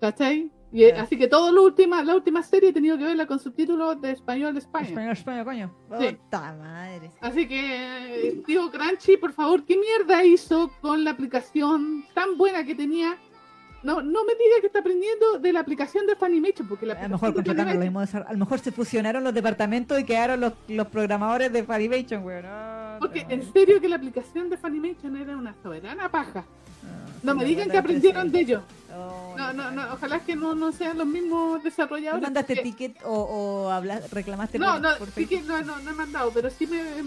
¿Cachai? Y, eh, Así que toda la última, la última serie he tenido que verla con subtítulos de español de España. Español, español, coño. Sí. Puta madre. Así que, digo, Crunchy, por favor, ¿qué mierda hizo con la aplicación tan buena que tenía? No, no me diga que está aprendiendo de la aplicación de Funimation, porque la A lo mejor mismos desarroll- A lo mejor se fusionaron los departamentos y quedaron los, los programadores de Funimation, weón. No, Porque no. en serio que la aplicación de Funimation era una soberana paja. No me digan que aprendieron de ellos. Oh, No, no, no. no, ojalá que no, no sean los mismos ¿No desarrolladores. mandaste porque- ticket o, o hablas, reclamaste No, por, no, por Facebook? no, no, no he mandado, pero sí me eh,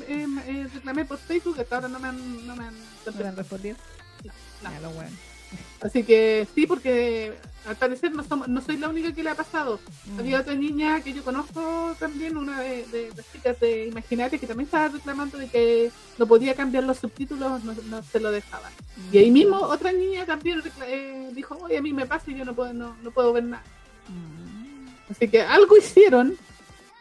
eh, reclamé por Facebook, hasta ahora no me han, no me han ¿No te han respondido? No. Ya, lo bueno. Así que sí, porque al parecer no, somos, no soy la única que le ha pasado. Mm. Había otra niña que yo conozco también, una de, de las chicas de Imaginaria, que también estaba reclamando de que no podía cambiar los subtítulos, no, no se lo dejaban. Y ahí mismo otra niña también eh, dijo, oye, a mí me pasa y yo no puedo, no, no puedo ver nada. Mm. Así que algo hicieron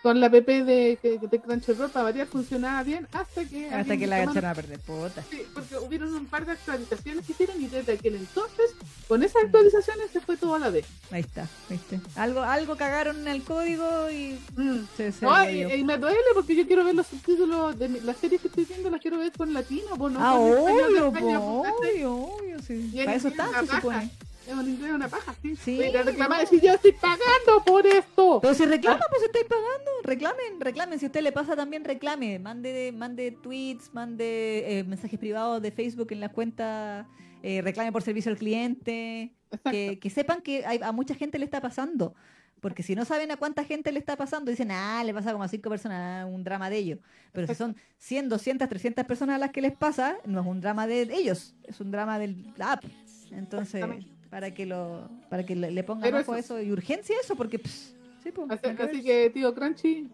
con la app de, que- de Crunchyroll para variar, funcionaba bien hasta que... Hasta que la echaron a perder, puta. Sí, porque hubieron un par de actualizaciones que hicieron y desde aquel entonces, con esas actualizaciones se fue todo a la vez. Ahí está, ¿viste? Algo, algo cagaron en el código y Mm. se, se No, y, me duele porque yo quiero ver los subtítulos de mi- las series que estoy viendo, las quiero ver con latino, pues no Ah, español de obvio, obvio, obvio, sí. Y en Para eso inglés está, se supone. Es un inglés una paja, sí. Sí, a reclamar decir, yo estoy pagando por esto. Pero si reclaman, pues estáis pagando. Reclamen, reclamen. Si a usted le pasa también, reclame. Mande, mande tweets, mande eh, mensajes privados de Facebook en la cuenta. eh, reclame por servicio al cliente. Que, que sepan que hay- a mucha gente le está pasando. Porque si no saben a cuánta gente le está pasando, dicen, ah, le pasa como a cinco personas, ah, un drama de ellos. Pero si son 100, 200, 300 personas a las que les pasa, no es un drama de ellos, es un drama del app. Entonces. Para que lo para que le, pongan ojo eso- eso y urgencia eso, porque, pss, sí, pues, Así, así que, tío Crunchy,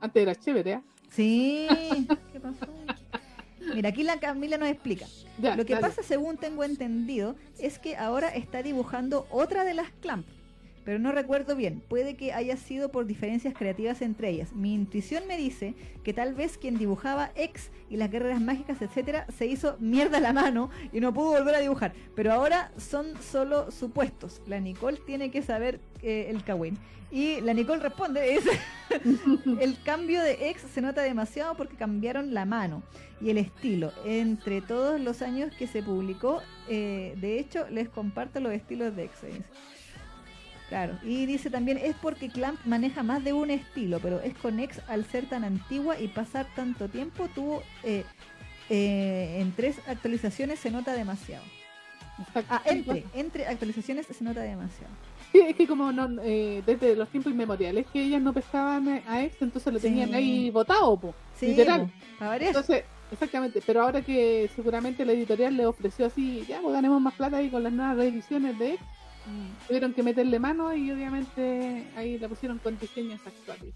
antes era chévere, ¿eh? Sí, ¿qué pasó? Mira, aquí la Camila nos explica. Ya, Lo que dale. pasa, según tengo entendido, es que ahora está dibujando otra de las Clamp. Pero no recuerdo bien, puede que haya sido por diferencias creativas entre ellas. Mi intuición me dice que tal vez quien dibujaba X y las guerreras mágicas, etcétera, se hizo mierda la mano y no pudo volver a dibujar. Pero ahora son solo supuestos. La Nicole tiene que saber eh, el Kawin. Y la Nicole responde, es el cambio de X se nota demasiado porque cambiaron la mano y el estilo. Entre todos los años que se publicó, eh, de hecho, les comparto los estilos de X. Claro, y dice también, es porque Clamp maneja más de un estilo, pero es con X al ser tan antigua y pasar tanto tiempo, tuvo eh, eh, en tres actualizaciones se nota demasiado. Ah, entre, entre actualizaciones se nota demasiado. Sí, es que como no, eh, desde los tiempos inmemoriales que ellas no pescaban a ex, entonces lo Sí. tenían ahí botado, po. Sí, literal. po. Entonces, exactamente, pero ahora que seguramente la editorial le ofreció así, ya, pues ganemos más plata ahí con las nuevas reediciones de X, Mm, tuvieron que meterle mano y obviamente ahí la pusieron con diseños actuales.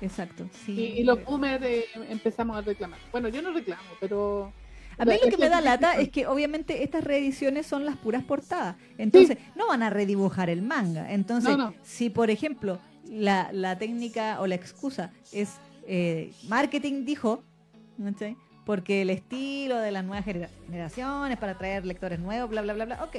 Exacto, sí. Y, y los boomers eh, empezamos a reclamar. Bueno, yo no reclamo, pero... A mí lo que me da lata es que obviamente estas reediciones son las puras portadas. Entonces, no van a redibujar el manga. Entonces, No, no. si por ejemplo la, la técnica o la excusa es eh, marketing, dijo, porque el estilo de las nuevas genera- generaciones para atraer lectores nuevos, bla, bla, bla, bla, ok.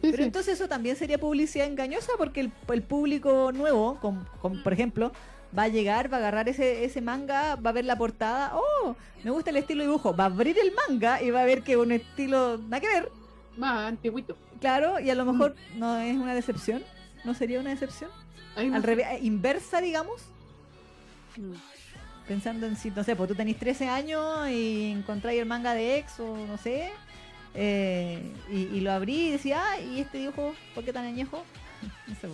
Pero entonces eso también sería publicidad engañosa porque el, el público nuevo, con, con- por ejemplo, va a llegar, va a agarrar ese, ese manga, va a ver la portada, oh, me gusta el estilo de dibujo, va a abrir el manga y va a ver que un estilo nada que ver, Más antiguito. claro, y a lo mejor no es una decepción, no sería una decepción, al revés, eh, inversa, digamos, Mm. pensando en si, no sé, pues tú tenés 13 años y encontráis el manga de ex o no sé, eh, y, y lo abrí y decía, ah, ¿y este dibujo por qué tan añejo? No sé,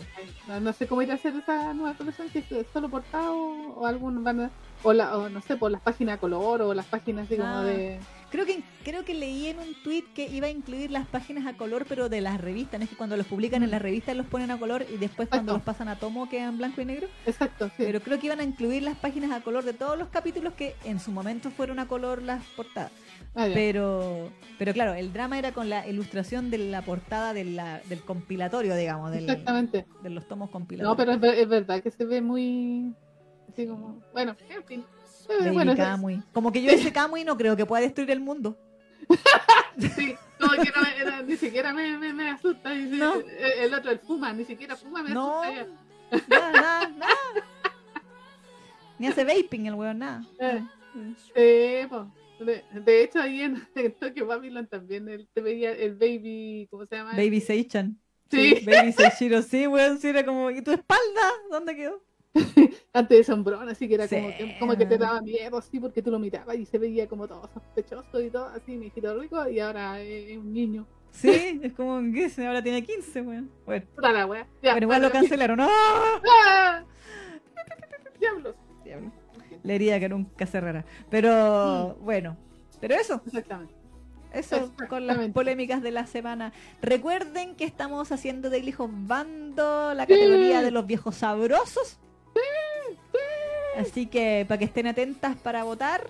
No, no sé cómo ir a hacer esa nueva colección, si es solo portado o algún van a- o, la, o no sé, por las páginas a color o las páginas así como Ah. de... Creo que creo que leí en un tweet que iba a incluir las páginas a color, pero de las revistas. No es que cuando los publican en las revistas los ponen a color y después cuando Exacto. los pasan a tomo quedan blanco y negro. Exacto, sí. Pero creo que iban a incluir las páginas a color de todos los capítulos que en su momento fueron a color las portadas. Ah. Pero pero claro, el drama era con la ilustración de la portada de la- del compilatorio, digamos, del- Exactamente. de los tomos compilatorios. No, pero es, ver- es verdad que se ve muy... Así como... Bueno, en fin. Eh, bueno, Kamui. Como que yo ese Kamui no creo que pueda destruir el mundo. sí, como que no, era, ni siquiera me, me, me asusta. No. el, el otro, el fuma, ni siquiera fuma, me No. asusta. Nada, nada, nada. Ni hace vaping el weón, nada. Eh, eh, po. De, de hecho, ahí en, en Tokyo Babylon también él te veía el baby, ¿cómo se llama? Baby Seichan. Sí. Baby Seishiro, sí, weón, sí, era como, ¿y tu espalda? ¿Dónde quedó? Antes de sombrón, así que era Sí. como, que, como que te daba miedo, así, porque tú lo mirabas y se veía como todo sospechoso y todo, así, mi hijito rico, y ahora es, un niño. Sí, es como, ¿qué? es? Ahora tiene 15, weón. Bueno, Puta la wea. Ya, bueno, igual lo cancelaron. ¡Ah! ¡Ah! Diablos. Diablo. La herida que nunca cerrará. Pero, bueno. Pero eso, Exactamente. eso con las polémicas de la semana. Recuerden que estamos haciendo Daily Bando, la categoría de los viejos sabrosos. Así que para que estén atentas para votar.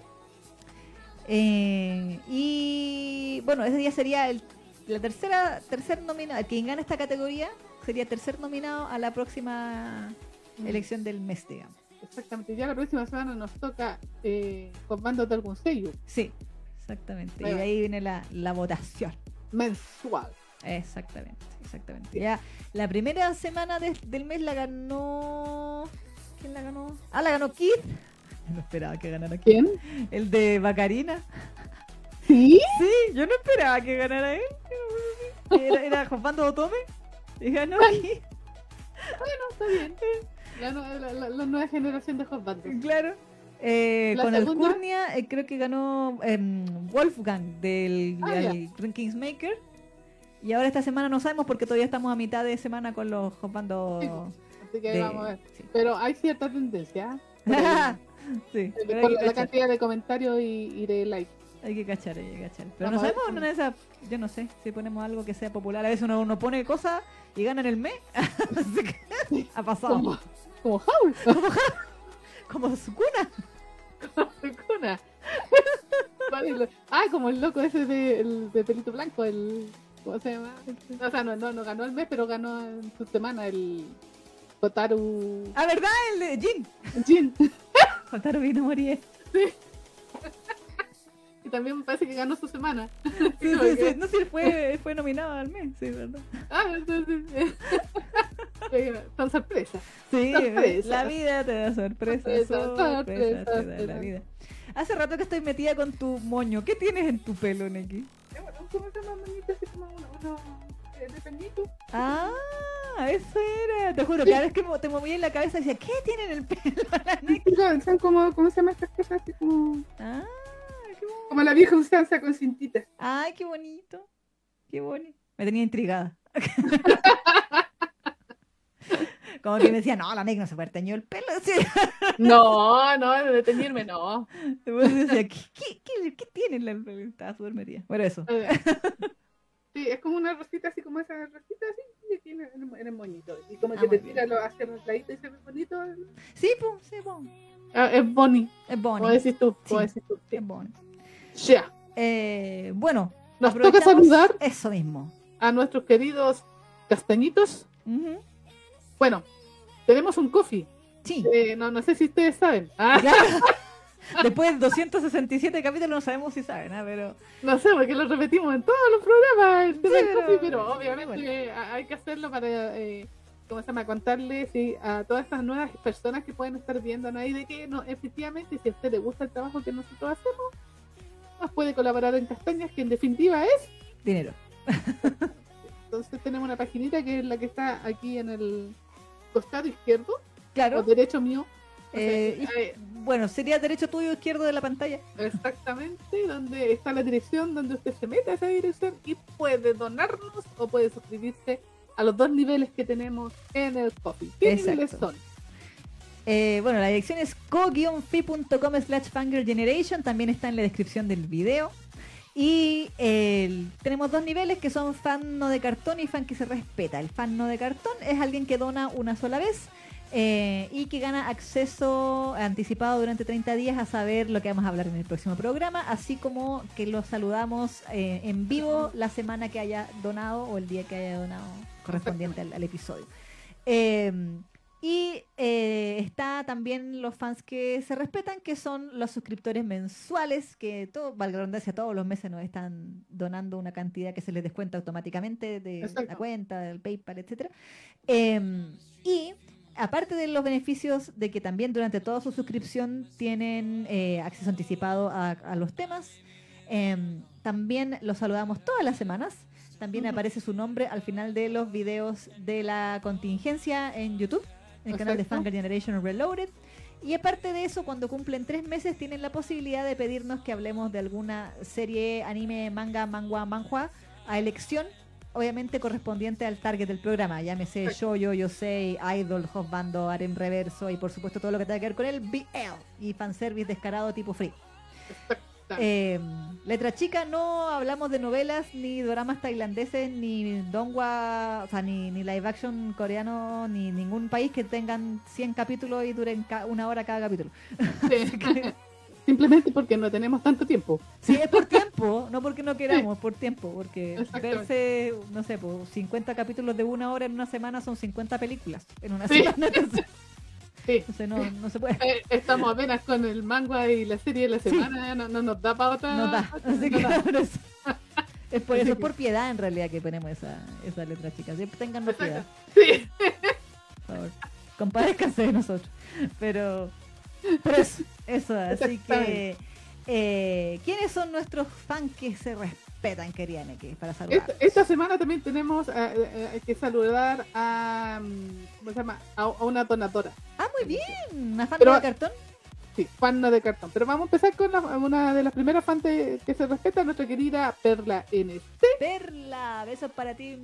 Eh, y bueno, ese día sería el, la tercera tercer nominado. Quien gana esta categoría sería tercer nominado a la próxima elección del mes, digamos. Exactamente. Ya la próxima semana nos toca eh, con bando de algún sello Sí, exactamente. Y de ahí viene la, la votación. mensual. Exactamente, exactamente. Ya, la primera semana de- del mes la ganó. ¿Quién la ganó? Ah, la ganó Kid. No esperaba que ganara Kid. ¿Quién? El de Bacarina. ¿Sí? Sí, yo no esperaba que ganara él. Era, era Josbando Otome. Y ganó Kid. Bueno, está bien. La, la, la- la nueva generación de hot bandos. Claro. Eh, ¿La con segunda? Alcurnia eh, creo que ganó em, Wolfgang del Ah, ya. del Kingmaker. Y ahora esta semana no sabemos porque todavía estamos a mitad de semana con los bandos. Sí, Así que de- vamos a ver. sí. Pero hay cierta tendencia. ¿eh? Sí, Por, hay, la, cantidad de comentarios y, y de likes. hay que cachar, hay que cachar. Pero Vamos no sabemos una de esas, yo no sé, si ponemos algo que sea popular. A veces uno, uno pone cosas y gana en el mes. Así que ha pasado. Como Howl. Como Sukuna. Kuna. Vale, lo- ah, como el loco ese de, el de pelito blanco, el. ¿Cómo se llama? O sea, no, no, no ganó el mes, pero ganó en su semana el Kotaru Ah, ¿verdad? El de Jin. Jin. Faltaron vino morir. Y también me parece que ganó su semana. Sí, sí, Como sí. No sé, él fue, fue nominado al mes, sí, ¿verdad? Ah, entonces. Son sorpresas. Sí, Sorpresa. la vida te da sorpresa, Sorpresa, sorpresa, sorpresa, te da la sorpresa. vida. Hace rato que estoy metida con tu moño. ¿Qué tienes en tu pelo, Neki? ¿Cómo se llama, manito? Así como uno, uno eh, de. Ah, eso era. Te juro, cada vez que te movía en la cabeza decía, ¿qué tiene en el pelo la Neki? Son- Son como, ¿cómo se llama estas cosas? Así como, Ah, qué bonito. como la vieja usanza con cintitas. Ay, qué bonito. Qué bonito. Me tenía intrigada. Como que me decía, no, la Neki no se puede teñir el pelo. No, no, de teñirme no. Después decía, ¿qué, qué, qué, qué tiene pelo? Estaba súper metida. Bueno, eso. Eh, Sí, es como una rosita así como esa rosita así y aquí en el, moñito. Y como Ah, que te tira lo hacia los laditos y se ve bonito. Sí, pues, sí, pues. Ah, es Bonnie, Es como Bonnie. decís tú. Como Sí. decís tú. Sí. Es Bonnie. Ya. Eh, bueno, Nos toca saludar Eso mismo. a nuestros queridos castañitos. Bueno, tenemos un coffee. Sí. Eh, no, no sé si ustedes saben. Ah, Claro. Después de 267 capítulos no sabemos si saben, ¿ah? pero no sé, porque lo repetimos en todos los programas. el tema Sí, del pero- coffee, pero obviamente bueno. eh, hay que hacerlo para, eh, ¿cómo se llama? Contarles sí, a todas estas nuevas personas que pueden estar viendo ahí de que no, efectivamente, si a usted le gusta el trabajo que nosotros hacemos, nos puede colaborar en Castañas, que en definitiva es. dinero. Entonces tenemos una paginita que es la que está aquí en el costado izquierdo o Claro. derecho mío. Eh, Bueno, sería derecho tuyo izquierdo de la pantalla. Exactamente, donde está la dirección, donde usted se mete a esa dirección y puede donarnos o puede suscribirse a los dos niveles que tenemos en el coffee. ¿Qué Exacto. niveles son? Eh, bueno, la dirección es co-fi.com slash fangirlgeneration, también está en la descripción del video. Y tenemos dos niveles que son fan no de cartón y fan que se respeta. El fan no de cartón es alguien que dona una sola vez eh, y que gana acceso anticipado durante 30 días a saber lo que vamos a hablar en el próximo programa, así como que los saludamos eh, en vivo la semana que haya donado o el día que haya donado correspondiente al, al episodio. Eh, y eh, está también los fans que se respetan, que son los suscriptores mensuales, que todo, valga la redundancia, todos los meses nos están donando una cantidad que se les descuenta automáticamente de Exacto. la cuenta, del PayPal, etcétera. Em, y aparte de los beneficios de que también durante toda su suscripción tienen eh, acceso anticipado a, a los temas, em, también los saludamos todas las semanas. También aparece su nombre al final de los videos de la contingencia en YouTube, en el canal de. Fangirl Generation Reloaded. Y aparte de eso, cuando cumplen tres meses, tienen la posibilidad de pedirnos que hablemos de alguna serie, anime, manga, mangua, manhua, a elección, obviamente correspondiente al target del programa. Llámese Exacto. Yo, Yo, Sei, Idol, Bando, Harem Reverso y por supuesto todo lo que tenga que ver con el BL y fanservice descarado tipo free. Eh, letra chica, no hablamos de novelas, ni dramas tailandeses, ni dongua, o sea, ni, ni live action coreano, ni ningún país que tengan 100 capítulos y duren una hora cada capítulo. Sí. Simplemente porque no tenemos tanto tiempo. Sí, es por tiempo, no porque no queramos, por tiempo, porque verse, no sé, pues 50 capítulos de una hora en una semana son 50 películas en una Sí. semana. Sí. entonces no, no se puede. Eh, estamos apenas con el manga y la serie de la semana, ya no, no nos da para otra. No da. Así no que da. por eso- es por eso, es por piedad en realidad que ponemos esa, esa letra chica. Sí, Téngannos piedad. Sí. por favor. Compadezcanse de nosotros. Pero, pero eso, eso, así que eh, ¿quiénes son nuestros fans que se respetan, querían que para saludar? Esta, esta semana también tenemos eh, eh, que saludar a, mm, ¿cómo se llama? A, a una donadora. Ah, muy bien, una fan Pero- de cartón. Sí, fan de cartón. Pero vamos a empezar con la- una de las primeras fans de- que se respeta, nuestra querida Perla N. Perla, besos para ti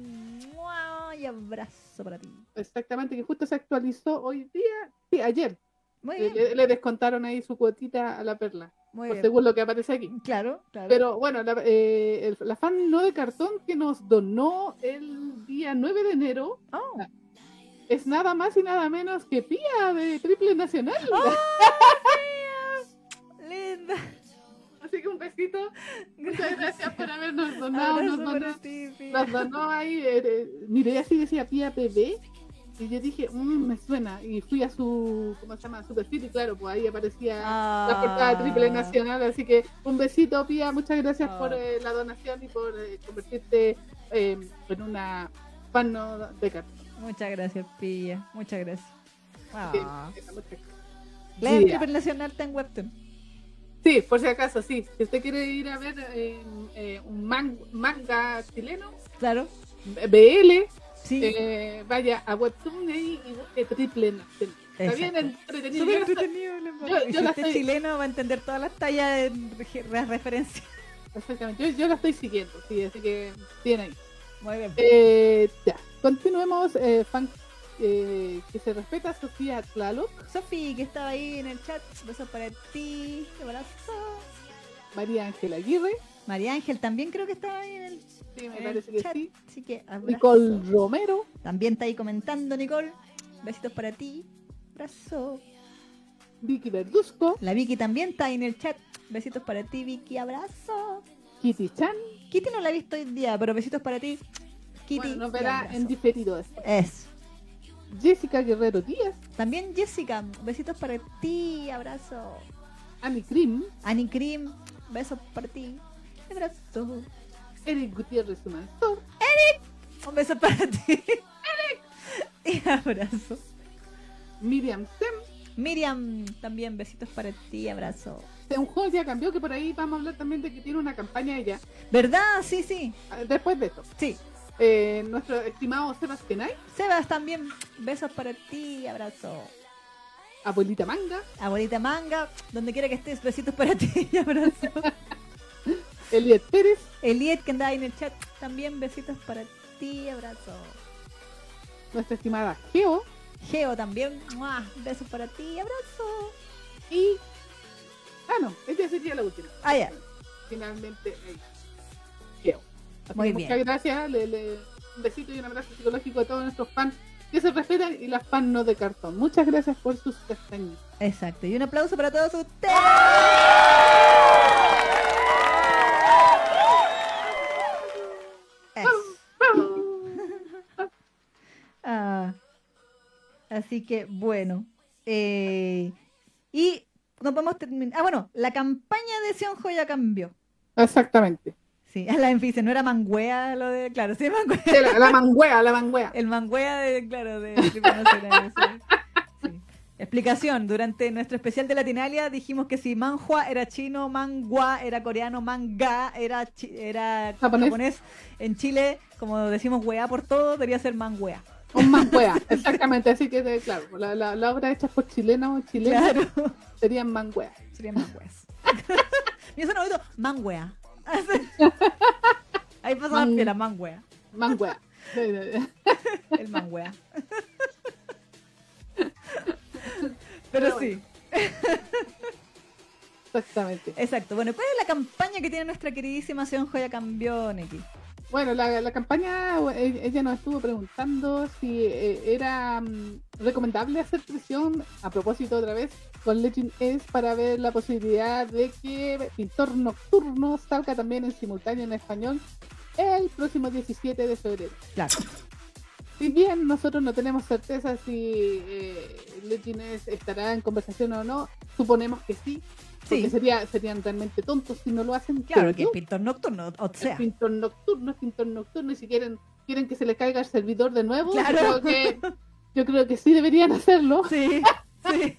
¡mua! y abrazo para ti. Exactamente, que justo se actualizó hoy día, sí, ayer. Muy Le, bien, le- le descontaron ahí su cuotita a la Perla, muy por bien. según lo que aparece aquí. Claro, claro. Pero bueno, la, eh, el- la fan no de cartón que nos donó el día 9 de enero Oh. es nada más y nada menos que Pía de Triple Nacional. ¡Oh, Linda. Así que un besito. Muchas gracias por habernos donado. Nos donó, nos donó ahí. eh, eh, así decía Pía PB. Y yo dije, "Mm, me suena. Y fui a su, ¿cómo se llama? Su perfil y claro, pues ahí aparecía la portada de Triple Ah. Nacional. Así que un besito, Pía. Muchas gracias Ah. por eh, la donación y por eh, convertirte eh, en una fan no de cartón. Muchas gracias, Pilla. Muchas gracias. Ah. Leen Yeah. Triple Nacional está en Webtoon. Sí, por si acaso, sí. Si usted quiere ir a ver eh, eh, un man- manga chileno, Claro. BL, Sí. eh, vaya a Webtoon y y Triple. Está bien entretenido. Súper entretenido. yo- yo si la usted estoy- chileno va a entender todas las tallas de re- referencias. Exactamente, yo, yo la estoy siguiendo, sí, así que bien ahí. Muy bien. Eh, ya, continuemos. Eh, fan eh, que se respeta, Sofía Tlaloc, Sofi, que estaba ahí en el chat, besos para ti, un abrazo. María Ángela Aguirre, María Ángel también creo que estaba ahí en el, sí, me en parece el que chat, sí. así que abrazo. Nicole Romero, También está ahí comentando Nicole, besitos para ti, abrazo. Vicky Verduzco, La Vicky también está ahí en el chat, besitos para ti Vicky, abrazo. Kitty Chan. Kitty no la he visto hoy día, pero besitos para ti. Kitty, Bueno, nos verá en diferido después. Es. Jessica Guerrero Díaz, También Jessica, besitos para ti, abrazo. Annie Krim, Annie Cream, besos para ti, abrazo. Eric Gutiérrez Sumansor, Un beso para ti. y abrazo. Miriam Sem. Miriam, también besitos para ti, abrazo. Seunjo ya cambió, que por ahí vamos a hablar también de que tiene una campaña ella. ¿Verdad? Sí, sí. Ah, Después de esto, Sí. eh, nuestro estimado Sebas Kenai, Sebas también, besos para ti, abrazo. Abuelita Manga, Abuelita Manga, donde quiera que estés, besitos para ti y abrazo. Eliet Pérez, Eliet, que anda ahí en el chat, también besitos para ti, abrazo. nuestra estimada Geo Geo también, besos para ti, abrazo. y. Ah, no, esta sería la última. Ah, ya. Finalmente, ahí. Geo. Así Muy bien. Muchas gracias. le- le- un besito y un abrazo psicológico a todos nuestros fans que se respetan y las fans no de cartón. Muchas gracias por sus castañas. Exacto, y un aplauso para todos ustedes. Ah, así que bueno, Eh, y no podemos terminar. Ah, bueno, la campaña de Sionjo ya cambió. Exactamente. Sí, la dice, no era manguea lo de. Claro, sí, manguea. la, la, manguea, la manguea. El manguea de, claro, de. de Explicación, durante nuestro especial de Latinalia dijimos que si manhua era chino, mangua era coreano, manga era, era japonés. En Chile, como decimos weá por todo, debería ser manguea. Un manguea, exactamente. Así que, claro, la, la, la, obra hecha por chilenos o chilenos claro. serían manguea. Serían mangueas. Yo son oído manguea. Ahí pasa Man... la manguea. Manguea. El manguea. Pero, sí. Exactamente. Exacto. Bueno, ¿cuál es la campaña que tiene nuestra queridísima Sion Joya Cambió, Neki? Bueno, la, la, campaña, e, ella nos estuvo preguntando si eh, era mm, recomendable hacer presión, a propósito otra vez, con Legend S para ver la posibilidad de que Pintor Nocturno salga también en simultáneo en español el próximo 17 de febrero. Claro. Si bien nosotros no tenemos certeza si eh, estará en conversación o no, suponemos que sí. Porque sería, serían realmente tontos si no lo hacen. Claro, que es pintor nocturno, o sea. Es pintor nocturno, es pintor nocturno, y si quieren, quieren que se le caiga el servidor de nuevo, yo, creo que, yo creo que sí deberían hacerlo. Sí, sí.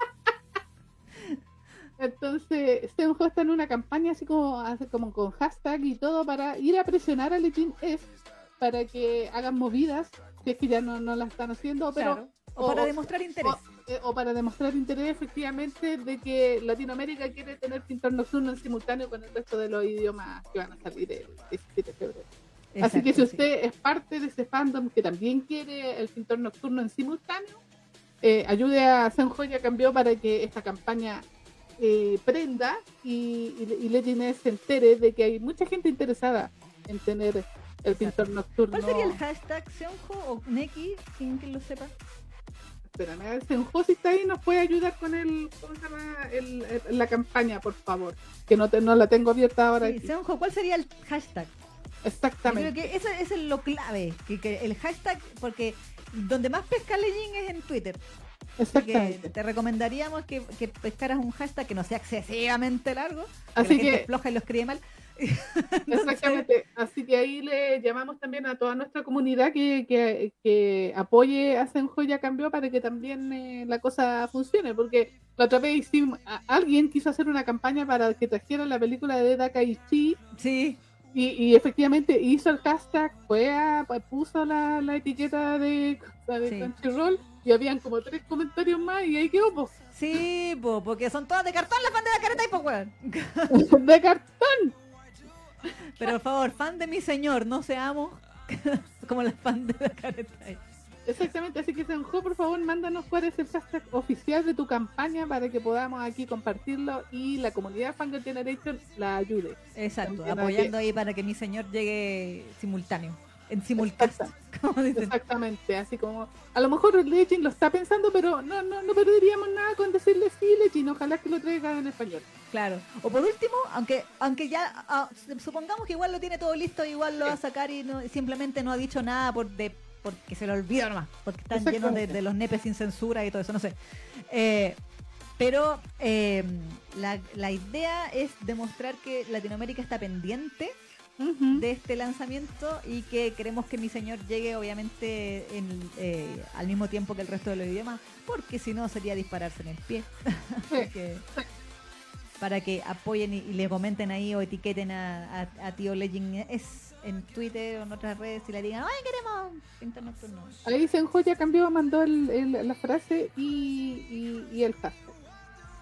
Entonces, Senjo está en una campaña así como, como con hashtag y todo para ir a presionar a Legend S para que hagan movidas si es que ya no, no la están haciendo, pero... O, para demostrar interés. Eh, o, para demostrar interés efectivamente de que Latinoamérica quiere tener pintor nocturno en simultáneo con el resto de los idiomas que van a salir el 17 de febrero. Así que si usted es parte de ese fandom que también quiere el pintor nocturno en simultáneo, eh, ayude a Senjoya Cambió para que esta campaña eh, prenda y, y, se entere de que hay mucha gente interesada en tener el pintor nocturno. ¿Cuál sería el hashtag Seonjo o Neki? Sin que lo sepa. Espérame, a ver, Seonjo si está ahí nos puede ayudar con el, la campaña, por favor. Que no, te, no la tengo abierta ahora. Sí, ¿cuál sería el hashtag? Exactamente. creo que eso, es lo clave, que, el hashtag, porque donde más pesca Legend es en Twitter. Exactamente. te recomendaríamos que, que, pescaras un hashtag que no sea excesivamente largo, Así que, la gente floja y lo escribe mal, Exactamente. Así que ahí le llamamos también a toda nuestra comunidad que, que, apoye a Senjoya Cambió para que también eh, la cosa funcione. Porque la otra vez alguien quiso hacer una campaña para que trajeran la película de Dakaichi. Sí. Y, y, efectivamente hizo el hashtag, fue a, puso la, etiqueta de, de Crunchyroll y habían como tres comentarios más y ahí quedó, pues. Sí, porque son todas de cartón las fan de la careta y pues, weón. de cartón. Pero por favor, fan de mi señor, no seamos como las fan de la careta. Exactamente, así que Senjo, por favor, mándanos cuál es el hashtag oficial de tu campaña para que podamos aquí compartirlo y la comunidad Fangirl Generation la ayude. Exacto, apoyando ahí para que mi señor llegue simultáneo en simulcast. Exactamente, así como a lo mejor Legend lo está pensando, pero no, no, no perderíamos nada con decirle sí, Legend, ojalá que lo traiga en español. Claro, o por último, aunque aunque ya ah, supongamos que igual lo tiene todo listo, igual lo va a sacar y no, simplemente no ha dicho nada por de porque se lo olvida nomás, porque están llenos de, los nepes sin censura y todo eso, no sé. Eh, pero eh, la, la idea es demostrar que Latinoamérica está pendiente de este lanzamiento y que queremos que mi señor llegue obviamente en, eh, al mismo tiempo que el resto de los idiomas, porque si no sería dispararse en el pie. para que apoyen y, le comenten ahí o etiqueten a, a, Tío Legend es en Twitter o en otras redes y le digan, ¡ay, queremos pintar nocturno! Ahí Senjoya cambió, mandó el, la frase y, y, el hashtag.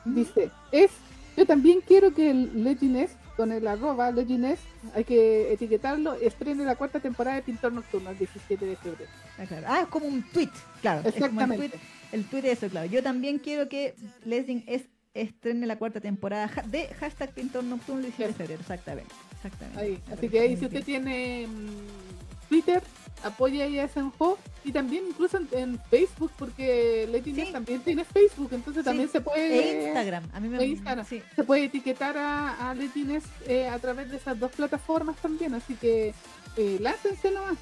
Dice, es, yo también quiero que el Legend es con el arroba Legines, hay que etiquetarlo, estrene la cuarta temporada de Pintor Nocturno el 17 de febrero. Ah, ah, es como un tweet, claro. Exactamente. el, tweet, de eso, claro. Yo también quiero que Leslie es, estrene la cuarta temporada de hashtag Pintor Nocturno el 17 de febrero, exactamente. exactamente. Así que ahí si usted tiene mm, Twitter, apoya ahí a Senjo y también incluso en, Facebook porque Lady también tiene Facebook entonces también se puede e Instagram a mí me Instagram, se puede etiquetar a, a eh, a través de esas dos plataformas también así que eh, láncense nomás.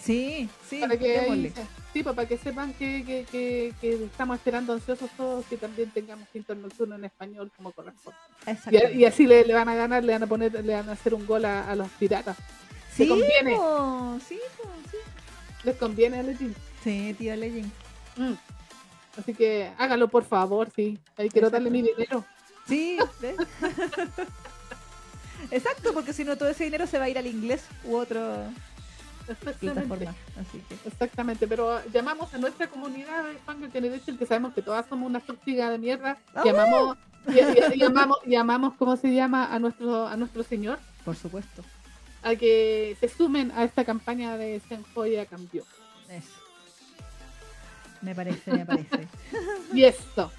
Sí, sí, para que, ahí sí, pues, para que sepan que, que, que, que estamos esperando ansiosos todos que también tengamos Quinto Nocturno en español como corresponde. Y, y así le, le van a ganar, le van a poner, le van a hacer un gol a, a los piratas. Sí, te conviene. po, sí, po, sí. Les conviene a Legend. Sí, tío Legend. Mm. Así que hágalo por favor, sí. Ahí quiero darle mi dinero. Sí, ¿ves? Exacto, porque si no todo ese dinero se va a ir al inglés u Exactamente. plataforma. Así que Exactamente, pero llamamos a nuestra comunidad de Fangirl Generation, que sabemos que todas somos una tóxica de mierda. ¡Ah! Llamamos, llamamos, llamamos, ¿cómo se llama? A nuestro, a nuestro señor, por supuesto. A que se sumen a esta campaña de Senjoya Cambió. Eso. Me parece, me parece. Y esto.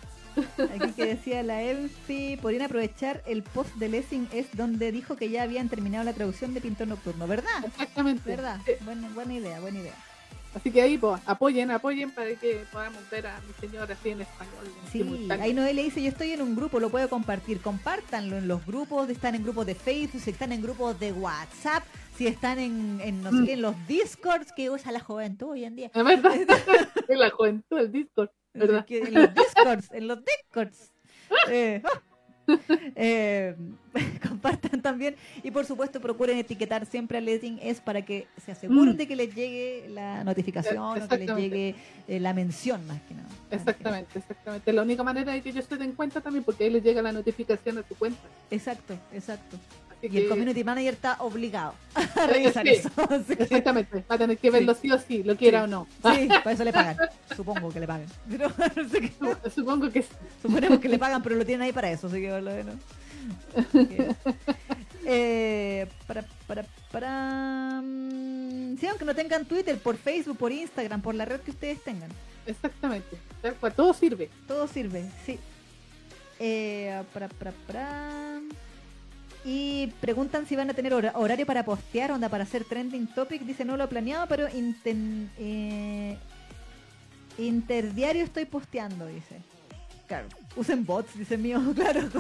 Aquí que decía la Elfi, podrían aprovechar el post de Lessing es donde dijo que ya habían terminado la traducción de Pintor Nocturno, ¿verdad? Exactamente. ¿Verdad? Sí. Buena, buena idea, buena idea. Así que ahí, pues, apoyen, apoyen para que podamos ver a mi señor así en español. en Sí, ahí Noé le dice, yo estoy en un grupo, lo puedo compartir. Compártanlo en los grupos, están en grupos de Facebook, si están en grupos de WhatsApp, si están en, en no sé Mm. en los Discords que usa la juventud hoy en día. Es verdad. Es la juventud, el Discord. ¿Verdad? En los Discords, en los Discords. Eh, eh, compartan también y por supuesto procuren etiquetar siempre a Letting es para que se aseguren Mm. de que les llegue la notificación o que les llegue eh, la mención más que nada. Exactamente, exactamente. La única manera de que ellos se den cuenta también, porque ahí les llega la notificación a tu cuenta. Exacto, exacto. Y el que- community manager está obligado a revisar sí. eso. que- Exactamente, va a tener que verlo sí, o sí, lo quiera o no. Sí, para eso le pagan. Supongo que le pagan. Pero qué- Supongo que sí. Suponemos que le pagan, pero lo tienen ahí para eso, así que lo. Así que, eh, para, para, para. mm, Sí, aunque no tengan Twitter, por Facebook, por Instagram, por la red que ustedes tengan. Exactamente. Tal cual, todo sirve. Todo sirve, sí. Eh, para, para, para. Y preguntan si van a tener hora- horario para postear, onda para hacer trending topic. Dice no lo he planeado, pero inten- eh, interdiario estoy posteando, dice. Claro, usen bots, dice mío, claro.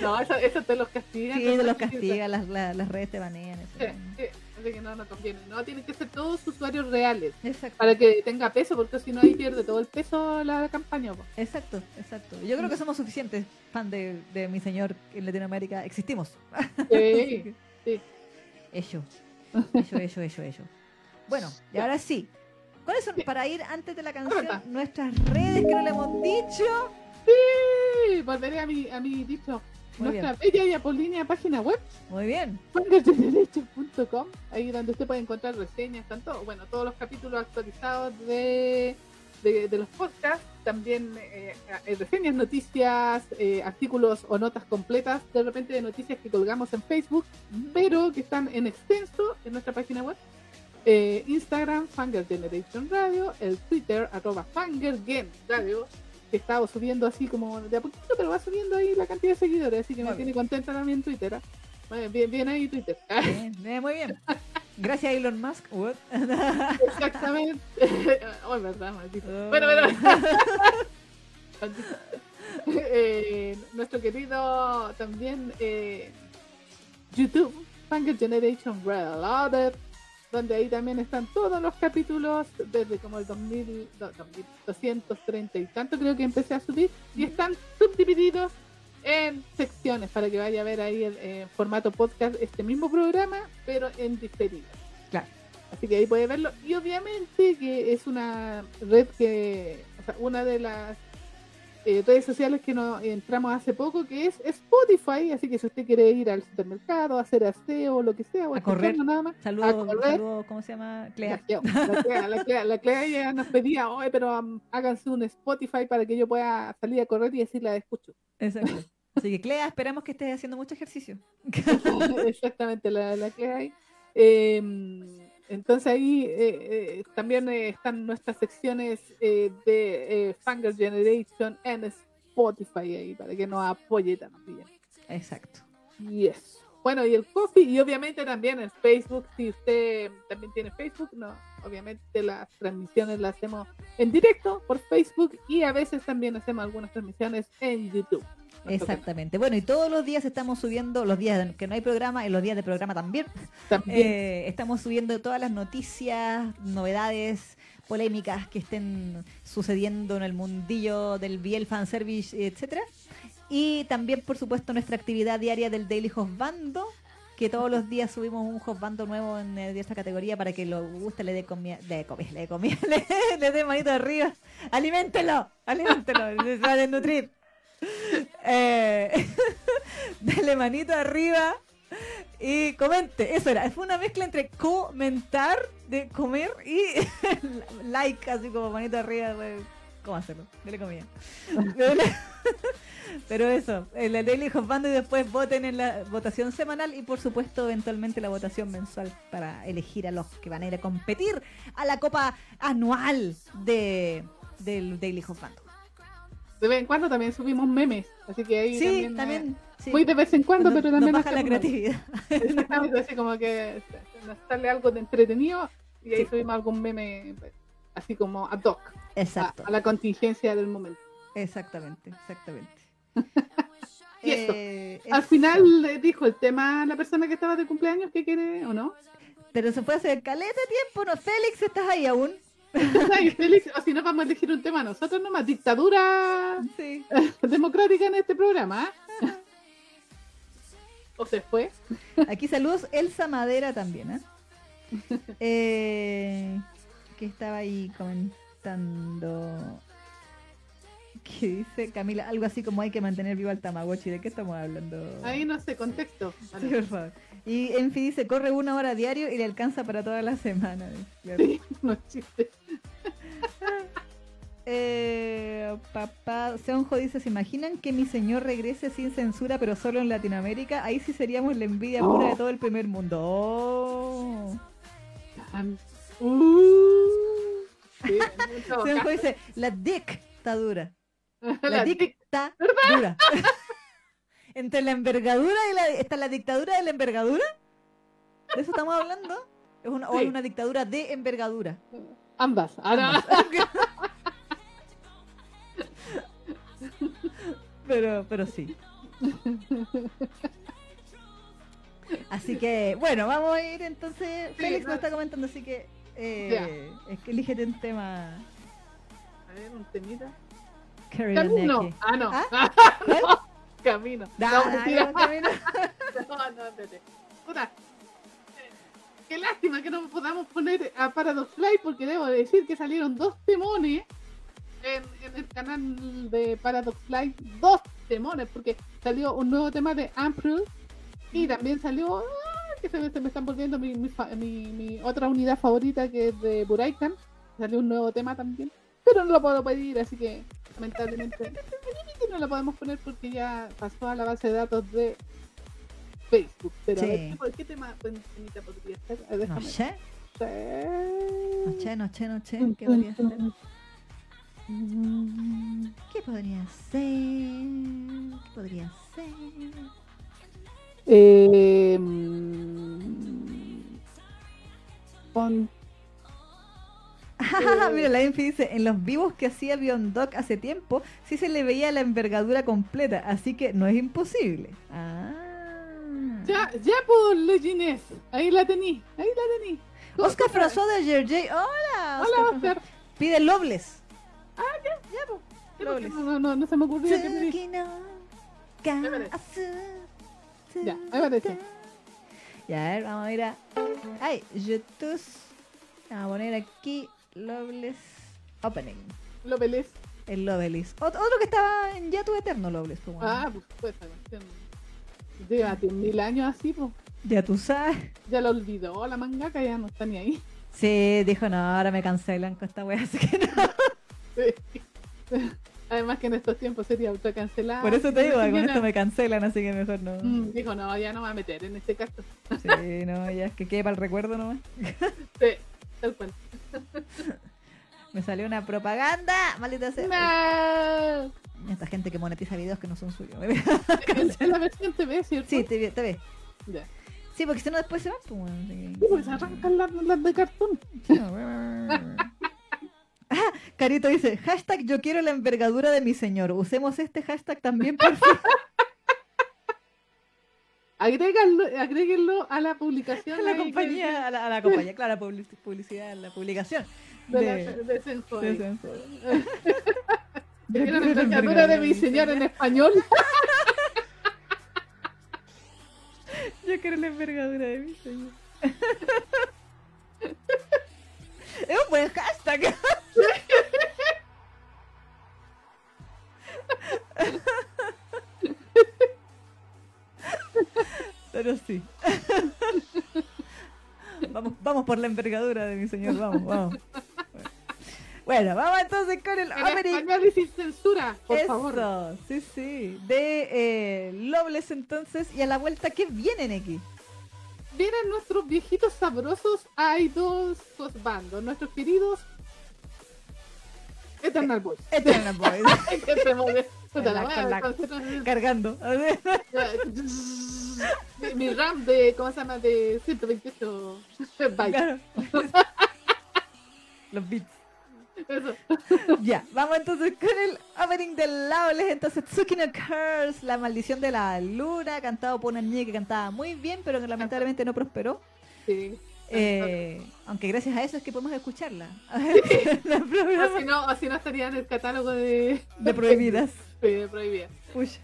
No, eso, eso te los castigan. Sí, te los castiga, las, las, las redes te banean. Sí, eso. sí, que no, no conviene. No, tienen que ser todos usuarios reales Exacto. para que tenga peso, porque si no ahí pierde todo el peso la campaña. po. Exacto, exacto. Yo creo que somos suficientes fan de, de mi señor en Latinoamérica. Existimos. Sí, sí. Eso, eso, eso, eso. Bueno, y ahora sí. ¿Cuáles son, para ir antes de la canción, nuestras redes que no le hemos dicho? Sí, volveré a mi, a mi dicho. Nuestra bella y apolínea página web, Muy bien. fangergeneration.com, ahí donde usted puede encontrar reseñas, tanto, bueno, todos los capítulos actualizados de, de, de los podcasts, también eh, eh, reseñas, noticias, eh, artículos o notas completas, de repente de noticias que colgamos en Facebook, pero que están en extenso en nuestra página web. Eh, Instagram, Fanger Generation Radio, el Twitter, arroba Fanger Game Radio, que estaba subiendo así como de a poquito, pero va subiendo ahí la cantidad de seguidores, así que Muy me tiene contenta también Twitter. Bueno, Bien, bien ahí Twitter. Bien, bien, muy bien. Gracias a Elon Musk. What? Exactamente. Oh, es verdad, maldito. Oh. Bueno, bueno. Eh, nuestro querido también eh, YouTube, Fanger Generation Reloaded, donde ahí también están todos los capítulos desde como el 2000, no, 2230 y tanto creo que empecé a subir y están subdivididos en secciones para que vaya a ver ahí el eh, formato podcast este mismo programa pero en diferido Claro. así que ahí puede verlo y obviamente que es una red que o sea, una de las eh, redes sociales que nos entramos hace poco que es Spotify así que si usted quiere ir al supermercado hacer aseo o lo que sea o A correr. nada más Saludos, saludos, ¿cómo se llama? la Clea. La Clea, la Clea, la Clea ya nos pedía, oye, pero um, háganse un Spotify para que yo pueda salir a correr y decirle la escucho. Exacto. Así que Clea, esperamos que estés haciendo mucho ejercicio. Exactamente, la, la Clea ahí. Eh, entonces ahí eh, eh, también eh, están nuestras secciones eh, de Fanger Generation en Spotify ahí para que nos apoye también. Exacto. Y eso. Bueno, y el coffee, y obviamente también el Facebook, si usted también tiene Facebook, no, obviamente las transmisiones las hacemos en directo por Facebook y a veces también hacemos algunas transmisiones en YouTube. Exactamente. Bueno, y todos los días estamos subiendo, los días que no hay programa, en los días de programa también, También. eh, estamos subiendo todas las noticias, novedades, polémicas que estén sucediendo en el mundillo del Biel Fanservice, etcétera. Y también, por supuesto, nuestra actividad diaria del Daily Hosbando, que todos los días subimos un Hosbando nuevo en eh, esta categoría para que lo guste, le dé comida, le dé comida, le dé comida, le, le dé manito arriba. ¡Aliméntelo! ¡Aliméntelo! Se va a desnutrir. Eh, dale manito arriba y comente. Eso era. Fue una mezcla entre comentar, de comer y like, así como manito arriba. pues, ¿Cómo hacerlo? Dele comida. Pero eso, el Daily Hopando y después voten en la votación semanal y por supuesto eventualmente la votación mensual para elegir a los que van a ir a competir a la copa anual de del Daily Hopando. De vez en cuando también subimos memes, así que ahí Sí, también, también. eh, sí. muy de vez en cuando, Nos- pero nos también baja la creatividad. Exactamente, así como que nos sale algo de entretenido y ahí Sí. subimos algún meme así como ad hoc Exacto. a la contingencia del momento. Exactamente, exactamente. Y eso. Eh, Al eso. final le dijo el tema a la persona que estaba de cumpleaños que quiere o no. Pero se puede hacer caleta de tiempo, ¿no? Félix, ¿estás ahí aún? O si no vamos a elegir un tema nosotros nomás, dictadura Sí. democrática en este programa. ¿O se fue? Aquí saludos Elsa Madera también, ¿eh? Eh, que estaba ahí comentando. Que dice Camila, algo así como hay que mantener vivo al Tamagotchi. ¿De qué estamos hablando? Ahí no sé, contexto. Sí, por favor. Y Enfi dice, corre una hora diario y le alcanza para toda la semana. Sí, no chiste. Eh, papá, Seonjo dice, ¿se imaginan que mi señor regrese sin censura pero solo en Latinoamérica? Ahí sí seríamos la envidia pura de todo el primer mundo. Oh. Uh, sí, Seonjo dice, la dick está dura. La, la dick tic- está dura. Entre la envergadura y la... ¿Está la dictadura de la envergadura? ¿De eso estamos hablando? ¿Es una, ¿O es una dictadura de envergadura? ambas. Ahora, pero, pero sí. Así que, bueno, vamos a ir entonces. Sí, Félix no- nos está comentando, así que. Eh, es que elígete un tema. A ver, un temita. Camino. Ah, no. ¿Cuál? Camino. Da- No, mentira. camino. No, no, espérate. Puta. Qué lástima que no podamos poner a Paradox Fly porque debo decir que salieron dos temones en, en el canal de Paradox Fly. Dos temones porque salió un nuevo tema de April y también salió ah, que se me, se me están volviendo mi, mi, fa- mi- mi otra unidad favorita que es de Buraikan. Salió un nuevo tema también. Pero no lo puedo pedir, así que lamentablemente no lo podemos poner porque ya pasó a la base de datos de Facebook. Pero a Sí. ver, ¿qué, qué tema podría ser? A ver, No déjame sé, ver. no sé, no sé, no sé. Tum, ¿Qué podría ser? ¿Qué podría ser? ¿Qué podría ser? eh, mm, Mira, la Enfi dice, en los vivos que hacía Beyond Dog hace tiempo, sí se le veía la envergadura completa, así que no es imposible. Ah. Ya, ya por Legines. Ahí la tení, ahí la tení. Oscar François de Gergé. Hola, Hola, Oscar. Oscar. Pide Lobles. Sí, porque Lobles. No, no, no, no se me ocurrió que pedí. Ya, Ya, ahí aparece. Ya, a ver, vamos a ir a... Ay, YouTube. Vamos a poner aquí Loveless Opening. Lo pelés. El Loveless. Ot- otro que estaba en Ya tu Eterno Loveless. pues, bueno. Ah, pues, pues esa cuestión. Lleva mil años así, pues. Ya tú sabes. Ya lo olvidó la mangaka, ya no está ni ahí. Sí, dijo, no, ahora me cancelan con esta wea, así que no. Sí. Además que en estos tiempos sería autocancelada. Por eso te digo, con esto me cancelan, así que mejor no. Mm, dijo, no, ya no me voy a meter en este caso. Sí, no, ya es que quede para el recuerdo nomás. Sí, tal cual. Me salió una propaganda, maldita sea. No. Esta gente que monetiza videos que no son suyos. Es la versión TV, ¿cierto? sí, ves. Ya. Sí, porque si no después se van, pues bueno, así que- Sí, porque se arrancan las, las de cartón. Ah, Carito dice, hashtag yo quiero la envergadura de mi señor. Usemos este hashtag también, por favor. Agréguenlo, agréguenlo a la publicación. A la que- compañía, a la, a la compañía, claro, la public- publicidad, la publicación. de, de- de Sensoy. de Sensoy. Yo quiero la envergadura de mi señor en español. Yo quiero la envergadura de mi señor. es un buen hashtag. Pero sí. Vamos, vamos por la envergadura de mi señor, vamos, vamos. Bueno, vamos entonces con el En opening. sin censura, por Eso, favor. sí, sí. De eh, Loveless entonces, y a la vuelta, ¿qué vienen aquí? Vienen nuestros viejitos sabrosos idols bandos, nuestros queridos Eternal Boys. Eternal Boys. Cargando. Mi, mi RAM de, ¿cómo se llama? De 128 bytes. Claro. Los beats. Eso. Ya, vamos entonces con el opening de Loveless. Entonces, Tsukino Curse, la maldición de la luna, cantado por una niña que cantaba muy bien, pero que lamentablemente no prosperó. Sí. Eh, aunque gracias a eso es que podemos escucharla. Así no, así no estaría en el catálogo de, de prohibidas. de prohibida. Pucha.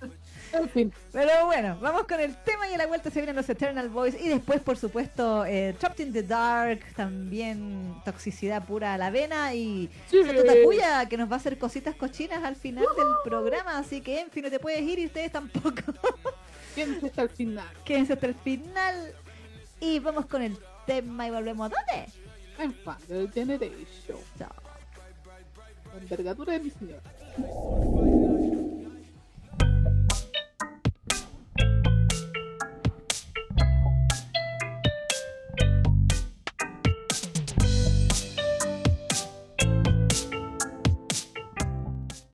En fin. Pero bueno, vamos con el tema y a la vuelta se vienen los Eternal Boys y después, por supuesto, eh, Trapped in the Dark, también toxicidad pura a la vena y Sí. Sato Takuya que nos va a hacer cositas cochinas al final del programa, así que en fin, no te puedes ir y ustedes tampoco. ¿Quién está al final? Quédense hasta el final y vamos con el tema y volvemos. ¿Dónde? En Final Generation. Chao. La envergadura de mi señor.